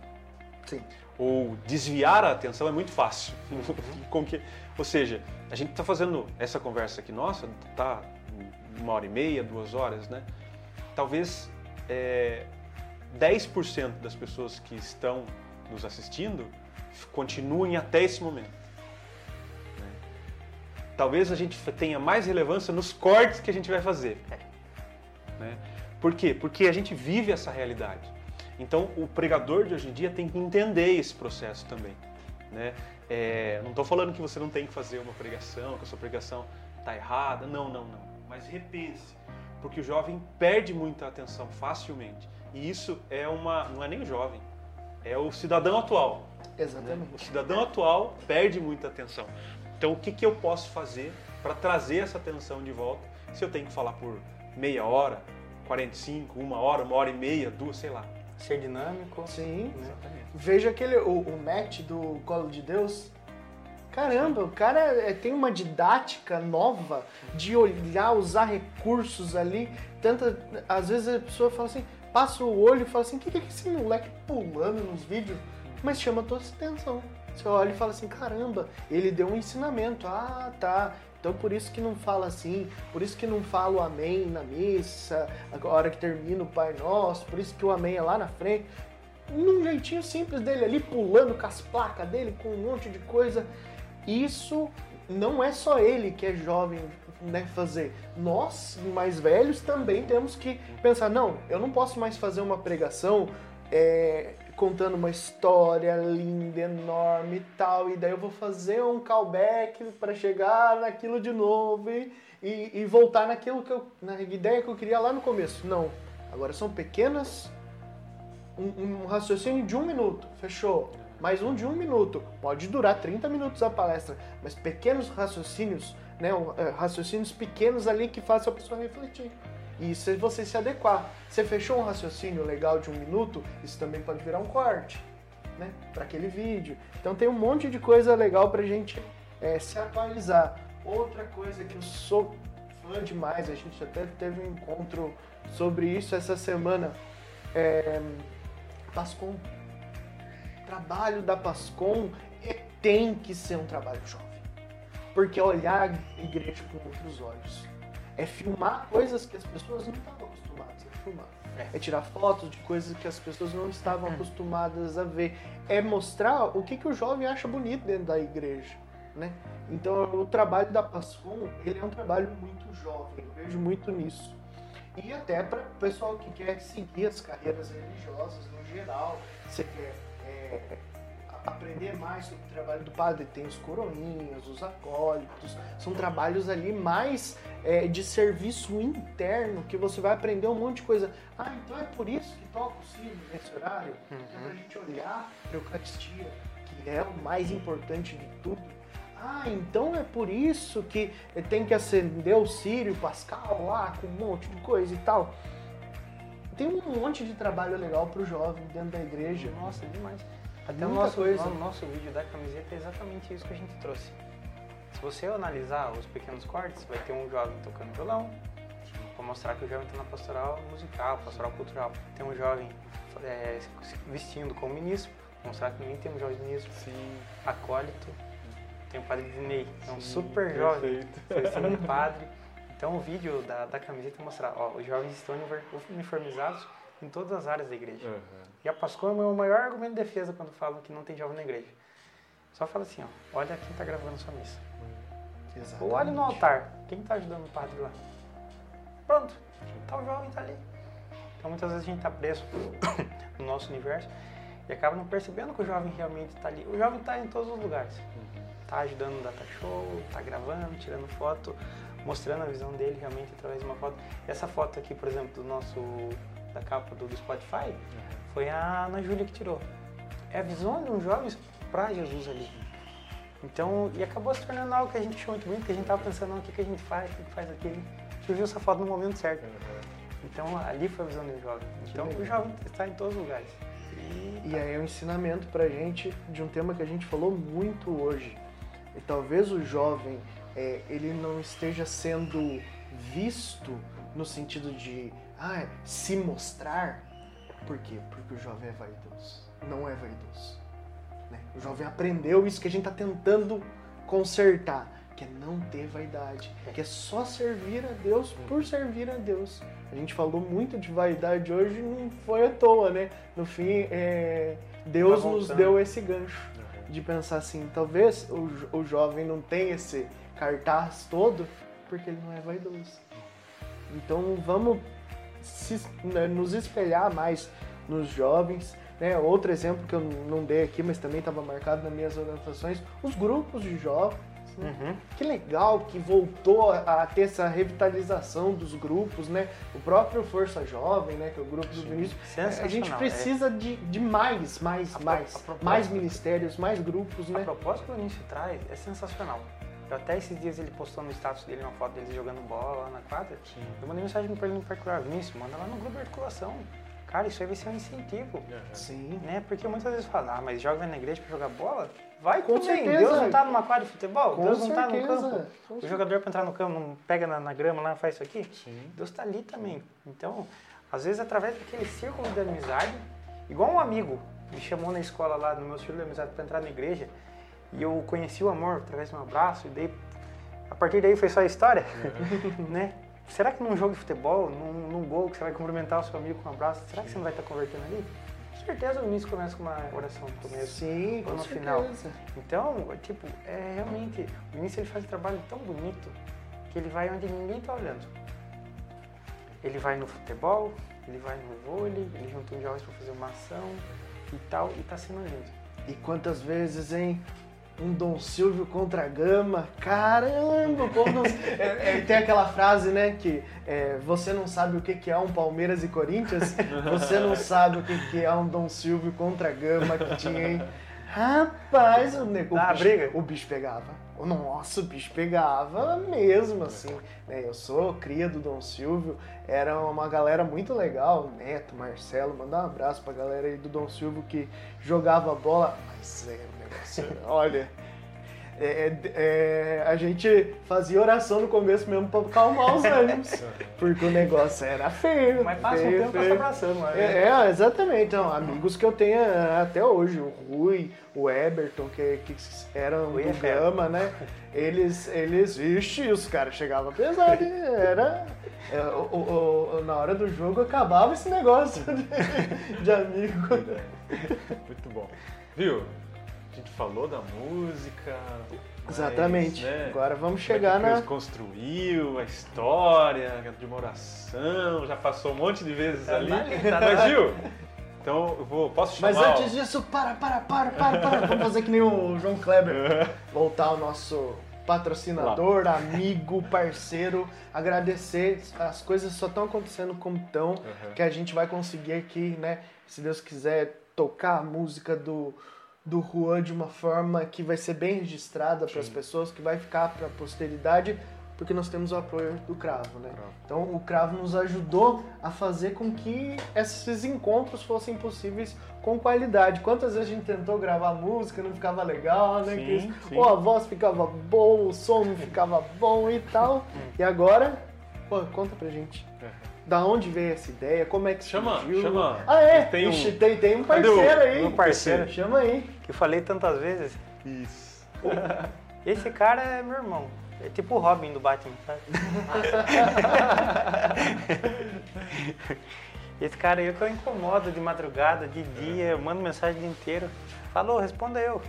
S2: Sim
S1: ou desviar a atenção é muito fácil. Com que, ou seja, a gente está fazendo essa conversa aqui nossa, tá uma hora e meia, duas horas, né? Talvez é, 10% das pessoas que estão nos assistindo continuem até esse momento. Né? Talvez a gente tenha mais relevância nos cortes que a gente vai fazer. Né? Por quê? Porque a gente vive essa realidade. Então, o pregador de hoje em dia tem que entender esse processo também. Né? É, não estou falando que você não tem que fazer uma pregação, que a sua pregação está errada. Não, não, não. Mas repense, porque o jovem perde muita atenção facilmente. E isso é uma, não é nem o jovem, é o cidadão atual.
S2: Exatamente. Né?
S1: O cidadão atual perde muita atenção. Então, o que, que eu posso fazer para trazer essa atenção de volta? Se eu tenho que falar por meia hora, 45, uma hora, uma hora e meia, duas, sei lá
S5: ser dinâmico.
S2: Sim. Né? Veja aquele, o, o Matt do Colo de Deus. Caramba, o cara é, tem uma didática nova de olhar, usar recursos ali. Tanta, às vezes a pessoa fala assim, passa o olho e fala assim, o que, que é esse moleque pulando nos vídeos? Mas chama toda a atenção. Você olha e fala assim, caramba, ele deu um ensinamento. Ah, tá. Então por isso que não fala assim, por isso que não fala o amém na missa, a hora que termina o Pai Nosso, por isso que o amém é lá na frente. Num jeitinho simples dele ali, pulando com as placas dele, com um monte de coisa. Isso não é só ele que é jovem né, fazer. Nós, mais velhos, também temos que pensar, não, eu não posso mais fazer uma pregação é, contando uma história linda, enorme e tal, e daí eu vou fazer um callback para chegar naquilo de novo e, e, e, voltar naquilo que eu, na ideia que eu queria lá no começo. Não. Agora são pequenas. Um, um raciocínio de um minuto, fechou. Mais um de um minuto. Pode durar 30 minutos a palestra, mas pequenos raciocínios, né, é, raciocínios pequenos ali que façam a pessoa refletir. E se você se adequar, você fechou um raciocínio legal de um minuto, isso também pode virar um corte, né? Para aquele vídeo. Então tem um monte de coisa legal para a gente é, se atualizar. Outra coisa que eu sou fã demais, a gente até teve um encontro sobre isso essa semana. É, Pascom. Trabalho da Pascom é, tem que ser um trabalho jovem. Porque olhar a igreja com outros olhos é filmar coisas que as pessoas não estavam acostumadas a filmar. É. é tirar fotos de coisas que as pessoas não estavam acostumadas a ver. É mostrar o que, que o jovem acha bonito dentro da igreja. Né? Então o trabalho da Pascom, ele é um trabalho muito jovem, eu vejo muito nisso. E até para o pessoal que quer seguir as carreiras religiosas no geral, você quer é, aprender mais sobre o trabalho do padre, tem os coroinhas, os acólitos, são trabalhos ali mais é, de serviço interno, que você vai aprender um monte de coisa. Ah, então é por isso que toca o sino nesse horário? É pra gente olhar para a Eucaristia, que é o mais importante de tudo. Ah, então é por isso que tem que acender o Sírio Pascal lá com um monte de coisa e tal. Tem um monte de trabalho legal pro jovem dentro da igreja.
S5: Nossa, demais. Até o nosso,
S2: coisa.
S5: no nosso vídeo da camiseta é exatamente isso que a gente trouxe. Se você analisar os pequenos cortes, vai ter um jovem tocando violão, para mostrar que o jovem está na pastoral musical, pastoral cultural. Tem um jovem é, vestindo como ministro, mostrar que também tem um jovem ministro,
S1: Sim.
S5: acólito. Tem o padre Dinei, é um
S1: Sim,
S5: super jovem, vestindo de padre. Então o vídeo da, da camiseta mostrar, ó, os jovens estão uniformizados em todas as áreas da igreja.
S1: Aham.
S5: E a Pascoa é o meu maior argumento de defesa quando falam que não tem jovem na igreja. Só fala assim, ó, olha quem está gravando sua missa. Ou olha no altar, quem está ajudando o padre lá. Pronto, tá o jovem tá ali. Então muitas vezes a gente está preso no nosso universo e acaba não percebendo que o jovem realmente está ali. O jovem está em todos os lugares. Tá ajudando no data show, tá gravando, tirando foto, mostrando a visão dele realmente através de uma foto. Essa foto aqui, por exemplo, do nosso da capa do, do Spotify, foi a Ana Júlia que tirou. É a visão de um jovem para Jesus ali. Então, e acabou se tornando algo que a gente achou muito bonito, que a gente tava pensando, "Não, o que, que a gente faz, o que, que faz aqui. Surgiu essa foto no momento certo. Então, ali foi a visão do jovem. Então, o jovem está em todos os lugares. E,
S2: E aí é um ensinamento pra gente de um tema que a gente falou muito hoje. E talvez o jovem é, ele não esteja sendo visto no sentido de ah, se mostrar. Por quê? Porque o jovem é vaidoso. Não é vaidoso. né? O jovem aprendeu isso que a gente está tentando consertar, que é não ter vaidade, que é só servir a Deus por servir a Deus. A gente falou muito de vaidade hoje, não foi à toa, né? No fim, é, Deus
S5: Tá
S2: nos deu esse gancho de pensar assim, talvez o, o jovem não tenha esse cartaz todo porque ele não é vaidoso. Então vamos se- né, nos espelhar mais nos jovens. Né? Outro exemplo que eu não dei aqui, mas também estava marcado nas minhas anotações, os grupos de jovens. né?
S5: Uhum.
S2: Que legal que voltou a a ter essa revitalização dos grupos, né? O próprio Força Jovem, né? Que é o grupo do Vinícius. A gente
S5: é.
S2: precisa de, de mais, mais,
S5: A pro-
S2: mais.
S5: a proposta-
S2: mais ministérios, mais grupos,
S5: A
S2: né?
S5: proposta que o Vinícius traz é sensacional. Eu até esses dias ele postou no status dele uma foto deles jogando bola lá na quadra. Eu mandei mensagem pra ele no particular, Vinícius, manda lá no grupo de articulação. Cara, isso aí vai ser um incentivo.
S2: Sim.
S5: Né? Porque muitas vezes falam, ah, mas joga vai na igreja pra jogar bola? Vai
S2: Com
S5: também.
S2: certeza.
S5: Deus não tá numa quadra de futebol?
S2: Com
S5: Deus não tá no
S2: certeza.
S5: campo?
S2: Com
S5: O jogador pra entrar no campo não pega na, na grama lá, faz isso aqui?
S1: Sim.
S5: Deus tá ali também. Então, às vezes através daquele círculo de amizade, igual um amigo me chamou na escola lá, no meu círculo de amizade pra entrar na igreja, e eu conheci o amor através de um abraço, e daí, a partir daí foi só história, né? Será que num jogo de futebol, num, num gol que você vai cumprimentar o seu amigo com um abraço, será que você não vai estar convertendo ali? Com certeza o início começa com uma oração no começo.
S2: Sim,
S5: ou
S2: com
S5: no
S2: certeza.
S5: final. Então, tipo, é realmente, o início ele faz um trabalho tão bonito que ele vai onde ninguém tá olhando. Ele vai no futebol, ele vai no vôlei, ele junta uns jovens para fazer uma ação e tal, e tá sendo lindo.
S2: E quantas vezes, hein? Um Dom Silvio contra a Gama. Caramba, o povo não... é, é, tem aquela frase, né? Que é, você não sabe o que, que é um Palmeiras e Corinthians, você não sabe o que, que é um Dom Silvio contra a Gama que tinha, hein? Rapaz, o, ne- o,
S5: Dá
S2: bicho,
S5: briga?
S2: o bicho pegava. Nossa, o bicho pegava mesmo, assim. né? Eu sou cria do Dom Silvio, era uma galera muito legal, Neto, Marcelo, mandar um abraço pra galera aí do Dom Silvio que jogava bola. Mas é negócio, olha. é- é- é, a gente fazia oração no começo mesmo pra calmar os ânimos, porque o negócio era feio.
S5: Mas passa um
S2: feio,
S5: tempo, passa
S2: feio.
S5: abraçando, mas...
S2: É, é, exatamente. Então, amigos que eu tenho é, até hoje, o Rui, o Eberton, que, que eram
S5: Rui
S2: do
S5: é.
S2: Gama, né? Eles, eles, ixi, os caras chegavam pesado, hein? era... é, o- o- o- na hora do jogo acabava esse negócio de, de amigo.
S1: Muito bom. Viu? A gente falou da música. mas,
S2: Exatamente.
S1: né,
S2: Agora vamos
S1: como é que
S2: chegar
S1: Deus
S2: na...
S1: construiu, a história de uma oração, já passou um monte de vezes
S5: Tá
S1: ali.
S5: tá
S1: Mas,
S5: ali.
S1: Gil, Então eu vou. Posso chamar?
S2: Mas antes disso, para, para, para, para, para. Vamos fazer que nem o João Kleber. Voltar ao nosso patrocinador, amigo, parceiro, agradecer. As coisas só estão acontecendo como estão,
S1: Uhum.
S2: que a gente vai conseguir aqui, né? Se Deus quiser, tocar a música do, do Juan de uma forma que vai ser bem registrada para as pessoas, que vai ficar para a posteridade, porque nós temos o apoio do Cravo, né?
S1: Cravo.
S2: Então o Cravo nos ajudou a fazer com que esses encontros fossem possíveis com qualidade. Quantas vezes a gente tentou gravar música, não ficava legal, né?
S1: Sim, sim.
S2: Ou a voz ficava boa, o som não ficava bom e tal. E agora, pô, conta pra gente. Da onde veio essa ideia? Como é que
S1: Chama,
S2: surgiu?
S1: chama.
S2: Ah, é?
S1: Tem um-
S2: tem, tem um parceiro aí.
S5: meu parceiro?
S2: Chama aí.
S5: Que eu falei tantas vezes.
S1: Isso.
S5: Esse cara é meu irmão. É tipo o Robin do Batman, sabe? Esse cara aí que eu incomodo de madrugada, de dia, eu mando mensagem o dia inteiro. Falou, responda eu.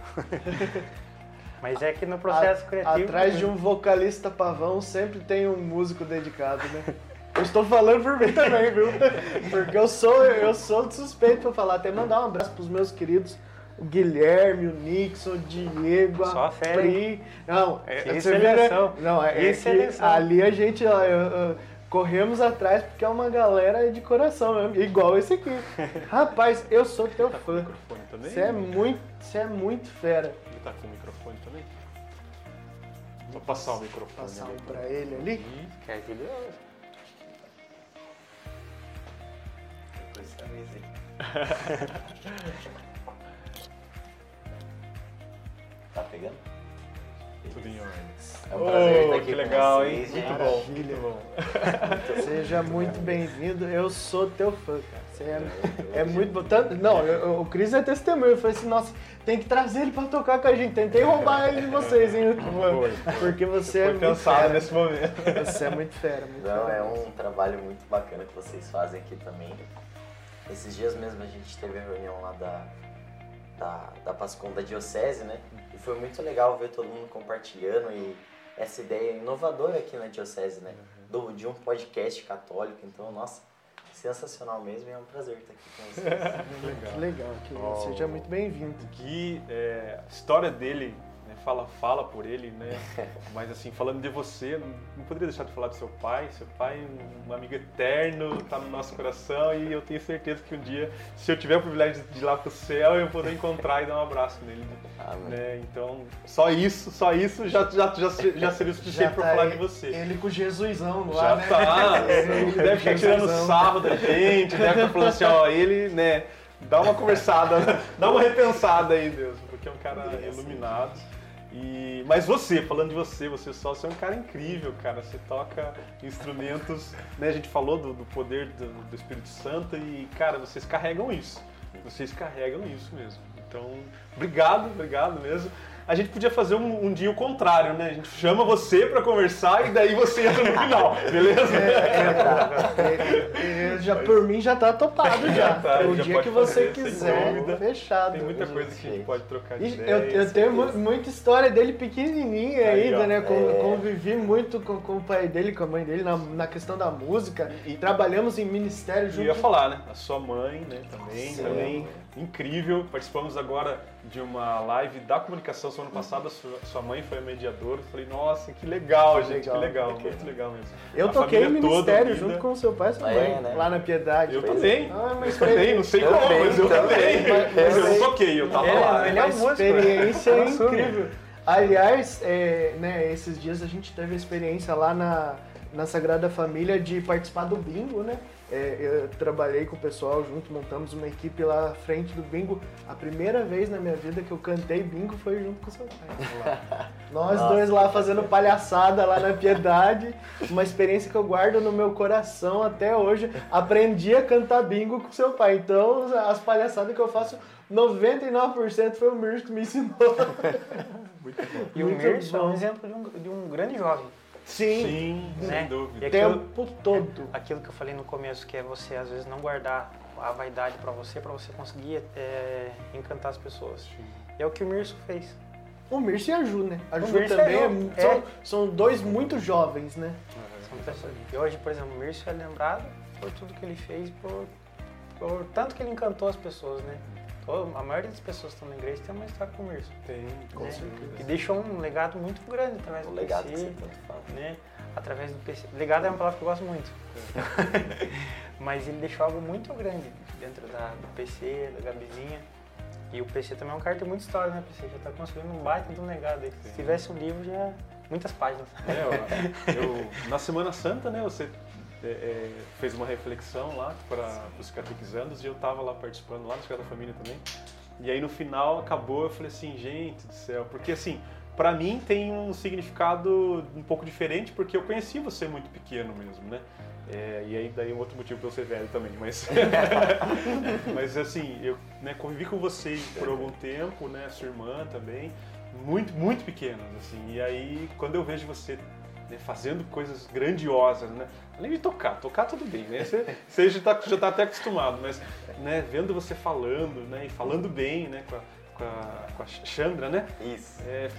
S5: Mas é que no processo
S2: A-
S5: criativo.
S2: Atrás de um vocalista pavão sempre tem um músico dedicado, né? Eu estou falando por mim também, viu? Porque eu sou, eu sou suspeito pra falar. Até mandar um abraço pros meus queridos o Guilherme, o Nixon, o Diego,
S5: Só
S2: a
S5: fera,
S2: Pri. Não, é,
S5: Que
S2: você vê, né?
S5: seleção.
S2: Não, é,
S5: Que
S2: é que
S5: seleção.
S2: ali a gente ó, eu- eu- corremos atrás porque é uma galera de coração mesmo, igual esse aqui. Rapaz, eu sou teu
S1: Tá
S2: fã.
S1: microfone também?
S2: Você é muito, você é muito fera.
S1: Ele tá com o microfone também? Vou passar o microfone.
S2: Passar
S1: ali.
S2: um pra ele ali.
S1: Isso.
S5: Que é aquele-
S4: Depois da mesa Tá pegando?
S1: Tudo em ordem.
S6: É um prazer
S1: Oh,
S6: estar aqui
S1: que
S6: com
S1: legal,
S6: vocês,
S1: hein? Muito bom, muito bom.
S2: Seja muito bem-vindo. Eu sou teu fã, cara. Você é, é muito bom. Tanto- não, eu- eu- o Cris é testemunho. Eu falei assim, nossa, tem que trazer ele pra tocar com a gente. Tentei roubar ele de vocês, hein? Porque você é muito
S1: pensado
S2: fera.
S1: nesse momento.
S2: Você é muito fera, muito
S6: Não,
S2: fera.
S6: é um trabalho muito bacana que vocês fazem aqui também. Esses dias mesmo a gente teve a reunião lá da, da, da Pascom da Diocese, né? Foi muito legal ver todo mundo compartilhando e essa ideia inovadora aqui na Diocese, né? Do, de um podcast católico. Então, nossa, sensacional mesmo e é um prazer estar aqui com vocês.
S2: Que legal. Que
S1: Oh.
S2: Seja muito bem-vindo.
S1: Gui, é, a história dele, né, fala, fala por ele, né? Mas assim, falando de você, não, poderia deixar de falar do seu pai. Seu pai é um amigo eterno, tá no nosso coração e eu tenho certeza que um dia, se eu tiver o privilégio de ir lá pro céu, eu vou poder encontrar e dar um abraço nele.
S6: Amém.
S1: Né? Então, só isso, só isso já, já, já, já seria o suficiente para
S2: tá
S1: falar de você.
S2: Ele com Jesusão lá,
S1: Já
S2: né?
S1: tá, ele deve estar tirando
S2: Jesusão.
S1: sarro da gente, deve estar falando assim, ó, ele, né, dá uma conversada, dá uma repensada aí, Deus, porque é um cara iluminado. E, mas você, falando de você, você só você é um cara incrível, cara. Você toca instrumentos, né? A gente falou do, do poder do, do Espírito Santo e, cara, vocês carregam isso. Vocês carregam isso mesmo. Então, obrigado, obrigado mesmo. A gente podia fazer um, um dia o contrário, né? A gente chama você pra conversar e daí você entra no final, beleza?
S2: É, é, já, por mim já tá topado já.
S1: Já tá,
S2: o
S1: já
S2: dia que você
S1: dúvida.
S2: fechado.
S1: Tem muita coisa que a gente pode trocar de ideia.
S2: Eu, eu tenho mu- muita história dele pequenininha
S1: Aí,
S2: ainda,
S1: ó.
S2: né?
S6: É.
S2: Convivi muito com, com o pai dele, com a mãe dele na, na questão da música.
S1: E-
S2: Trabalhamos em ministério
S1: Eu
S2: junto.
S1: ia falar, né? A sua mãe, né? Também,
S6: Sim.
S1: também incrível. Participamos agora de uma live da comunicação semana passada. Sua, sua mãe foi a mediadora. Eu Falei, nossa, que legal, gente, que legal,
S6: Legal.
S1: muito legal mesmo.
S2: Eu
S1: A
S2: toquei
S1: toda
S2: ministério junto com o seu pai e sua mãe,
S6: é, né?
S2: lá na Piedade.
S1: Eu também.
S2: é. Ah, mas
S1: Eu também, não sei como, mas eu
S6: também.
S2: Mas-
S1: eu toquei, eu tava
S5: Ele-
S1: lá.
S5: ele é
S2: a
S5: um músico,
S2: experiência é incrível. Aliás, é, né, esses dias a gente teve a experiência lá na, na Sagrada Família de participar do bingo, né? É, eu trabalhei com o pessoal junto, montamos uma equipe lá à frente do bingo. A primeira vez na minha vida que eu cantei bingo foi junto com o seu pai. Nós
S6: Nossa,
S2: dois lá fazendo palhaçada lá na Piedade. Uma experiência que eu guardo no meu coração até hoje. Aprendi a cantar bingo com seu pai. Então, as palhaçadas que eu faço, 99% foi o Mirko que me ensinou.
S1: Muito bom.
S5: E o Mirson é um exemplo de um, de um grande jovem.
S2: Sim,
S1: Sim,
S5: né?
S1: sem
S5: E
S1: dúvida.
S2: o
S5: aquilo,
S2: tempo todo.
S5: aquilo que eu falei no começo, que é você às vezes não guardar a vaidade pra você, pra você conseguir é, encantar as pessoas. E é o que o Mirson fez.
S2: O Mirce e a Ju, né? A
S5: O
S2: Ju
S5: Mirce a
S2: também é-
S5: é.
S2: São, são dois muito jovens, né?
S5: São pessoas- E hoje, por exemplo, o Mirson é lembrado por tudo que ele fez por, o tanto que ele encantou as pessoas, né? A maioria das pessoas que estão na igreja tem uma história com o Mirson.
S1: Tem, com
S5: né?
S1: certeza.
S5: E deixou um legado muito grande através
S6: O
S5: do
S6: legado que
S5: PC,
S6: você tanto fala.
S5: né? Através do PC. Legado é uma palavra que eu gosto muito. Mas ele deixou algo muito grande dentro da, do PC, da Gabizinha. E o PC também é um cara que tem muita história, né? O PC já tá construindo um baita de um legado aí. Se tivesse um livro, já. Muitas páginas.
S1: É, eu, eu- na Semana Santa, né, você é, é, fez uma reflexão lá para os catequizandos e eu tava lá participando, lá no Escola da Família também. E aí no final acabou, eu falei assim, gente do céu, porque assim, para mim tem um significado um pouco diferente, porque eu conheci você muito pequeno mesmo, né? É, e aí daí é um outro motivo para eu ser velho também, mas mas assim, eu né, convivi com você por algum tempo, né, sua irmã também, muito muito pequenas assim. E aí quando eu vejo você né, fazendo coisas grandiosas, né? Além de tocar, tocar tudo bem, né? Você, você já está já tá até acostumado, mas né, vendo você falando, né, e falando bem, né, com a, com a, com a Chandra, né?
S6: Isso.
S1: É,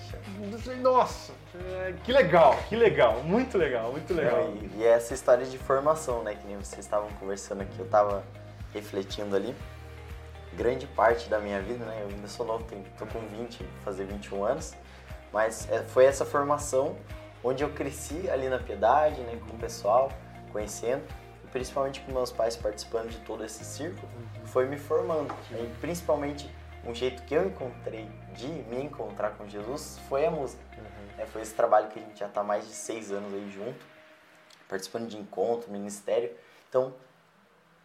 S1: nossa, é, que legal, que legal, muito legal, muito legal.
S6: E, e essa história de formação, né? Que nem vocês estavam conversando aqui, eu tava refletindo ali. Grande parte da minha vida, né? Eu ainda sou novo, tenho, tô com 20, vou fazer 21 anos. Mas é, foi essa formação onde eu cresci ali na piedade, né? Com o pessoal, conhecendo. E principalmente com meus pais participando de todo esse círculo. Foi me formando. E principalmente um jeito que eu encontrei de me encontrar com Jesus foi a música. É, foi esse trabalho que a gente já está mais de seis anos aí junto, participando de encontro, ministério. Então,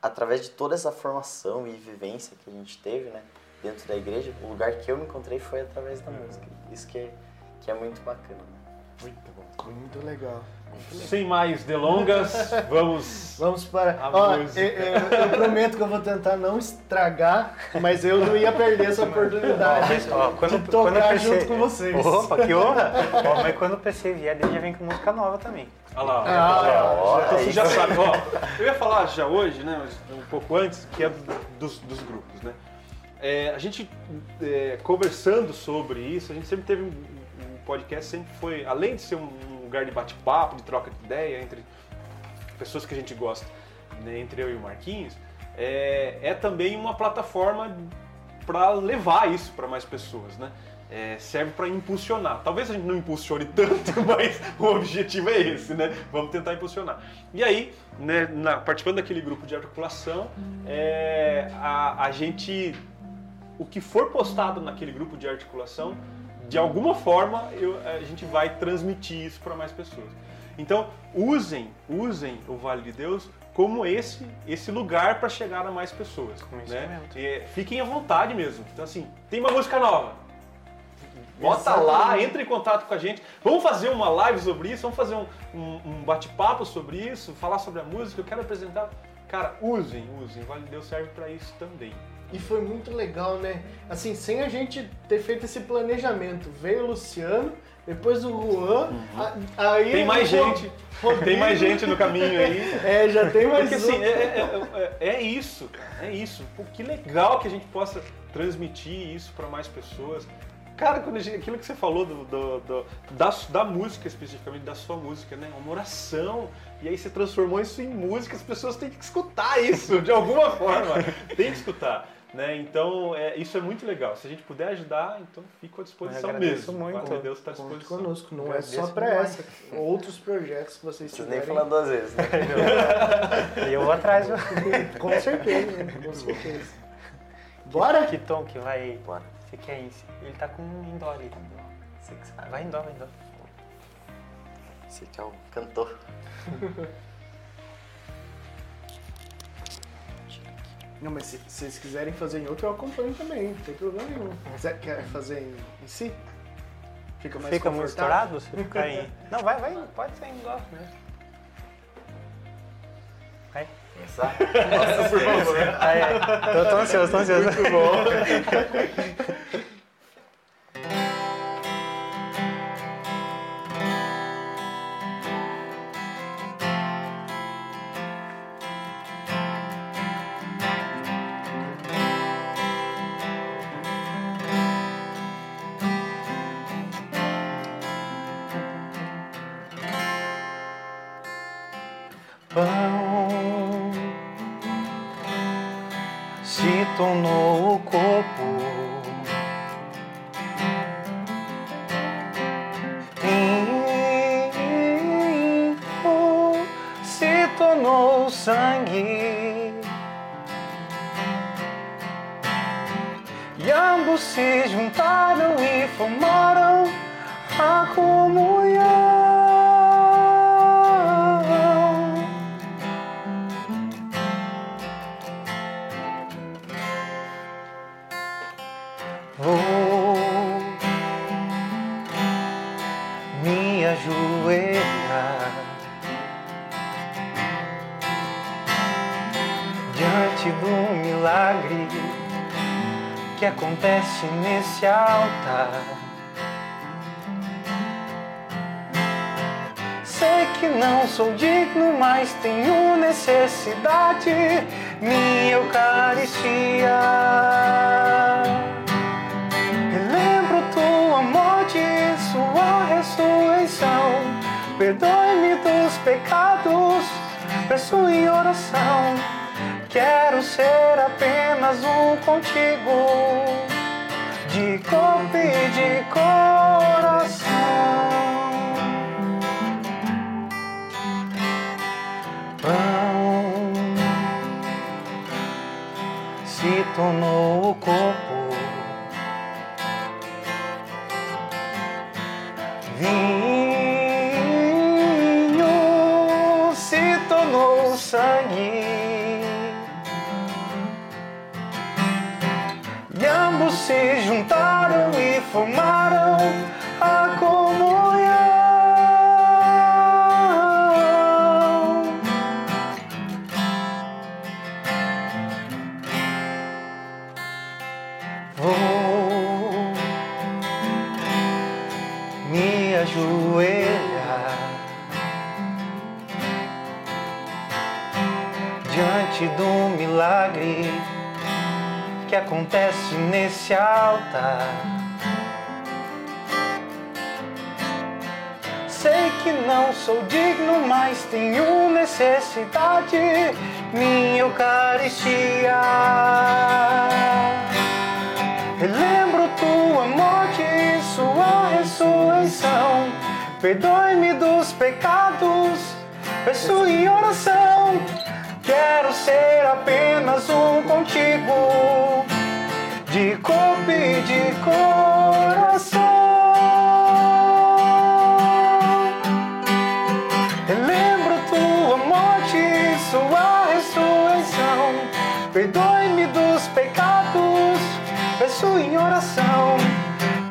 S6: através de toda essa formação e vivência que a gente teve, né, dentro da igreja, o lugar que eu me encontrei foi através da música. Isso que é, que é muito bacana. Né?
S1: Muito bom.
S2: Muito legal.
S1: Sem mais delongas, vamos.
S2: Vamos para.
S1: A
S2: Ó,
S1: música.
S2: eu, eu- eu prometo que eu vou tentar não estragar, mas eu não ia perder essa oportunidade
S5: Mas, ó, quando-
S2: de tocar
S5: quando eu pensei-
S2: junto com vocês.
S5: Opa, que honra! Ó, mas quando o PC vier, ele já vem com música nova também.
S1: Olha lá.
S2: Ah,
S1: lá.
S6: ó,
S1: então
S6: aí
S1: você já sabe, ó. Eu ia falar já hoje, né, mas um pouco antes, que é do- dos, dos grupos, né? É, a gente é, conversando sobre isso, a gente sempre teve podcast, sempre foi, além de ser um lugar de bate-papo, de troca de ideia entre pessoas que a gente gosta, né, entre eu e o Marquinhos, é, é também uma plataforma para levar isso para mais pessoas, né? É, serve para impulsionar. Talvez a gente não impulsione tanto, mas o objetivo é esse, né? Vamos tentar impulsionar. E aí, né, na- participando daquele grupo de articulação, é, a, a gente, o que for postado naquele grupo de articulação, de alguma forma eu- a gente vai transmitir isso para mais pessoas. Então, usem, usem o Vale de Deus como esse, esse lugar para chegar a mais pessoas. Né? E, fiquem à vontade mesmo. Então, assim, tem uma música nova. Bota lá,
S2: Exatamente.
S1: entre em contato com a gente. Vamos fazer uma live sobre isso, vamos fazer um, um- um bate-papo sobre isso, falar sobre a música. Eu quero apresentar. Cara, usem, usem. O Vale de Deus serve para isso também.
S2: E foi muito legal, né? Assim, sem a gente ter feito esse planejamento. Veio o Luciano, depois o Juan, a- aí...
S1: Uhum. Tem mais gente.
S2: Rodrigo.
S1: Tem mais gente no caminho aí.
S2: É, já tem mais
S1: Porque
S2: um.
S1: assim, é, é- é- é isso, cara, é isso. Pô, que legal que a gente possa transmitir isso para mais pessoas. Cara, quando gente- aquilo que você falou do, do- do- da, da música especificamente, da sua música, né? Uma oração. E aí você transformou isso em música, as pessoas têm que escutar isso de alguma forma. Tem que escutar. Né? Então, é, isso é muito legal. Se a gente puder ajudar, então fico à disposição
S5: Eu agradeço
S1: mesmo.
S5: muito.
S1: A Deus está à disposição.
S2: conosco, não é só pra
S5: demais.
S2: essa. Outros projetos que vocês
S6: Preciso nem
S2: tiverem.
S6: falar duas vezes, né?
S5: E eu vou atrás?
S2: Com certeza, né? com certeza. Bora?
S5: Que tom que vai.
S6: Bora.
S5: Você quer ir? Ele tá com em dó ali.
S6: Você que sabe.
S5: Vai em dó, vai em dó.
S6: Você que é o cantor.
S2: Não, mas se, se vocês quiserem fazer em outro, eu acompanho também, não tem problema nenhum. Você quer fazer em, em si? Fica mais
S5: Fica estourado você ficar aí. Não, vai, vai, pode ser em dó mesmo. Vai.
S6: Começar?
S5: Aí, aí. Eu tô ansioso, tô ansioso. Muito bom. nesse altar. Sei que não sou digno, mas tenho necessidade, minha Eucaristia. Relembro tua morte sua ressurreição. Perdoe-me dos pecados, peço em oração. Quero ser apenas um contigo, de corpo e de coração. Pão se tornou o corpo. Se juntaram e formaram que acontece nesse altar. Sei que não sou digno, mas tenho necessidade, minha Eucaristia. Relembro tua morte e sua ressurreição. Perdoe-me dos pecados, peço em oração. Quero ser apenas um contigo, de corpo e de coração. Relembro tua morte sua ressurreição. Perdoe-me dos pecados, peço em oração.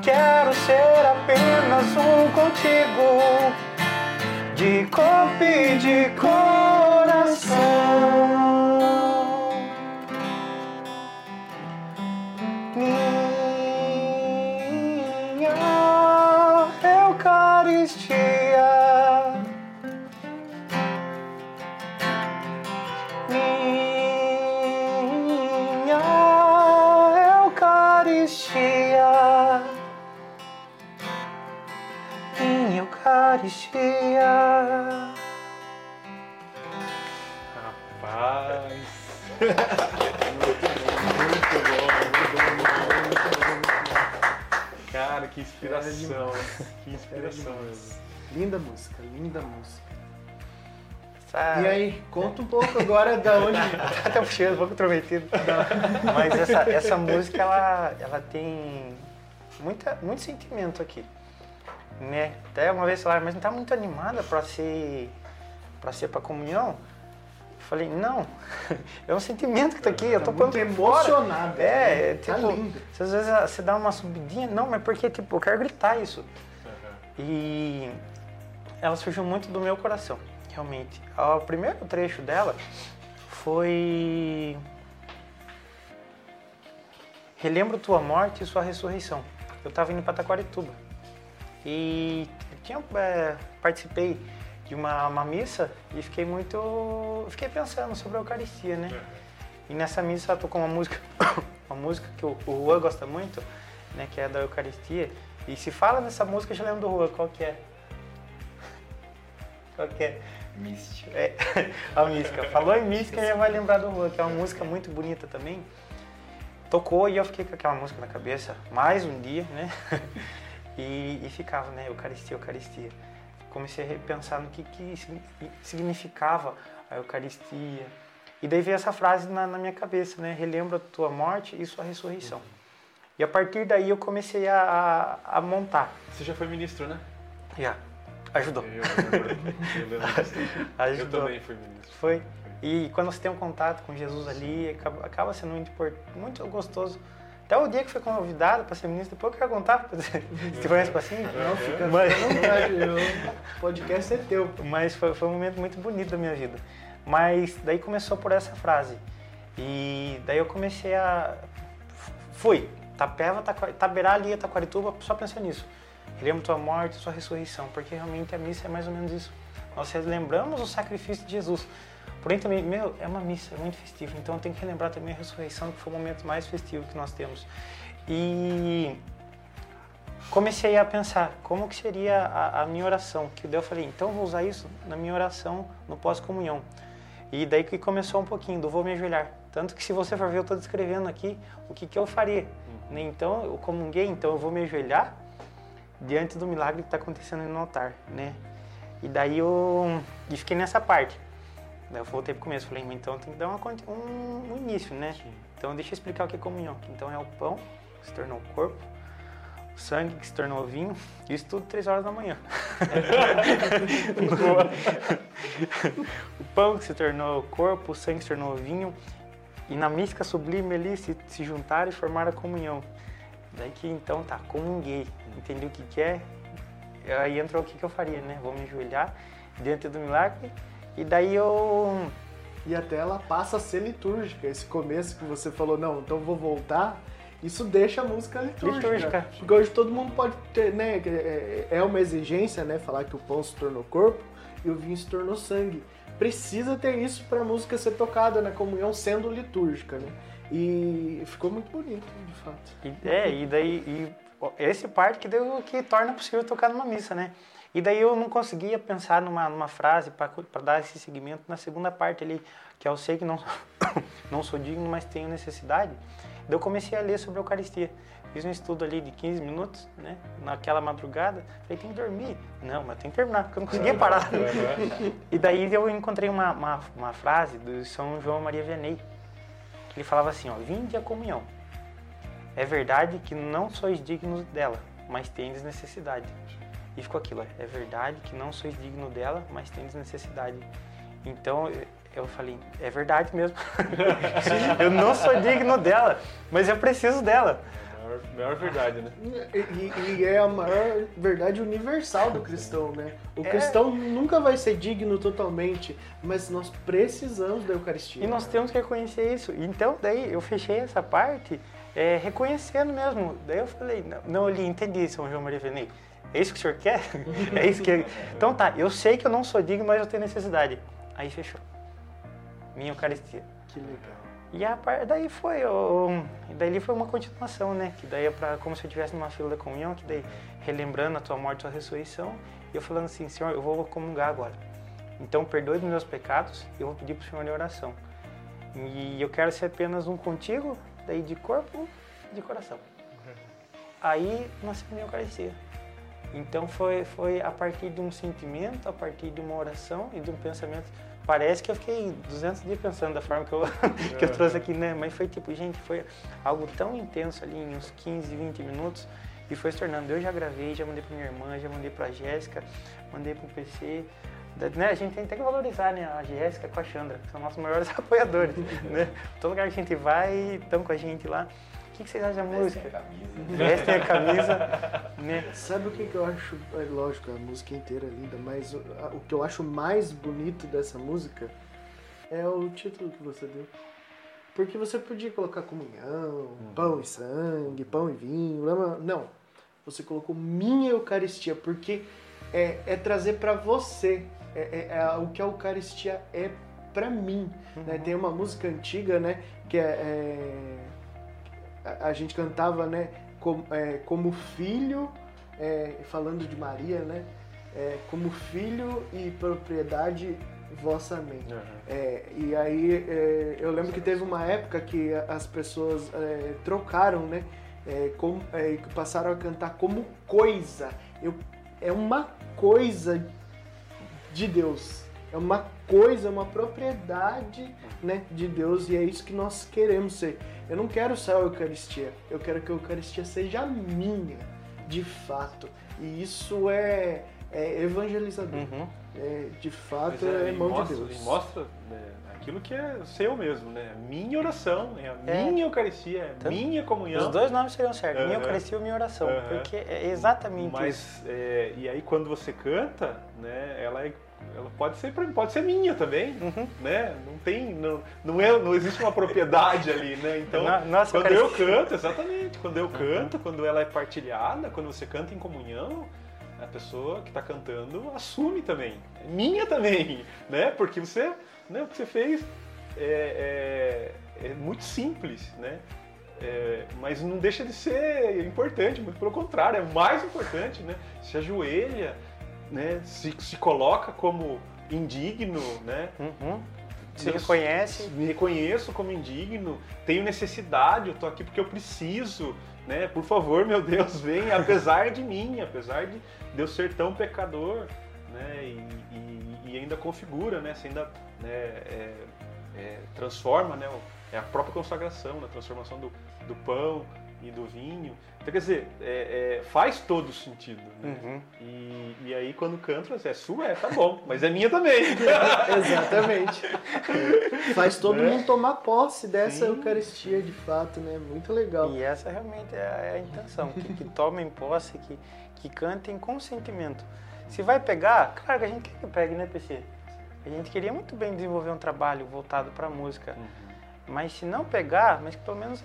S5: Quero ser apenas um contigo, de corpo e de coração. Eucaristia.
S1: Rapaz. muito bom, muito bom, muito bom, muito bom, muito bom. Cara, que inspiração. Que inspiração mesmo.
S2: Linda música, linda música.
S5: Sabe?
S2: E aí, conta um pouco agora da onde.
S5: Tá até puxando, um pouco intrometido. Mas essa, essa música, ela, ela tem muita, muito sentimento aqui. Né? Até uma vez falaram, mas não tá muito animada para ser para ser para comunhão? Eu falei, não, é um sentimento que tá aqui, eu tô
S2: Tá
S5: pondo
S2: muito
S5: pra fora.
S2: emocionada.
S5: É, é,
S2: Tá
S5: tipo,
S2: linda.
S5: se às vezes você dá uma subidinha, não, mas porque tipo, eu quero gritar isso. E ela surgiu muito do meu coração, realmente. O primeiro trecho dela foi Relembro tua morte e sua ressurreição. Eu estava indo para Taquarituba e tinha, é, participei de uma, uma missa e fiquei muito, fiquei pensando sobre a Eucaristia, né? E nessa missa tocou uma música, uma música que o, o Juan gosta muito, né? Que é da Eucaristia. E se fala nessa música, eu já lembro do Juan. Qual que é? Qual que é?
S6: Mística.
S5: É, a mística. Falou em mística, já vai lembrar do Juan, que é uma música muito bonita também. tocou e eu fiquei com aquela música na cabeça mais um dia, né? e, e ficava, né? Eucaristia, Eucaristia. Comecei a repensar no que, que signi- significava a Eucaristia. E daí veio essa frase na, na minha cabeça, né? Relembra a tua morte e sua ressurreição. E a partir daí eu comecei a, a, a montar.
S1: Você já foi ministro, né?
S5: Já. Ajudou.
S1: Eu. Eu, eu
S5: Ajudou.
S1: também fui ministro.
S5: Foi. E quando você tem um contato com Jesus ali, acaba, acaba sendo muito, muito gostoso. Até o dia que foi convidado para ser ministro, depois eu quero contar. Você conhece o passinho?
S2: Não, fica
S5: Mas-.
S2: O podcast é teu.
S5: Mas foi, foi um momento muito bonito da minha vida. Mas daí começou por essa frase. E daí eu comecei a. Fui. Tapeva, Taberá, Lia, Taquarituba, só pensando nisso. Relembro tua morte, sua ressurreição, porque realmente a missa é mais ou menos isso. Nós lembramos o sacrifício de Jesus. Porém, também, meu, é uma missa, é muito festivo. Então, eu tenho que relembrar também a ressurreição, que foi o momento mais festivo que nós temos. E comecei a pensar como que seria a, a minha oração. Que daí eu falei, então vou usar isso na minha oração no pós-comunhão. E daí que começou um pouquinho do vou me ajoelhar. Tanto que se você for ver, eu estou descrevendo aqui o que, que eu faria. né? Então, eu comunguei, então eu vou me ajoelhar diante do milagre que está acontecendo no altar, né? E daí eu e fiquei nessa parte. Daí eu voltei pro começo, falei, então tem que dar uma, um, um início, né? Então deixa eu explicar o que é comunhão. Então é o pão que se tornou corpo, o sangue que se tornou vinho, isso tudo três horas da manhã. o pão que se tornou corpo, o sangue que se tornou vinho, e na mística sublime ali se, se juntaram e formaram a comunhão. Daí que então tá, comunguei, entendi o que, que é, aí entrou o que, que eu faria, né? Vou me ajoelhar diante do milagre, e daí eu
S2: E até ela passa a ser litúrgica. Esse começo que você falou, não, então vou voltar, isso deixa a música litúrgica.
S5: Litúrgica.
S2: Porque hoje todo mundo pode ter, né? que É é uma exigência, né? Falar que o pão se tornou corpo e o vinho se tornou sangue. Precisa ter isso para a música ser tocada na comunhão sendo litúrgica, né? E ficou muito bonito, de fato.
S5: E- é, e daí e esse parte que deu que torna possível tocar numa missa, né? E daí eu não conseguia pensar numa, numa frase para dar esse segmento na segunda parte ali, que é eu sei que não, não sou digno, mas tenho necessidade. Daí eu comecei a ler sobre a Eucaristia. Fiz um estudo ali de 15 minutos, né? Naquela madrugada. Falei, tem que dormir. Não, mas tem que terminar, porque eu não conseguia parar. e daí eu encontrei uma, uma, uma frase do São João Maria Vianney, que ele falava assim, ó, vinde a comunhão. É verdade que não sois dignos dela, mas tendes necessidade. E ficou aquilo, é verdade que não sois digno dela, mas tendes necessidade. Então eu- falei, é verdade mesmo. eu não sou digno dela, mas eu preciso dela.
S1: Maior, maior verdade, né?
S2: E, e- é a maior verdade universal do cristão, né? O
S5: É.
S2: cristão nunca vai ser digno totalmente, mas nós precisamos da Eucaristia.
S5: E nós temos que reconhecer isso. Então, daí eu fechei essa parte é, reconhecendo mesmo. Daí eu falei, não, não eu li, entendi, São João Maria Vianney. É isso que o senhor quer? é isso que. Então tá, eu sei que eu não sou digno, mas eu tenho necessidade. Aí fechou. Minha Eucaristia.
S2: Que legal.
S5: E a par... daí foi, o... daí foi uma continuação, né? Que daí é pra... como se eu estivesse numa fila da comunhão, que daí relembrando a tua morte e a tua ressurreição, e eu falando assim, Senhor, eu vou comungar agora. Então perdoe os meus pecados, eu vou pedir pro Senhor em oração. E eu quero ser apenas um contigo, daí de corpo e de coração. Aí nasceu a minha Eucaristia. Então foi, foi a partir de um sentimento, a partir de uma oração e de um pensamento. Parece que eu fiquei 200 dias pensando da forma que eu, que eu trouxe aqui, né? Mas foi tipo, gente, foi algo tão intenso ali em uns 15, 20 minutos e foi se tornando. Eu já gravei, já mandei pra minha irmã, já mandei pra Jéssica, mandei pro PC. Da- Né? A gente tem, que valorizar né? a Jéssica com a Chandra, que são nossos maiores apoiadores. né? Todo lugar que a gente vai, estão com a gente lá. O que, que vocês acham da música? Vestem a camisa, né?
S2: Sabe o que, que eu acho? É lógico, a música inteira é linda, mas o, a- o que eu acho mais bonito dessa música é o título que você deu. Porque você podia colocar comunhão, pão e sangue, pão e vinho, lama- não. Você colocou minha Eucaristia, porque é, é trazer pra você é, é- é o que a Eucaristia é pra mim. né? Tem uma música antiga, né, que é, é a, a gente cantava, né, como, é, como filho, é, falando de Maria, né, é, como filho e propriedade vossa mente.
S1: Aham.
S2: É, e aí é, eu lembro que teve uma época que as pessoas é, trocaram, né? É, com- é, passaram a cantar como coisa. Eu, é uma coisa de Deus. É uma coisa, uma propriedade né, de Deus e é isso que nós queremos ser. Eu não quero só a Eucaristia, eu quero que a Eucaristia seja minha, de fato. E isso é, é evangelizador.
S5: Uhum.
S2: É, de fato,
S1: Mas
S2: é,
S1: e
S2: mão
S1: mostra,
S2: de Deus.
S1: e mostra né, aquilo que é seu mesmo, né? Minha oração, é a
S5: É.
S1: minha Eucaristia, é a minha comunhão.
S5: Os dois nomes seriam certos, minha
S1: Aham.
S5: Eucaristia e minha oração,
S1: Aham.
S5: porque é exatamente isso.
S1: Mas, é, e aí quando você canta, né, ela, é- ela pode ser pode ser minha também,
S5: Uhum.
S1: né? Não tem, não, não, é, não existe uma propriedade ali, né? Então,
S5: No- nossa
S1: quando eu canto, exatamente, quando eu canto, quando ela é partilhada, quando você canta em comunhão, a pessoa que está cantando assume também, é minha também, né? Porque você, né, o que você fez é, é- é muito simples, né? É, mas não deixa de ser importante, muito pelo contrário, é mais importante, né? Se ajoelha, né? Se, se coloca como indigno, né?
S5: Uhum. Se
S1: Deus-
S5: reconhece.
S1: Me reconheço como indigno, tenho necessidade, eu tô aqui porque eu preciso, né? Por favor, meu Deus, venha, apesar de mim, apesar de, eu ser tão pecador, né? E, e- e ainda configura, né? Você ainda né, é- é, transforma, né? É a própria consagração, né? a transformação do, do pão e do vinho. Então, quer dizer, é- é, faz todo sentido, né?
S5: Uhum.
S1: E, e aí quando canta, é sua, é, tá bom, mas é minha também.
S2: Exatamente. Faz todo
S1: Né?
S2: mundo tomar posse dessa
S1: Sim.
S2: Eucaristia, de fato, né? Muito legal.
S5: E essa realmente é a, é a intenção, que, que tomem posse, que, que cantem com sentimento. Se vai pegar, claro que a gente quer que pegue, né, PC? A gente queria muito bem desenvolver um trabalho voltado para a música, mas se não pegar, mas que pelo menos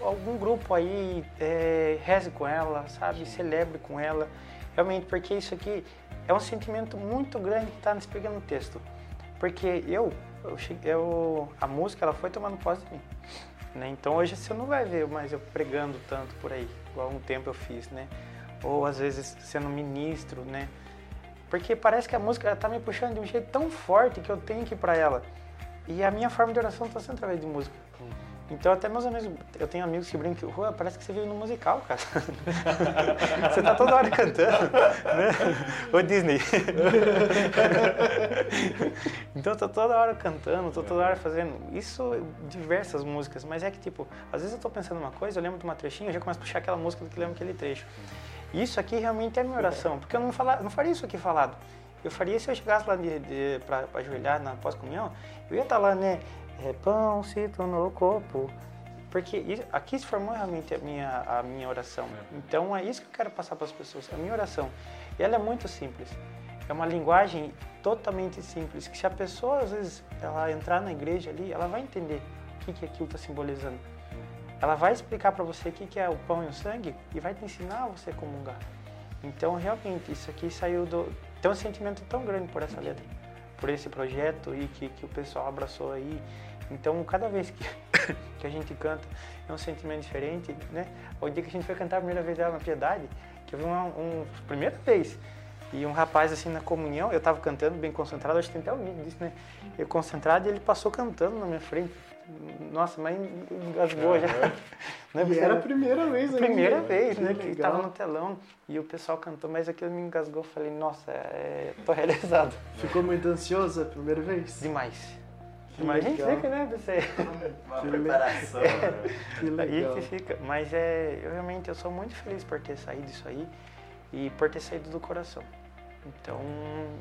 S5: algum grupo aí é, reze com ela, sabe? Celebre com ela. Realmente, porque isso aqui é um sentimento muito grande que está nesse pequeno texto. Porque eu, eu, eu, a música ela foi tomando posse de mim. Né? Então hoje você não vai ver mais eu pregando tanto por aí, igual um tempo eu fiz, né? Ou às vezes sendo ministro, né? Porque parece que a música está me puxando de um jeito tão forte que eu tenho que ir para ela. E a minha forma de oração está sendo através de música. Então até meus amigos, eu tenho amigos que brincam, Rua, parece que você veio no musical, cara. você tá toda hora cantando, né? Ô Disney. então eu tô toda hora cantando, tô toda hora fazendo isso diversas músicas, mas é que tipo, às vezes eu tô pensando uma coisa, eu lembro de uma trechinha, eu já começo a puxar aquela música que lembro aquele trecho. Isso aqui realmente é minha oração, porque eu não, falar, não faria isso aqui falado. Eu faria se eu chegasse lá de, de, pra, pra ajoelhar na pós-comunhão, eu ia estar lá, né? É pão, se tornou corpo. Porque isso- aqui se formou realmente a minha, a minha oração. Então é isso que eu quero passar para as pessoas, a minha oração. E ela é muito simples. É uma linguagem totalmente simples, que se a pessoa, às vezes, ela entrar na igreja ali, ela vai entender o que, que aquilo está simbolizando. Ela vai explicar para você o que, que é o pão e o sangue e vai te ensinar a você comungar. Então, realmente, isso aqui saiu do... Tem um sentimento tão grande por essa letra, por esse projeto e que, que o pessoal abraçou aí. Então, cada vez que, que a gente canta, é um sentimento diferente, né? O dia que a gente foi cantar a primeira vez dela na Piedade, que eu vi uma um, primeira vez, e um rapaz assim na comunhão, eu tava cantando bem concentrado, acho que tem até um vídeo disso, né? Eu concentrado e ele passou cantando na minha frente. Nossa, mas engasgou já. Né?
S2: E era a primeira vez ainda.
S5: primeira vez, né? Que
S2: legal.
S5: tava no telão e o pessoal cantou, mas aquilo me engasgou. Eu falei, nossa, é, tô realizado.
S2: Ficou muito ansioso a primeira vez?
S5: Demais.
S2: Que
S5: Mas a gente
S2: legal.
S5: fica, né, você?
S6: Uma
S2: Que
S6: preparação. né?
S2: Que legal.
S5: gente fica. Mas é, eu realmente eu sou muito feliz por ter saído disso aí e por ter saído do coração. Então,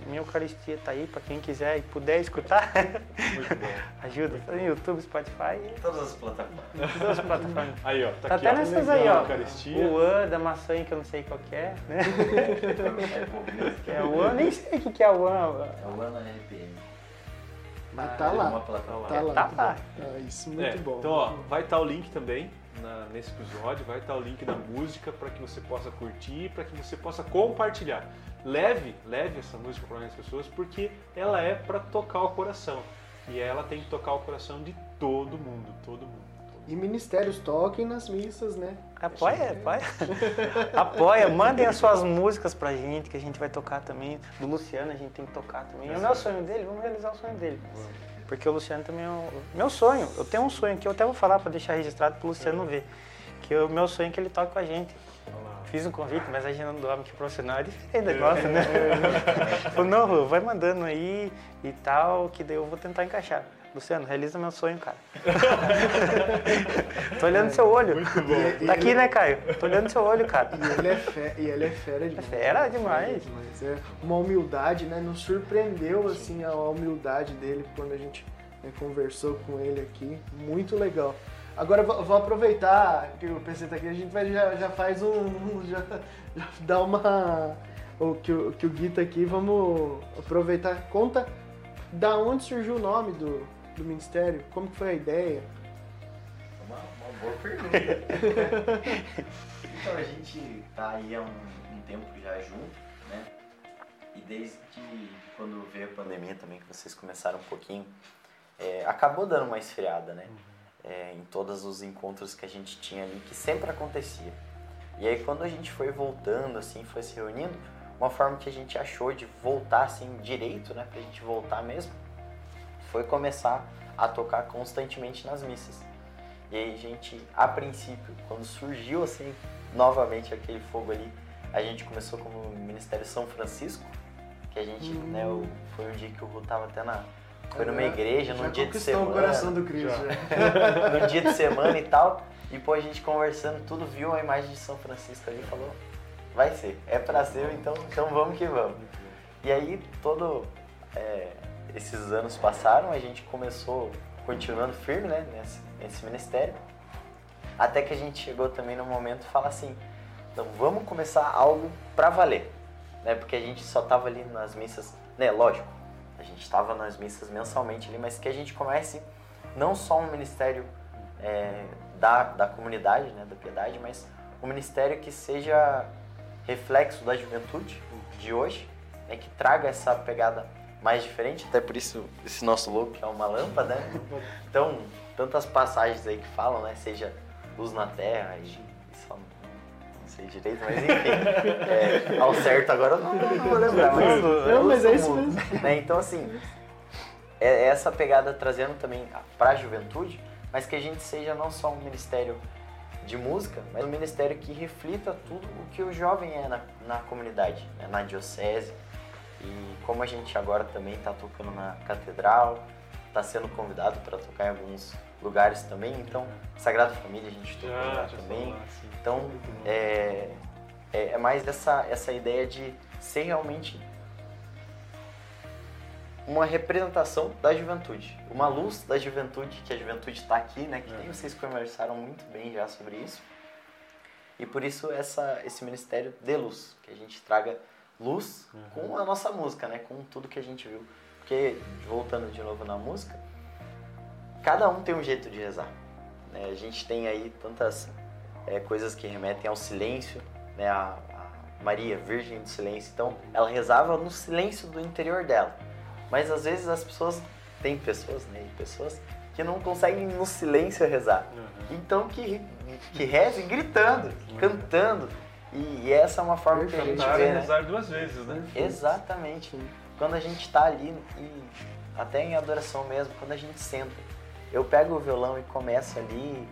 S5: minha Eucaristia tá aí para quem quiser e puder escutar.
S1: Muito bom.
S5: Ajuda. Tá no YouTube, Spotify,
S6: Todas as plataformas.
S5: todas as plataformas.
S1: Aí, ó, tá,
S5: Tá
S1: aqui,
S5: até
S1: ó.
S5: nessas
S1: Legal,
S5: aí, ó.
S1: Eucaristia.
S5: O An da maçã que eu não sei qual que é, né? Que é o An, nem sei o que que é o An.
S6: É o ano RPM.
S2: Mas tá
S6: Uma
S2: lá. Tá lá.
S5: Tá lá.
S2: Ah, isso muito
S1: É,
S2: bom.
S1: Então, ó, vai estar o link também na- nesse episódio, vai estar o link da música para que você possa curtir, para que você possa compartilhar. Leve, leve essa música para mais pessoas, porque ela é para tocar o coração. E ela tem que tocar o coração de todo mundo, todo mundo.
S2: E ministérios toquem nas missas, né?
S5: Apoia, apoia. apoia, mandem as suas músicas pra gente, que a gente vai tocar também. Do Luciano a gente tem que tocar também. É o meu sonho dele, vamos realizar o sonho dele. Porque o Luciano também é o meu sonho. Eu tenho um sonho que eu até vou falar pra deixar registrado pro Luciano ver. Que o meu sonho é que ele toque com a gente. Fiz um convite, mas a gente não dorme que profissional é diferente da nossa, né? Falou, não, vai mandando aí e tal, que daí eu vou tentar encaixar. Luciano, realiza meu sonho, cara. Tô olhando seu olho.
S1: Muito bom.
S5: Tá aqui, né, Caio? Tô olhando seu olho, cara.
S2: E ele é, fe... e ele é fera demais.
S5: fera demais.
S2: Mas é uma humildade, né? Nos surpreendeu, assim, a humildade dele quando a gente né, conversou com ele aqui. Muito legal. Agora eu vou vou aproveitar que o PC tá aqui, a gente vai, já, já faz um. Já, já dá uma. O que, o que o Gui tá aqui, vamos aproveitar. Conta da onde surgiu o nome do, do ministério, como que foi a ideia.
S6: Uma, uma boa pergunta. então a gente tá aí há um, um tempo já junto, né? E desde quando veio a pandemia também, que vocês começaram um pouquinho, é, acabou dando uma esfriada, né? É, em todos os encontros que a gente tinha ali, que sempre acontecia. E aí quando a gente foi voltando, assim, foi se reunindo, uma forma que a gente achou de voltar, assim, direito, né? Pra gente voltar mesmo, foi começar a tocar constantemente nas missas. E aí a gente, a princípio, quando surgiu assim novamente aquele fogo ali, a gente começou como Ministério São Francisco, que a gente, né, o- foi um dia que o Ru tava até na foi numa
S2: Já-
S6: igreja,
S2: já
S6: num dia de semana,
S2: o coração do Cristo.
S1: Já.
S2: já.
S6: num dia de semana e tal, e pô, a gente conversando, tudo viu a imagem de São Francisco ali e falou, vai ser, é pra ser, então, então vamos que vamos. E aí, todo é, esses anos passaram, a gente começou continuando firme, né, nesse, nesse ministério, até que a gente chegou também no momento de falar assim, então vamos começar algo pra valer, né, porque a gente só tava ali nas missas, né, lógico, gente estava nas missas mensalmente ali, mas que a gente comece não só um ministério é, da, da comunidade, né, da piedade, mas um ministério que seja reflexo da juventude de hoje, né, que traga essa pegada mais diferente, até por isso esse nosso logo que é uma lâmpada, né? Então, tantas passagens aí que falam, né, seja luz na terra e não sei direito, mas enfim, é, ao certo agora eu não, não vou lembrar, mas
S2: Não, mas é isso
S6: mundo, né? Então, assim, é é essa pegada trazendo também para a juventude, mas que a gente seja não só um ministério de música, mas um ministério que reflita tudo o que o jovem é na, na comunidade, né? na diocese. E como a gente agora também está tocando na catedral, está sendo convidado para tocar em alguns lugares também, então Sagrada Família a gente tocou lá
S1: já
S6: também.
S1: assim.
S6: Então, é, é, é mais essa, essa ideia de ser realmente uma representação da juventude, uma luz da juventude, que a juventude está aqui, né? Que nem vocês conversaram muito bem já sobre isso. E por isso essa, esse ministério de luz, que a gente traga luz com a nossa música, né? Com tudo que a gente viu. Porque, voltando de novo na música, cada um tem um jeito de rezar. né? A gente tem aí tantas é, coisas que remetem ao silêncio, né? A, a Maria, Virgem do Silêncio. Então, ela rezava no silêncio do interior dela. Mas às vezes as pessoas, tem pessoas, né? Pessoas que não conseguem no silêncio rezar. Então que, que rezem gritando, cantando. E, e essa é uma forma que a gente vê,
S1: é
S6: né?
S1: rezar duas vezes, né?
S6: Exatamente. Quando a gente tá ali e até em adoração mesmo, quando a gente senta, eu pego o violão e começo ali,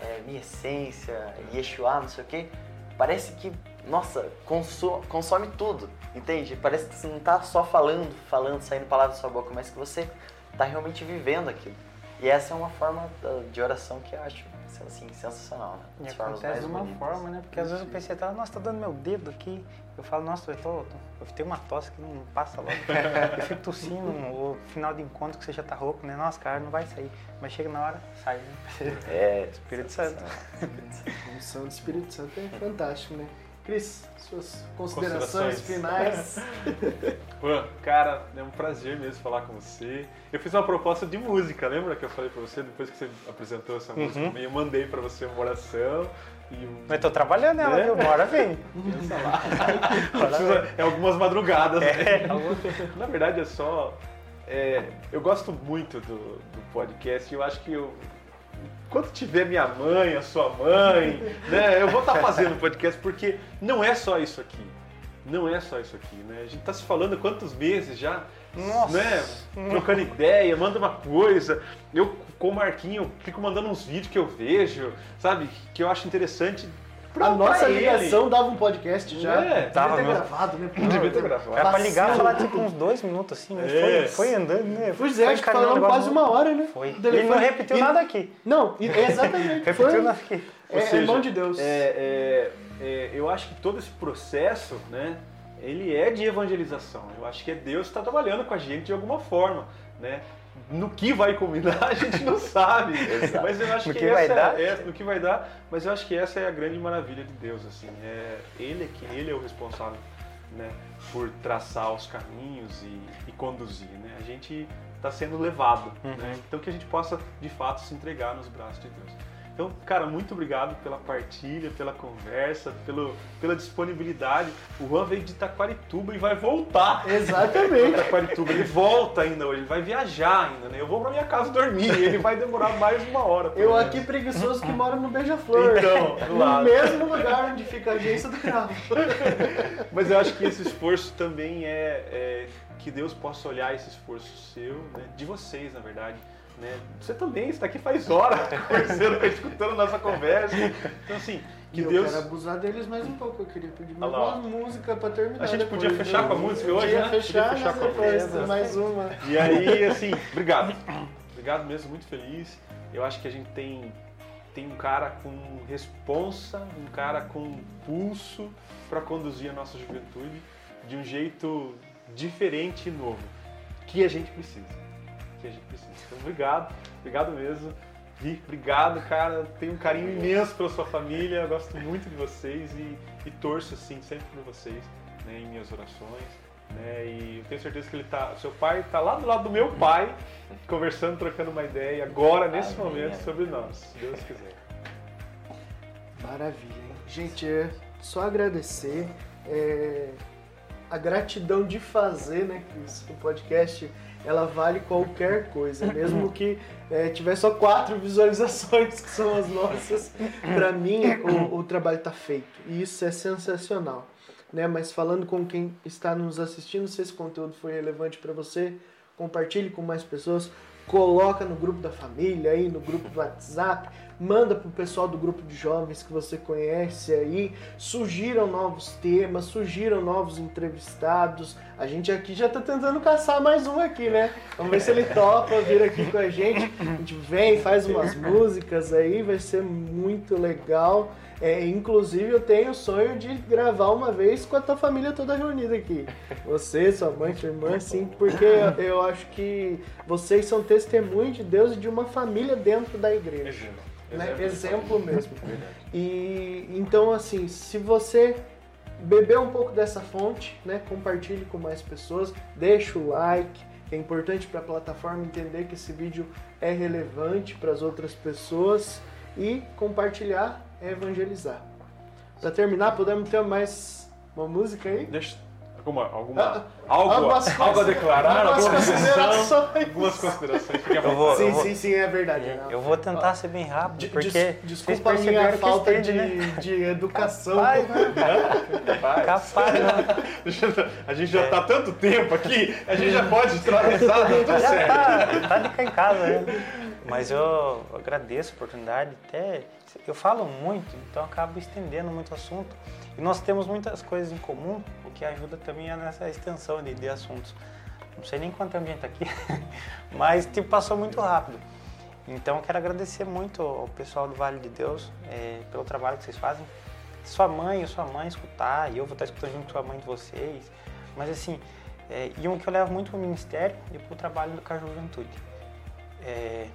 S6: é, minha essência, Yeshua, não sei o quê, parece que, nossa, conso- consome tudo, entende? Parece que você não tá só falando, falando, saindo palavras da sua boca, mas que você tá realmente vivendo aquilo. E essa é uma forma da- de oração que eu acho assim, sensacional, né?
S5: E
S6: As
S5: acontece de uma
S6: bonitas.
S5: forma, né? Porque às vezes o PC tá, nossa, tá dando meu dedo aqui. Eu falo, nossa, eu, tô, eu tenho uma tosse que não passa logo. eu fico tossindo, o final de encontro que você já tá rouco, né? Nossa, cara, não vai sair. Mas chega na hora, sai, né?
S6: É,
S5: Espírito Santo.
S2: A unção do Espírito Santo é fantástico, né? Cris, suas considerações,
S1: Considerações.
S2: finais.
S1: Juan, cara, é um prazer mesmo falar com você. Eu fiz uma proposta de música, lembra que eu falei pra você depois que você apresentou essa música?
S5: Uhum.
S1: Eu mandei pra você uma oração e um.
S5: Mas tô trabalhando nela,
S1: Né?
S5: viu? Hora vem.
S1: Pensa lá. Precisa- é algumas madrugadas.
S5: É,
S1: né? Na verdade é só. é, eu gosto muito do, do podcast e eu acho que eu, quando tiver minha mãe, a sua mãe, né, eu vou estar fazendo podcast porque não é só isso aqui. Não é só isso aqui, né? A gente tá se falando há quantos meses já,
S5: Nossa.
S1: né? Trocando ideia, manda uma coisa. Eu, com o Marquinho, fico mandando uns vídeos que eu vejo, sabe? Que eu acho interessante. Pra-
S2: A nossa
S1: pra ele.
S2: ligação dava um podcast já.
S1: É,
S2: Devia
S5: dava
S2: ter
S5: mesmo.
S2: gravado, né?
S1: Não devia ter gravado.
S5: Era pra ligar e falar tipo uns dois minutos assim, mas
S1: É.
S5: foi, foi andando, né?
S2: Pois é,
S5: Foi
S2: acho que falamos quase uma hora, né?
S5: Foi. Ele não repetiu
S2: e-
S5: nada aqui.
S2: Não, e- exatamente.
S5: Repetiu nada aqui.
S2: é, é mão de Deus.
S1: É, é, é, eu acho que todo esse processo, né, ele é de evangelização. Eu acho que é Deus que está trabalhando com a gente de alguma forma, né? No que vai combinar a gente não sabe, mas eu acho
S5: No
S1: que,
S5: que
S1: essa
S5: vai
S1: é-
S5: dar?
S1: é, no que vai dar, mas eu acho que essa é a grande maravilha de Deus, assim, é ele é quem ele é o responsável, né, por traçar os caminhos e, e conduzir, né? A gente está sendo levado,
S5: Uhum.
S1: né? Então que a gente possa de fato se entregar nos braços de Deus. Então, cara, muito obrigado pela partilha, pela conversa, pelo, pela disponibilidade. O Juan veio de Itaquarituba e vai voltar.
S2: Exatamente.
S1: Itaquarituba, ele volta ainda hoje, ele vai viajar ainda, né? Eu vou pra minha casa dormir, ele vai demorar mais uma hora.
S2: Eu
S1: menos.
S2: aqui preguiçoso que moro no Beija-Flor.
S1: Então,
S2: no
S1: lado.
S2: mesmo lugar onde fica a agência do carro.
S1: Mas eu acho que esse esforço também é, é que Deus possa olhar esse esforço seu, né, de vocês, na verdade. Né? Você também está aqui faz hora, conversando, escutando nossa conversa. Então, assim, que
S2: e eu
S1: Deus.
S2: quero abusar deles mais um pouco. Eu queria pedir mais uma música pra terminar.
S1: A gente
S2: depois,
S1: podia fechar com a música hoje,
S2: Podia
S1: né?
S2: fechar,
S1: Podia fechar com a música.
S2: mais uma.
S1: E aí, assim, obrigado. Obrigado mesmo, muito feliz. Eu acho que a gente tem, tem um cara com responsa, um cara com pulso para conduzir a nossa juventude de um jeito diferente e novo, que a gente precisa. Que a gente precisa. Obrigado, obrigado mesmo. Gui, obrigado, cara. Tenho um carinho imenso pela sua família. Eu gosto muito de vocês e, e torço, assim, sempre por vocês, né, em minhas orações. Né, e eu tenho certeza que ele tá. Seu pai está lá do lado do meu pai, conversando, trocando uma ideia agora, nesse
S6: Amém.
S1: momento, sobre nós, se Deus quiser.
S2: Maravilha, hein? Gente, é só agradecer. é, a gratidão de fazer, né? Que o podcast ela vale qualquer coisa, mesmo que é, tiver só quatro visualizações, que são as nossas. Para mim, o, o trabalho tá feito e isso é sensacional. Né? Mas falando com quem está nos assistindo, se esse conteúdo foi relevante para você, compartilhe com mais pessoas, coloca no grupo da família aí, no grupo do WhatsApp, manda pro pessoal do grupo de jovens que você conhece aí, sugiram novos temas, sugiram novos entrevistados. A gente aqui já tá tentando caçar mais um aqui, né? Vamos ver se ele topa vir aqui com a gente. A gente vem, faz umas músicas aí, vai ser muito legal. É, inclusive eu tenho o sonho de gravar uma vez com a tua família toda reunida aqui. Você, sua mãe, sua irmã, sim, porque eu, eu acho que vocês são testemunho de Deus e de uma família dentro da igreja. Né? Exemplo mesmo. E então assim, se você beber um pouco dessa fonte, né, compartilhe com mais pessoas, deixa o like. É importante para a plataforma entender que esse vídeo é relevante para as outras pessoas e compartilhar é evangelizar. Para terminar, podemos ter mais uma música aí?
S1: Deixa alguma, alguma
S2: Ah,
S1: algo,
S2: algumas
S1: algo a declarar,
S2: algumas
S1: alguma visão,
S2: considerações.
S1: algumas considerações.
S5: Eu vou-.
S2: Sim,
S5: vou-
S2: sim, sim, é verdade.
S5: Eu vou tentar ser bem rápido,
S2: De-
S5: porque
S2: des- desculpa a minha falta
S5: estende,
S2: de,
S5: né?
S2: de educação.
S5: Capaz, né?
S1: Capaz.
S5: Capaz, né?
S1: A gente já tá há tanto tempo aqui, a gente já pode extravasar, tá tudo
S5: Já
S1: certo.
S5: tá, tá de cá em casa, né? Mas eu agradeço a oportunidade, até eu falo muito, então acabo estendendo muito o assunto. E nós temos muitas coisas em comum, o que ajuda também nessa extensão de, de assuntos. Não sei nem quanto tempo a gente tá aqui, mas tipo, passou muito rápido. Então eu quero agradecer muito ao pessoal do Vale de Deus eh, pelo trabalho que vocês fazem. Sua mãe, sua mãe escutar, e eu vou estar escutando junto com a mãe de vocês. Mas assim, é, e um que eu levo muito para o ministério e para o trabalho do Caju Juventude. É,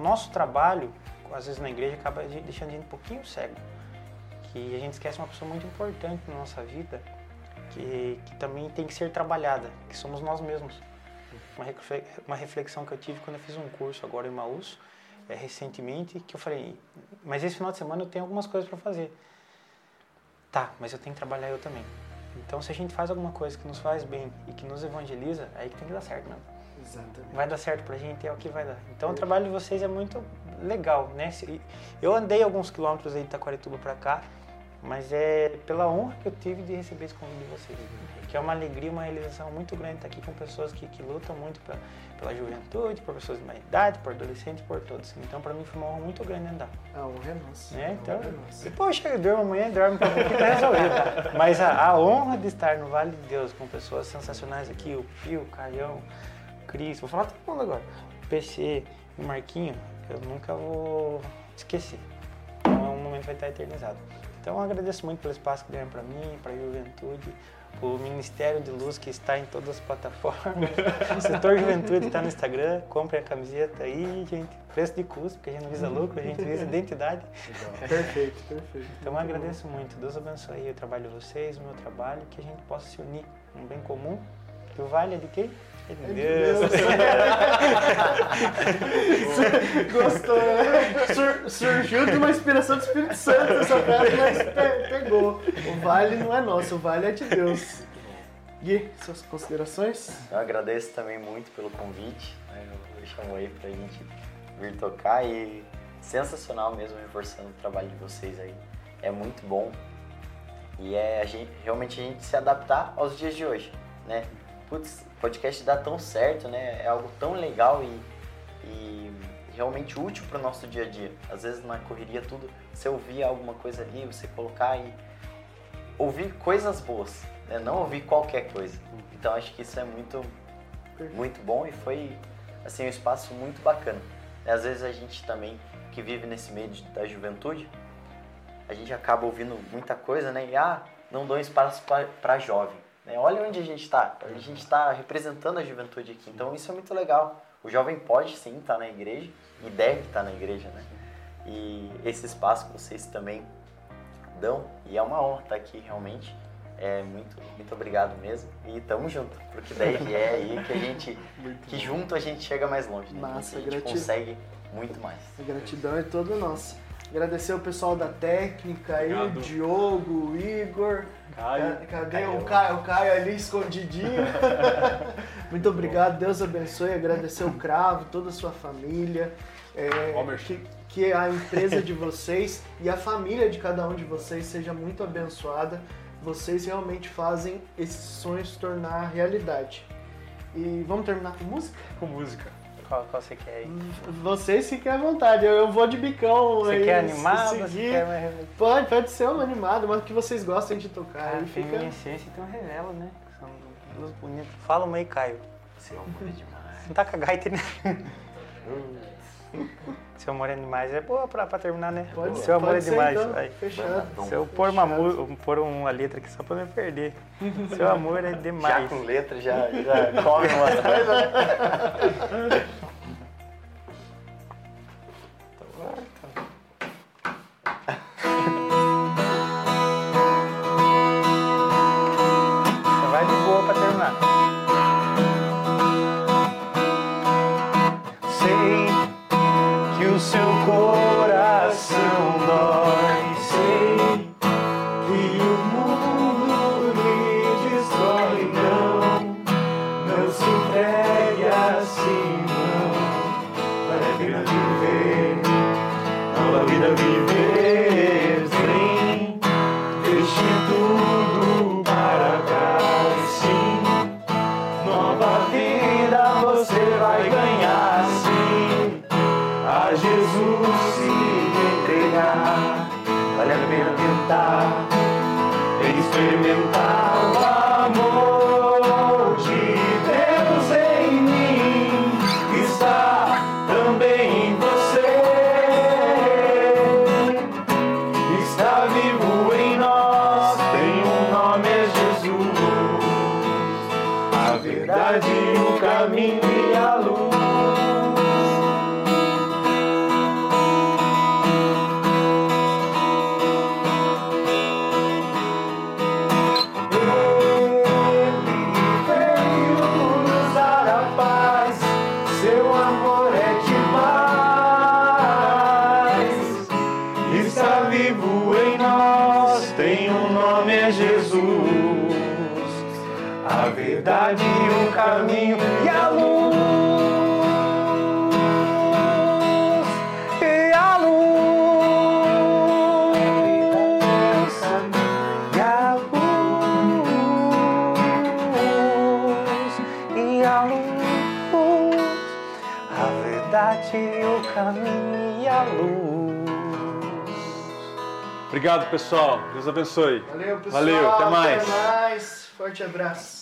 S5: nosso trabalho, às vezes na igreja, acaba de- deixando a gente um pouquinho cego. Que a gente esquece uma pessoa muito importante na nossa vida, que, que também tem que ser trabalhada, que somos nós mesmos. Uma, refle- uma reflexão que eu tive quando eu fiz um curso agora em Maús, é, recentemente, que eu falei, mas esse final de semana eu tenho algumas coisas para fazer. Tá, mas eu tenho que trabalhar eu também. Então, se a gente faz alguma coisa que nos faz bem e que nos evangeliza, é aí que tem que dar certo, né?
S2: Exatamente.
S5: Vai dar certo pra gente, é o que vai dar. Então, o trabalho de vocês é muito legal, né? Eu andei alguns quilômetros aí de Taquarituba para cá, mas é pela honra que eu tive de receber esse convite de vocês. Que é uma alegria, uma realização muito grande estar aqui com pessoas que, que lutam muito pra, pela juventude, por pessoas de mais idade, por adolescentes, por todos. Então, para mim foi uma honra muito grande andar.
S2: A honra é nossa.
S5: Né? Então,
S2: honra é nossa.
S5: e poxa, eu durmo amanhã, dorme um pouquinho, tá resolvido. Mas a, a honra de estar no Vale de Deus com pessoas sensacionais aqui, o Pio, o Caião, Cris, vou falar todo mundo agora, o PC, o Marquinho, eu nunca vou esquecer. Então é um momento que vai estar eternizado. Então eu agradeço muito pelo espaço que deram para mim, para a juventude, o Ministério de Luz que está em todas as plataformas, o setor juventude está no Instagram, compre a camiseta aí, gente. Preço de custo, porque a gente não visa lucro, a gente visa identidade.
S2: Perfeito, perfeito.
S5: Então eu agradeço muito. Deus abençoe o trabalho de vocês, o meu trabalho, que a gente possa se unir um bem comum. Que o vale é de quem? É de Deus.
S2: Gostou, né? Sur- surgiu de uma inspiração do Espírito Santo essa frase, mas pe- pegou. O vale não é nosso, o vale é de Deus. Gui, suas considerações?
S6: Eu agradeço também muito pelo convite. Né? Eu chamo aí pra gente vir tocar e sensacional mesmo reforçando o trabalho de vocês aí. É muito bom. E é a gente, realmente a gente se adaptar aos dias de hoje, né? Putz, podcast dá tão certo, né? É algo tão legal e, e realmente útil para o nosso dia a dia. Às vezes na correria tudo, você ouvir alguma coisa ali, você colocar e ouvir coisas boas, né? Não ouvir qualquer coisa. Então acho que isso é muito muito bom e foi assim um espaço muito bacana. Às vezes a gente também que vive nesse meio da juventude, a gente acaba ouvindo muita coisa, né? E ah, não dou espaço para jovem. Né? Olha onde a gente está. A gente está representando a juventude aqui. Então isso é muito legal. O jovem pode sim estar na igreja e deve estar na igreja, né? E esse espaço que vocês também dão e é uma honra estar aqui realmente. É muito, muito obrigado mesmo e tamo junto, porque daí é aí que a gente, que junto a gente chega mais longe, né?
S2: Massa,
S6: a gente
S2: gratidão.
S6: consegue muito mais.
S2: A gratidão é toda nossa. Agradecer o pessoal da técnica aí, o
S1: Obrigado.
S2: Diogo, o Igor.
S1: Caio.
S2: Ca- Cadê o Caio? O Caio ali escondidinho. Muito obrigado, Deus abençoe. Agradecer o Cravo, toda a sua família. É, que, que a empresa de vocês e a família de cada um de vocês seja muito abençoada. Vocês realmente fazem esses sonhos se tornar realidade. E vamos terminar com música?
S1: Com música.
S5: Qual, qual você quer aí?
S2: Vocês fiquem à vontade, eu, eu vou de bicão
S5: Você
S2: aí.
S5: quer
S2: se
S5: animado? Você
S2: seguir.
S5: quer mais...
S2: Pode, pode ser uma animada, mas que vocês gostem de tocar.
S5: Cara,
S2: aí fica...
S5: feminiscência então revela, né? São duas bonitas. Fala uma aí, Caio.
S6: Amor é demais.
S5: Não tá com a gaita, né? Seu amor é demais. É boa pra, pra terminar, né?
S2: Pode,
S5: Seu amor
S2: pode
S5: é
S2: ser,
S5: demais.
S2: então.
S5: vai.
S2: Fechado.
S5: Se eu pôr uma, pôr uma letra aqui só pra não perder. Seu amor é
S6: Já
S5: demais.
S6: com letra, já, já come umas coisas.
S1: Obrigado, pessoal. Deus abençoe.
S2: Valeu, pessoal.
S1: Valeu, até mais.
S2: Até mais. Forte abraço.